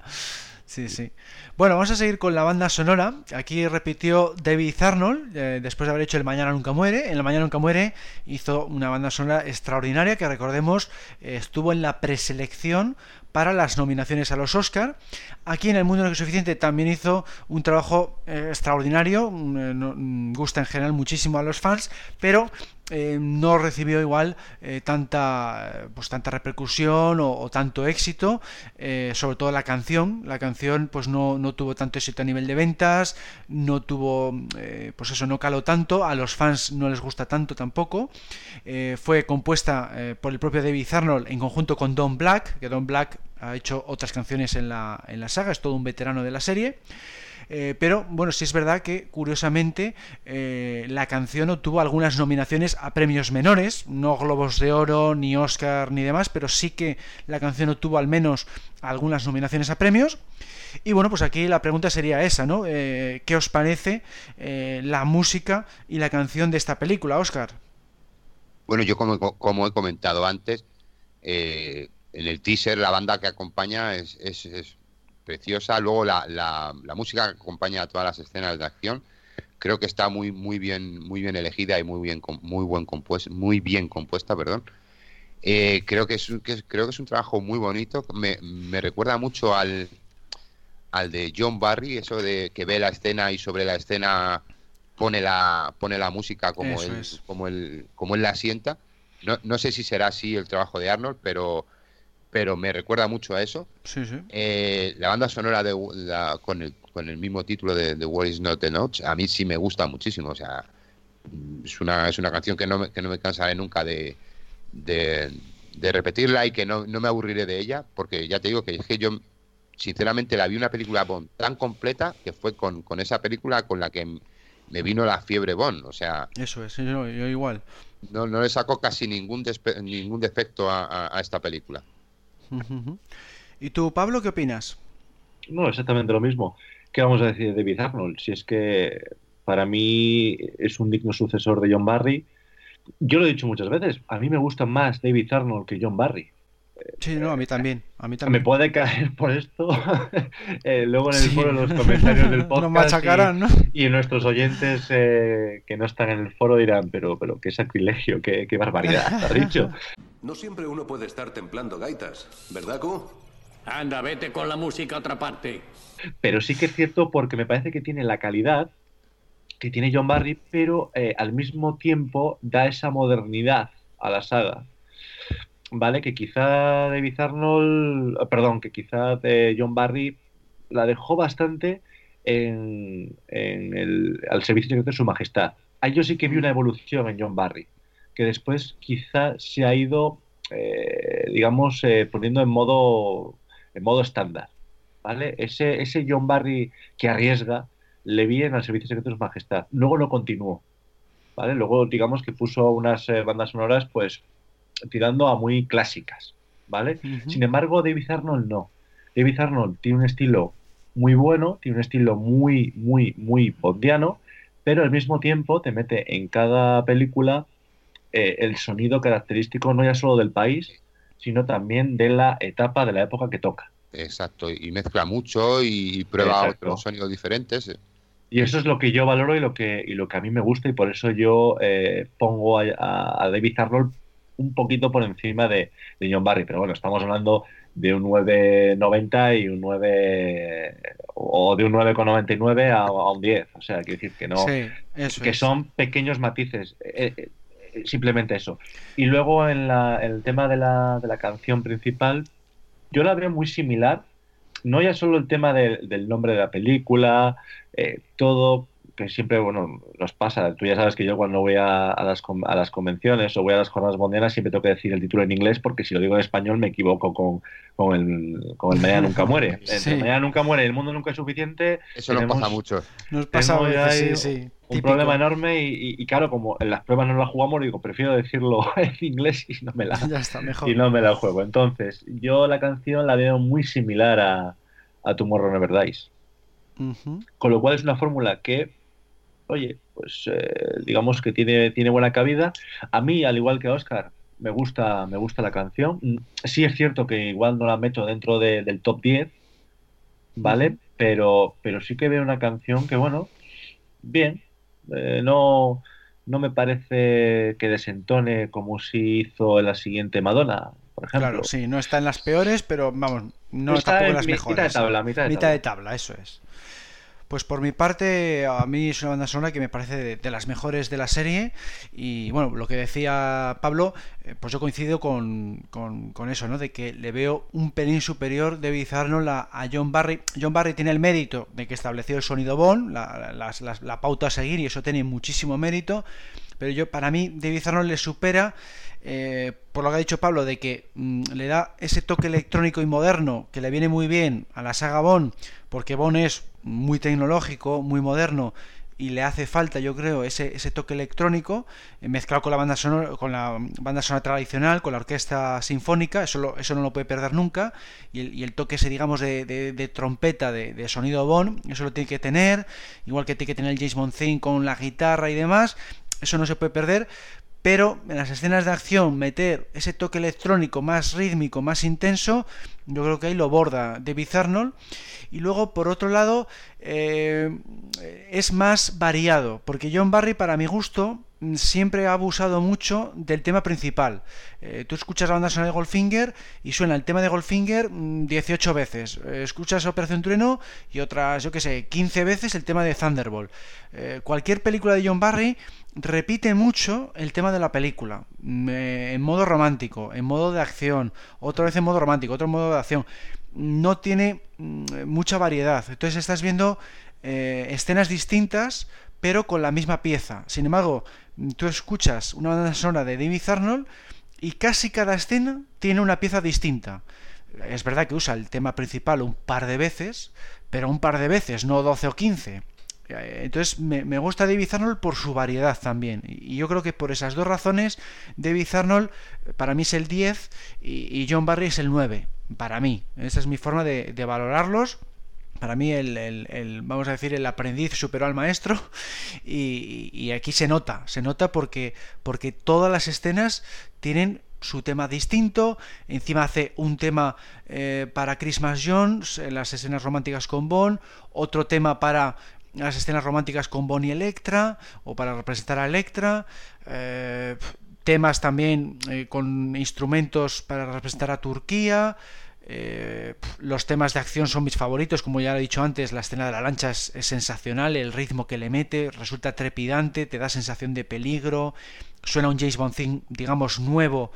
Sí, sí. Bueno, vamos a seguir con la banda sonora. Aquí repitió David Arnold, eh, después de haber hecho El Mañana Nunca Muere. En El Mañana Nunca Muere hizo una banda sonora extraordinaria que recordemos estuvo en la preselección para las nominaciones a los Oscar. Aquí en El Mundo No es Suficiente también hizo un trabajo eh, extraordinario, mm, eh, mm, gusta en general muchísimo a los fans, pero eh, no recibió igual tanta pues tanta repercusión o, tanto éxito sobre todo la canción la canción pues no, no, tuvo tanto éxito a nivel de ventas no tuvo pues eso no caló tanto a los fans no les gusta tanto tampoco fue compuesta por el propio David Arnold en conjunto con Don Black que Don Black ha hecho otras canciones en la, en la saga, es todo un veterano de la serie. Eh, pero bueno, sí es verdad que curiosamente eh, la canción obtuvo algunas nominaciones a premios menores, no Globos de Oro, ni Oscar, ni demás, pero sí que la canción obtuvo al menos algunas nominaciones a premios. Y bueno, pues aquí la pregunta sería esa, ¿no? Eh, ¿Qué os parece la música y la canción de esta película, Oscar? Bueno, yo como, como he comentado antes, en el teaser la banda que acompaña es, es, preciosa. Luego la, la, música que acompaña a todas las escenas de acción creo que está muy muy bien muy bien elegida y muy bien muy buen compuesta muy bien compuesta perdón. Eh, creo que es, creo que es un trabajo muy bonito. Me, me, recuerda mucho al al de John Barry eso de que ve la escena y sobre la escena pone la pone la música como él como él como él la sienta. No, no sé si será así el trabajo de Arnold pero pero me recuerda mucho a eso. Sí, sí. Eh, la banda sonora de, con, el, con el mismo título de The What Is Not Enough, a mí sí me gusta muchísimo. O sea, es una, es una canción que no me, que no me cansaré nunca de, de, repetirla y que no, no, me aburriré de ella, porque ya te digo que es que yo, sinceramente, la vi una película Bond tan completa que fue con, con esa película con la que me vino la fiebre Bond. O sea, eso es, yo, igual. No, no le saco casi ningún, ningún defecto a, a esta película. ¿Y tú, Pablo, qué opinas? No, exactamente lo mismo. ¿Qué vamos a decir de David Arnold? Si es que para mí es un digno sucesor de John Barry. Yo lo he dicho muchas veces, a mí me gusta más David Arnold que John Barry. Sí, no, a mí también. A mí también. Me puede caer por esto. Eh, luego en el foro, en los comentarios del podcast. machacarán, y, ¿no? y nuestros oyentes eh, que no están en el foro dirán, pero, pero qué sacrilegio, qué, qué barbaridad, has dicho. No siempre uno puede estar templando gaitas, ¿verdad, Q? Anda, vete con la música a otra parte. Pero sí que es cierto porque me parece que tiene la calidad que tiene John Barry, pero eh, al mismo tiempo da esa modernidad a la saga. ¿Vale? Que quizá David Arnold, perdón, que quizá de John Barry la dejó bastante en, en el, al servicio de su majestad. Ahí yo sí que vi una evolución en John Barry, que después quizá se ha ido, eh, digamos, eh, poniendo en modo, en modo estándar. ¿Vale? Ese, ese John Barry que arriesga, le vi en el servicio secreto de su majestad. Luego no continuó. ¿Vale? Luego, digamos que puso unas eh, bandas sonoras, pues, tirando a muy clásicas. ¿Vale? Sin embargo, David Arnold no. David Arnold tiene un estilo muy bueno, tiene un estilo muy, muy, muy bondiano, pero al mismo tiempo te mete en cada película eh, el sonido característico no ya solo del país, sino también de la etapa, de la época que toca. Exacto, y mezcla mucho y prueba Exacto. otros sonidos diferentes. Y eso es lo que yo valoro y lo que, y lo que a mí me gusta y por eso yo eh, pongo a, a- a David Arnold un poquito por encima de, de John Barry. Pero bueno, estamos hablando de un 9.90 y un 9 o de un 9.99 a, a un 10. O sea, quiero decir que no, Sí, eso que es. son pequeños matices. eh, eh, simplemente eso. Y luego en, la- en el tema de la, de la canción principal, yo la veo muy similar. No ya solo el tema de- del nombre de la película, eh, todo que siempre, bueno, nos pasa. Tú ya sabes que yo cuando voy a, a las, a las convenciones o voy a las jornadas mundianas siempre tengo que decir el título en inglés porque si lo digo en español me equivoco con, con el, con el Mañana Nunca Muere. Sí. Mañana Nunca Muere y El Mundo Nunca es Suficiente. Eso nos pasa mucho. Nos pasa a veces, sí, sí. Un problema enorme y, y- y claro, como en las pruebas no las jugamos, digo, prefiero decirlo en inglés y no me la, Ya está, mejor. y no me la juego. Entonces, yo la canción la veo muy similar a, a Tomorrow Never Dies. Ujú. Con lo cual es una fórmula que, oye, pues eh, digamos que tiene, tiene buena cabida. A mí, al igual que a Oscar, me gusta, me gusta la canción. Sí es cierto que igual no la meto dentro de- del top 10, ¿vale? Pero, pero sí que veo una canción que, bueno, bien. Eh, no, no me parece que desentone como si hizo la siguiente Madonna, por ejemplo. Claro, sí, no está en las peores, pero vamos, no Está tampoco en en las mi- mejores. mitad de tabla, mitad de Mitad tabla. de tabla, eso es. Pues por mi parte, a mí es una banda sonora que me parece de, las mejores de la serie. Y bueno, lo que decía Pablo, eh, pues yo coincido con, con- con eso, ¿no? De que le veo un pelín superior de Arnold a, John Barry. John Barry tiene el mérito de que estableció el sonido Bond, la, la pauta a seguir, y eso tiene muchísimo mérito. Pero yo, para mí, David Arnold le supera eh, por lo que ha dicho Pablo, de que mm, le da ese toque electrónico y moderno que le viene muy bien a la saga Bond, porque Bond es muy tecnológico, muy moderno y le hace falta, yo creo, ese, ese toque electrónico eh, mezclado con la banda sonora, con la banda sonora tradicional, con la orquesta sinfónica, eso, lo- eso no lo puede perder nunca, y el, el toque ese, digamos, de, de- trompeta, de, sonido Bond, eso lo tiene que tener, igual que tiene que tener el James theme con la guitarra y demás, eso no se puede perder, pero en las escenas de acción meter ese toque electrónico más rítmico, más intenso, yo creo que ahí lo borda David Arnold. Y luego, por otro lado, eh, es más variado, porque John Barry, para mi gusto, siempre ha abusado mucho del tema principal. Eh, tú escuchas la banda sonora de Goldfinger y suena el tema de Goldfinger mm, 18 veces. Eh, escuchas Operación Trueno y otras, yo qué sé, 15 veces el tema de Thunderbolt. Eh, cualquier película de John Barry repite mucho el tema de la película, mm, en modo romántico, en modo de acción, otra vez en modo romántico, otro modo de acción. No tiene mm, mucha variedad. Entonces estás viendo escenas distintas, pero con la misma pieza. Sin embargo, mm, tú escuchas una banda sonora de David Arnold y casi cada escena tiene una pieza distinta. Es verdad que usa el tema principal un par de veces, pero un par de veces, no 12 o 15. Eh, Entonces me, me gusta David Arnold por su variedad también. Y yo creo que por esas dos razones, David Arnold eh, para mí es el 10 y, John Barry es el 9. Para mí. Esa es mi forma de valorarlos. Para mí el, el- vamos a decir, el aprendiz superó al maestro y, y aquí se nota, se nota porque, porque todas las escenas tienen su tema distinto, encima hace un tema eh, para Christmas Jones, en las escenas románticas con Bond, otro tema para las escenas románticas con Bond y Electra, o para representar a Electra, eh, temas también eh, con instrumentos para representar a Turquía, los temas de acción son mis favoritos, como ya he dicho antes, la escena de la lancha es, sensacional, el ritmo que le mete resulta trepidante, te da sensación de peligro, suena un James Bond thing, digamos, nuevo,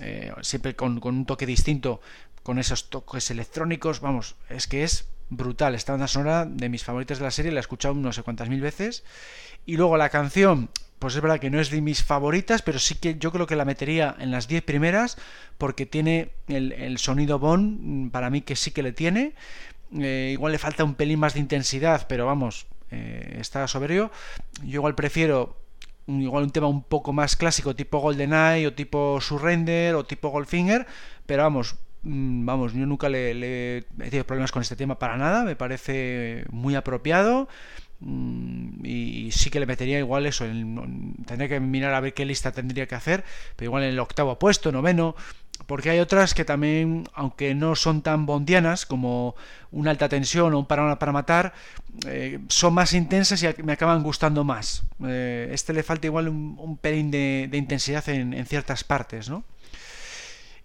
eh, siempre con, un toque distinto, con esos toques electrónicos, vamos, es que es brutal, esta banda sonora de mis favoritas de la serie, la he escuchado no sé cuántas mil veces, y luego la canción, pues es verdad que no es de mis favoritas, pero sí que yo creo que la metería en las 10 primeras, porque tiene el, sonido Bond, mm, para mí que sí que le tiene, eh, igual le falta un pelín más de intensidad, pero vamos, eh, está soberbio. Yo igual prefiero igual un tema un poco más clásico, tipo GoldenEye, o tipo Surrender, o tipo Goldfinger, pero vamos, mm, vamos, yo nunca le, he tenido problemas con este tema para nada, me parece muy apropiado. Mm, y, sí que le metería igual eso. tendría que mirar a ver qué lista tendría que hacer, pero igual en el octavo puesto, noveno, porque hay otras que también, aunque no son tan bondianas como una alta tensión o un para, para matar, eh, son más intensas y me acaban gustando más. Eh, este le falta igual un, pelín de, intensidad en, ciertas partes, ¿no?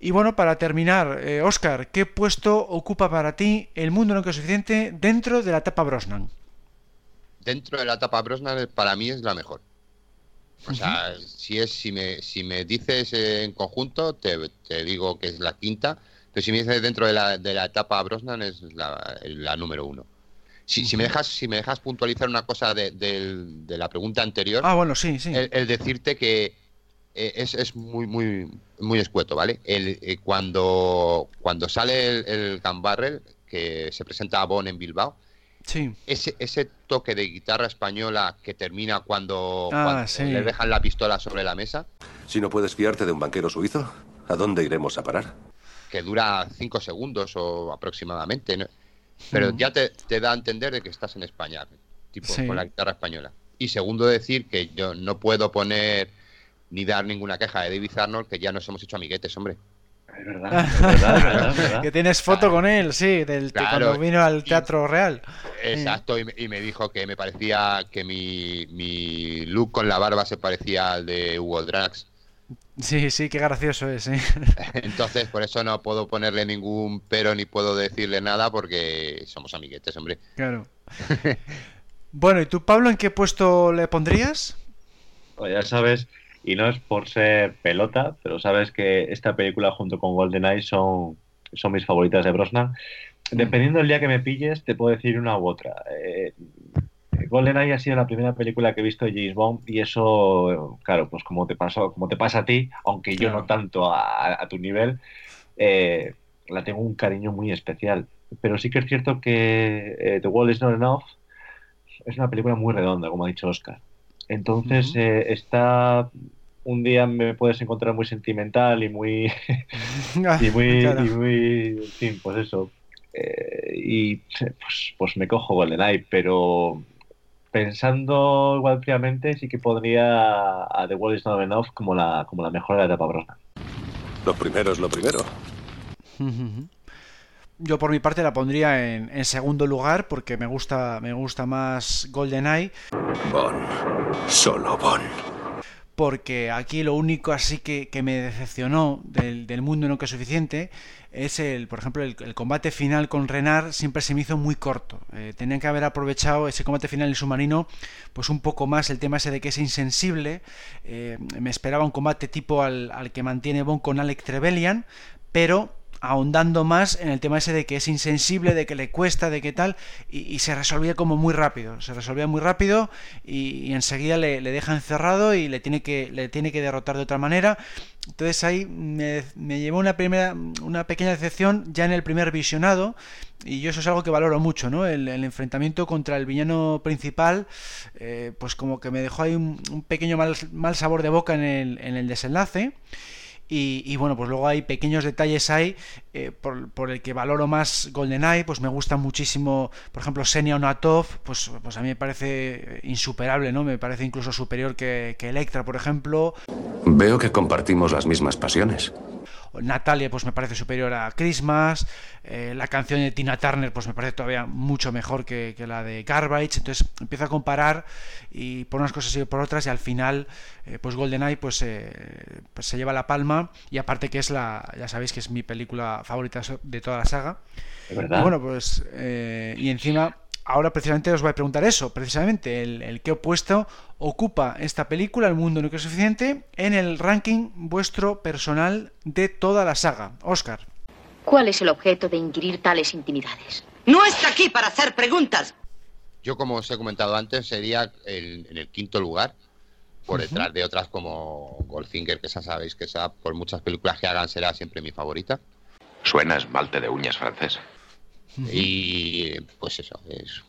Y bueno, para terminar, Oscar, eh, ¿qué puesto ocupa para ti el mundo no es suficiente dentro de la etapa Brosnan? Dentro de la etapa Brosnan para mí es la mejor. O sea, si es si me si me dices en conjunto te, digo que es la quinta, pero si me dices dentro de la, de la etapa Brosnan es la, número uno. Si, si, me dejas si me dejas puntualizar una cosa de, la pregunta anterior, ah bueno sí sí, el, decirte que eh, es, es, muy muy muy escueto, ¿vale? El, eh, cuando cuando sale el, el Barrel que se presenta a Bon en Bilbao ese, ese toque de guitarra española que termina cuando, ah, le dejan la pistola sobre la mesa. Si no puedes fiarte de un banquero suizo, ¿a dónde iremos a parar? Que dura cinco segundos o aproximadamente. Pero ya te, da a entender de que estás en España, tipo con la guitarra española. Y segundo, decir que yo no puedo poner ni dar ninguna queja de David Arnold, que ya nos hemos hecho amiguetes, hombre. Es verdad, es verdad, que tienes foto con él, sí, del cuando vino al Teatro Real. Exacto, y, me dijo que me parecía que mi, mi look con la barba se parecía al de Hugo Drax. Sí, sí, qué gracioso es, Entonces, por eso no puedo ponerle ningún pero ni puedo decirle nada porque somos amiguetes, hombre. Claro. bueno, ¿y tú, Pablo, en qué puesto le pondrías? Pues ya sabes y no es por ser pelota, pero sabes que esta película junto con GoldenEye son, son mis favoritas de Brosnan. Dependiendo del día que me pilles, te puedo decir una u otra. Eh, GoldenEye ha sido la primera película que he visto de James Bond y eso, claro, pues como te pasó, como te pasa a ti, aunque yo no tanto a, tu nivel, eh, la tengo un cariño muy especial. Pero sí que es cierto que eh, The World is Not Enough es una película muy redonda, como ha dicho Oscar. Entonces, eh, está. Un día me puedes encontrar muy sentimental y muy. y muy. Y muy. En fin, pues eso. Eh, y pues, pues me cojo GoldenEye, pero pensando igual fríamente, sí que podría a The World is Not Enough como la, como la mejor de la etapa Brosnan. Lo primero es lo primero. Yo por mi parte la pondría en, segundo lugar porque me gusta, me gusta más GoldenEye. Bon, solo Bon. Porque aquí lo único así que, me decepcionó del, mundo no que es suficiente es el, por ejemplo, el, combate final con Renard siempre se me hizo muy corto. Eh, tenían que haber aprovechado ese combate final en submarino, pues un poco más el tema ese de que es insensible. Eh, me esperaba un combate tipo al, al que mantiene Bon con Alec Trevelyan, pero ahondando más en el tema ese de que es insensible, de que le cuesta, de qué tal, y, se resolvía como muy rápido, se resolvía muy rápido y, enseguida le, deja encerrado y le tiene, que, le tiene que derrotar de otra manera. Entonces ahí me, llevó una, primera, una pequeña decepción ya en el primer visionado, y yo eso es algo que valoro mucho, ¿no? El, enfrentamiento contra el villano principal, eh, pues como que me dejó ahí un, pequeño mal, mal, sabor de boca en el, en el desenlace. Y, bueno, pues luego hay pequeños detalles ahí eh, por, el que valoro más GoldenEye, pues me gusta muchísimo, por ejemplo, Senia Onatov, pues, pues a mí me parece insuperable, ¿no? Me parece incluso superior que, que Electra, por ejemplo. Veo que compartimos las mismas pasiones. Natalia pues me parece superior a Christmas, eh, la canción de Tina Turner pues me parece todavía mucho mejor que, la de Garbage, entonces empiezo a comparar y por unas cosas y por otras y al final eh, pues GoldenEye pues, eh, pues, se lleva la palma. Y aparte que es la, ya sabéis que es mi película favorita de toda la saga. Y bueno pues y encima ahora precisamente os voy a preguntar eso, precisamente el, qué opuesto ocupa esta película, El mundo no es suficiente, en el ranking vuestro personal de toda la saga. Oscar. ¿Cuál es el objeto de inquirir tales intimidades? No está aquí para hacer preguntas. Yo, como os he comentado antes, sería en el quinto lugar, por detrás de otras como Goldfinger, que ya sabéis que esa, por muchas películas que hagan, será siempre mi favorita. Suena esmalte de uñas francés. Y pues eso, es,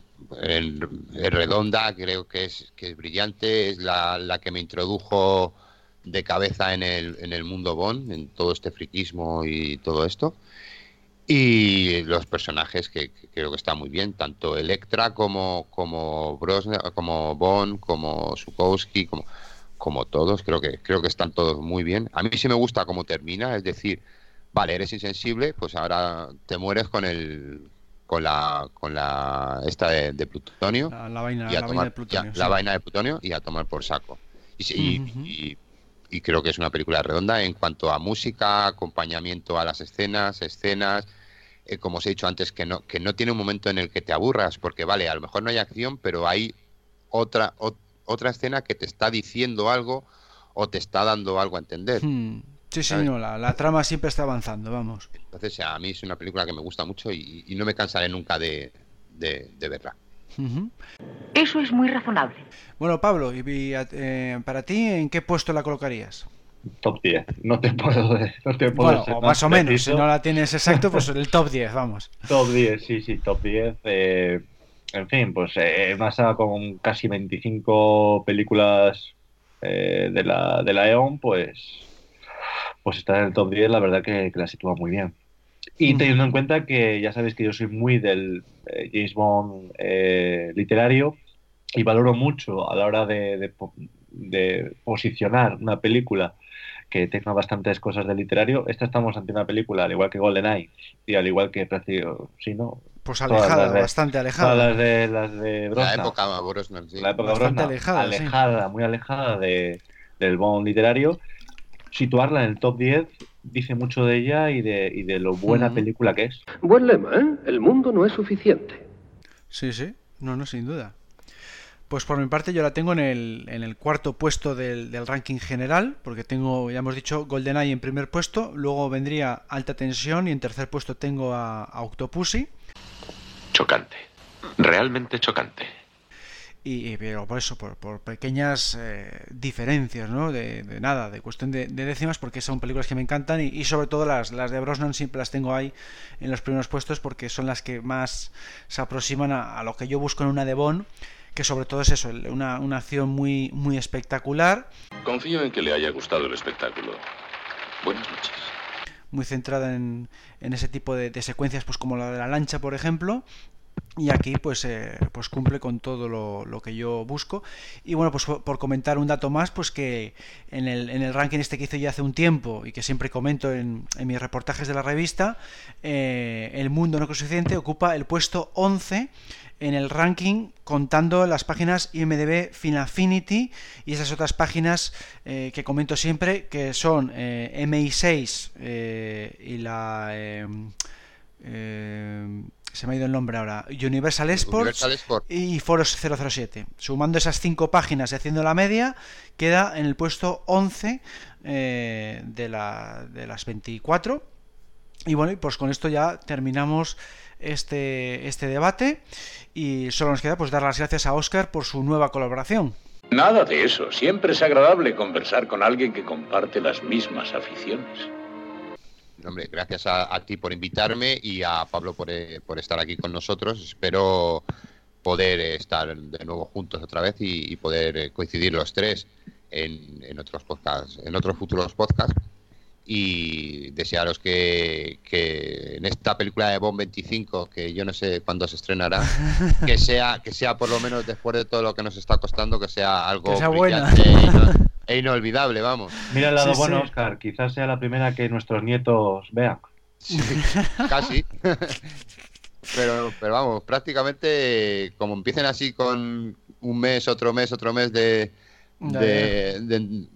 redonda, creo que es, que es brillante, es la, la, que me introdujo de cabeza en el, en el mundo Bond, en todo este friquismo y todo esto. Y los personajes que, creo que están muy bien, tanto Electra como, como, como Bond, como Sukowski, como, como todos, creo que, creo que están todos muy bien. A mí sí me gusta cómo termina, es decir, vale, eres insensible, pues ahora te mueres con el con la con la esta de, plutonio la, vaina, de plutonio, la vaina de plutonio y a tomar por saco. Y, y, creo que es una película redonda en cuanto a música acompañamiento a las escenas escenas eh, como os he dicho antes que no que no tiene un momento en el que te aburras porque vale a lo mejor no hay acción pero hay otra otra escena que te está diciendo algo o te está dando algo a entender. Hmm. Sí, señor, la, trama siempre está avanzando, vamos. Entonces, a mí es una película que me gusta mucho y, no me cansaré nunca de, verla. Eso es muy razonable. Bueno, Pablo, y, eh, para ti, ¿en qué puesto la colocarías? Top 10. No te puedo, no te puedo bueno, más, o menos. Si no la tienes exacto, pues el top 10, vamos. Top 10, sí, sí, top 10. Eh, en fin, pues eh, una saga con casi 25 películas eh, de, la, de la EON, pues pues estar en el top 10 la verdad que, la sitúa muy bien. Y teniendo en cuenta que ya sabéis que yo soy muy del eh, James Bond eh, literario y valoro mucho a la hora de, posicionar una película que tenga bastantes cosas de literario. Esta estamos ante una película, al igual que GoldenEye y al igual que sí, ¿no? Pues alejada, bastante alejada. las de, las de La época Brosnan, sí. La época bastante alejada, alejada muy alejada de, del Bond literario situarla en el top 10 dice mucho de ella y de, y de lo buena película que es. Buen lema, ¿eh? El mundo no es suficiente. Sí, sí, no, no, sin duda. Pues por mi parte yo la tengo en el, en el cuarto puesto del, ranking general, porque tengo, ya hemos dicho, GoldenEye en primer puesto, luego vendría Alta Tensión y en tercer puesto tengo a, a Octopussy. Chocante, realmente chocante y pero por eso por, por pequeñas eh, diferencias no de, nada de cuestión de, décimas porque son películas que me encantan y, sobre todo las, las de Brosnan siempre las tengo ahí en los primeros puestos porque son las que más se aproximan a, lo que yo busco en una de Bond que sobre todo es eso una, una acción muy muy espectacular. Confío en que le haya gustado el espectáculo. Buenas noches. Muy centrada en, en ese tipo de, de, secuencias pues como la de la lancha por ejemplo y aquí pues, eh, pues cumple con todo lo, que yo busco. Y bueno pues por, comentar un dato más pues que en el, en el ranking este que hice ya hace un tiempo y que siempre comento en, mis reportajes de la revista eh, el mundo no suficiente ocupa el puesto 11 en el ranking contando las páginas IMDB Finaffinity y esas otras páginas eh, que comento siempre que son MI6 y la se me ha ido el nombre ahora, Universal Sports, y Foros 007. Sumando esas cinco páginas y haciendo la media, queda en el puesto 11 eh, de, la, de las 24. Y bueno, pues con esto ya terminamos este, este debate y solo nos queda pues dar las gracias a Oscar por su nueva colaboración. Nada de eso, siempre es agradable conversar con alguien que comparte las mismas aficiones. Hombre, gracias a, ti por invitarme y a Pablo eh, por, estar aquí con nosotros. Espero poder estar de nuevo juntos otra vez y, poder eh, coincidir los tres en, otros podcasts, en otros futuros podcasts. Y desearos que, que, en esta película de Bond 25, que yo no sé cuándo se estrenará, que sea, que sea por lo menos después de todo lo que nos está costando, que sea algo E, inolvidable, vamos. Mira el lado bueno, Oscar, quizás sea la primera que nuestros nietos vean. casi. pero, pero vamos, prácticamente como empiecen así con un mes, otro mes, otro mes de, de,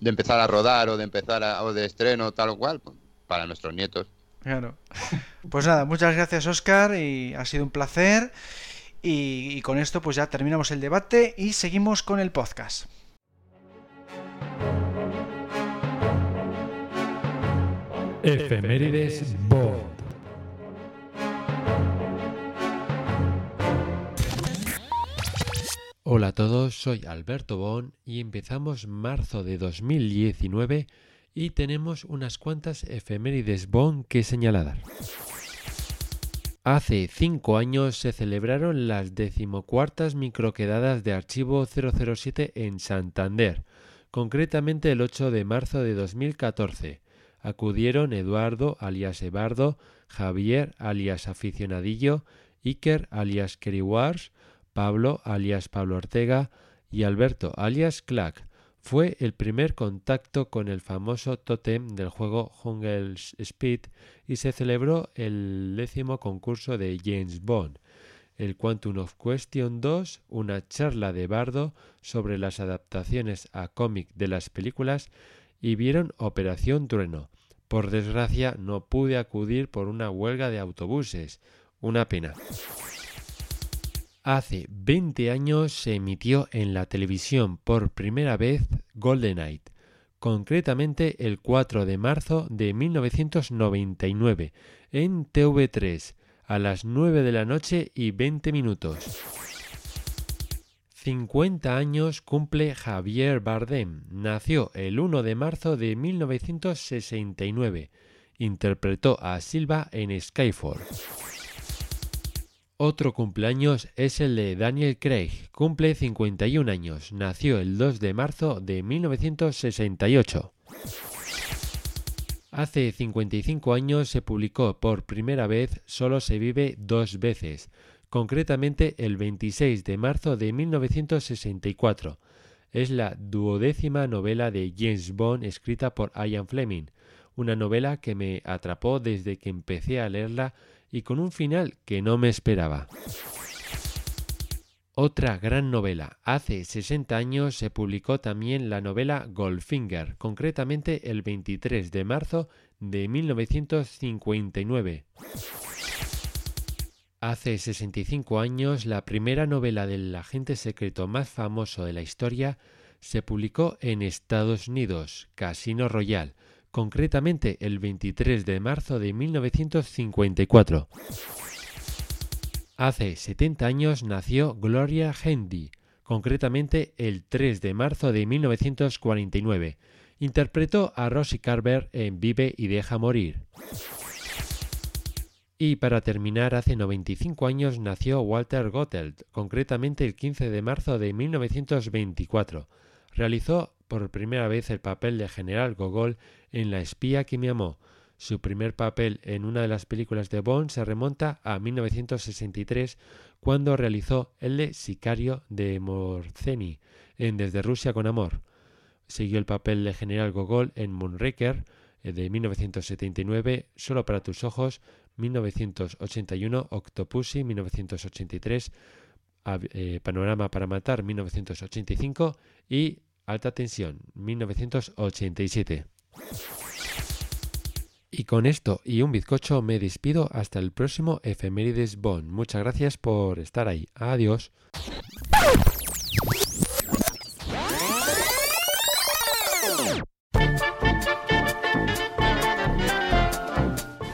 empezar a rodar o de empezar a, o de estreno tal o cual, pues, para nuestros nietos. Claro. Pues nada, muchas gracias Oscar y ha sido un placer. Y, y con esto pues ya terminamos el debate y seguimos con el podcast. Efemérides Bond. Hola a todos, soy Alberto Bon y empezamos marzo de 2019 y tenemos unas cuantas efemérides Bon que señalar. Hace cinco años se celebraron las decimocuartas microquedadas de archivo 007 en Santander, concretamente el 8 de marzo de 2014. Acudieron Eduardo alias Ebardo, Javier alias Aficionadillo, Iker alias Keriwars, Pablo, alias Pablo Ortega, y Alberto, alias Clack, fue el primer contacto con el famoso tótem del juego Jungle Speed y se celebró el décimo concurso de James Bond, el Quantum of Question 2, una charla de Bardo sobre las adaptaciones a cómic de las películas y vieron Operación Trueno. Por desgracia no pude acudir por una huelga de autobuses. Una pena. Hace 20 años se emitió en la televisión por primera vez Golden Night, concretamente el 4 de marzo de 1999, en TV3, a las 9 de la noche y 20 minutos. 50 años cumple Javier Bardem. Nació el 1 de marzo de 1969. Interpretó a Silva en Skyfall. Otro cumpleaños es el de Daniel Craig, cumple 51 años, nació el 2 de marzo de 1968. Hace 55 años se publicó por primera vez Solo se vive dos veces, concretamente el 26 de marzo de 1964. Es la duodécima novela de James Bond escrita por Ian Fleming, una novela que me atrapó desde que empecé a leerla y con un final que no me esperaba. Otra gran novela. Hace 60 años se publicó también la novela Goldfinger, concretamente el 23 de marzo de 1959. Hace 65 años la primera novela del agente secreto más famoso de la historia se publicó en Estados Unidos, Casino Royale, concretamente el 23 de marzo de 1954. Hace 70 años nació Gloria Handy, concretamente el 3 de marzo de 1949. Interpretó a Rosie Carver en Vive y deja morir. Y para terminar, hace 95 años nació Walter Gotteld, concretamente el 15 de marzo de 1924. Realizó por primera vez el papel de General Gogol en La espía que me amó. Su primer papel en una de las películas de Bond se remonta a 1963 cuando realizó el de Sicario de Morzeni en Desde Rusia con Amor. Siguió el papel de General Gogol en Moonraker eh, de 1979, Solo para tus ojos, 1981, Octopussy, 1983, eh, Panorama para matar, 1985 y Alta Tensión, 1987. Y con esto y un bizcocho me despido hasta el próximo Efemérides Bond. Muchas gracias por estar ahí. Adiós.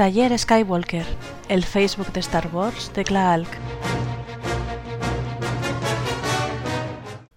Taller Skywalker, el Facebook de Star Wars de Klaalk.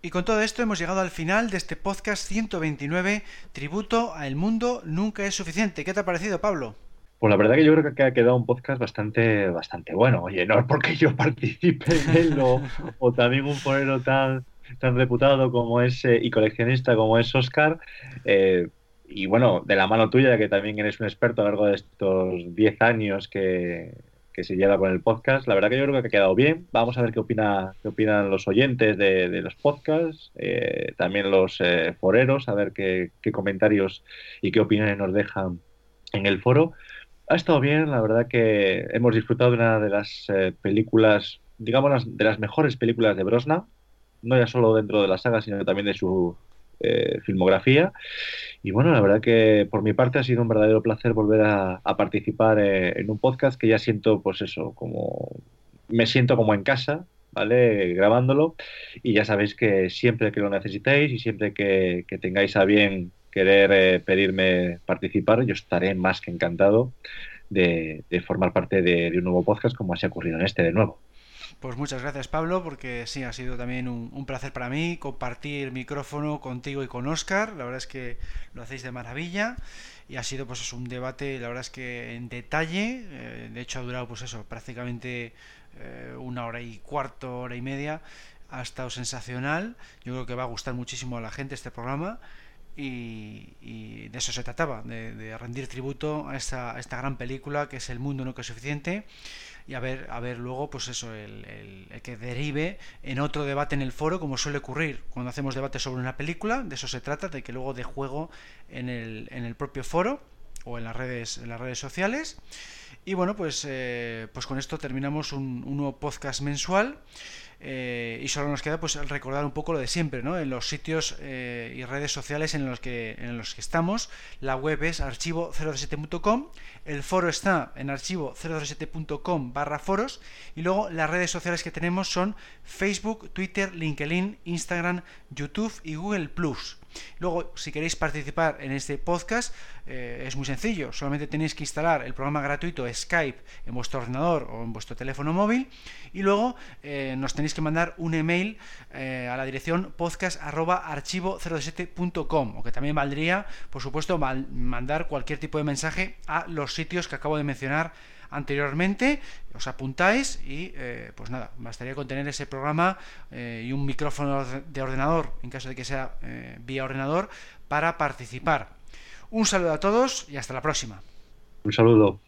Y con todo esto hemos llegado al final de este podcast 129, tributo a El Mundo Nunca es Suficiente. ¿Qué te ha parecido, Pablo? Pues la verdad que yo creo que ha quedado un podcast bastante, bastante bueno. Oye, no es porque yo participe en él o, también un ponero tan, tan reputado como es y coleccionista como es Oscar. Eh, y bueno, de la mano tuya, que también eres un experto a lo largo de estos 10 años que, se lleva con el podcast, la verdad que yo creo que ha quedado bien. Vamos a ver qué, opina, qué opinan los oyentes de, los podcasts, eh, también los eh, foreros, a ver qué, comentarios y qué opiniones nos dejan en el foro. Ha estado bien, la verdad que hemos disfrutado de una de las eh, películas, digamos, de las mejores películas de Brosna, no ya solo dentro de la saga, sino también de su eh, filmografía. Y bueno, la verdad que por mi parte ha sido un verdadero placer volver a, participar eh, en un podcast que ya siento, pues eso, como me siento como en casa, ¿vale? Grabándolo. Y ya sabéis que siempre que lo necesitéis y siempre que, tengáis a bien querer eh, pedirme participar, yo estaré más que encantado de, formar parte de, de un nuevo podcast como así ha ocurrido en este de nuevo. Pues muchas gracias Pablo, porque sí, ha sido también un, placer para mí compartir micrófono contigo y con Oscar. La verdad es que lo hacéis de maravilla y ha sido pues un debate, la verdad es que en detalle, eh, de hecho ha durado pues eso, prácticamente eh, una hora y cuarto, hora y media, ha estado sensacional. Yo creo que va a gustar muchísimo a la gente este programa. Y, de eso se trataba, de, rendir tributo a esta, esta gran película que es El Mundo No Que es Suficiente y a ver, a ver luego, pues eso, el, el, que derive en otro debate en el foro, como suele ocurrir cuando hacemos debate sobre una película, de eso se trata, de que luego de juego en el, en el propio foro o en las redes, en las redes sociales. Y bueno, pues, eh, pues con esto terminamos un, un nuevo podcast mensual. Eh, y solo nos queda pues recordar un poco lo de siempre, ¿no? En los sitios eh, y redes sociales en los que en los que estamos, la web es archivo037.com, el foro está en archivo037.com barra foros y luego las redes sociales que tenemos son Facebook, Twitter, LinkedIn, Instagram, YouTube y Google Plus. Luego, si queréis participar en este podcast, eh, es muy sencillo. Solamente tenéis que instalar el programa gratuito Skype en vuestro ordenador o en vuestro teléfono móvil. Y luego eh, nos tenéis que mandar un email eh, a la dirección podcast.archivo07.com. O que también valdría, por supuesto, mandar cualquier tipo de mensaje a los sitios que acabo de mencionar anteriormente, os apuntáis y pues nada, bastaría con tener ese programa y un micrófono de ordenador, en caso de que sea vía ordenador, para participar. Un saludo a todos y hasta la próxima. Un saludo.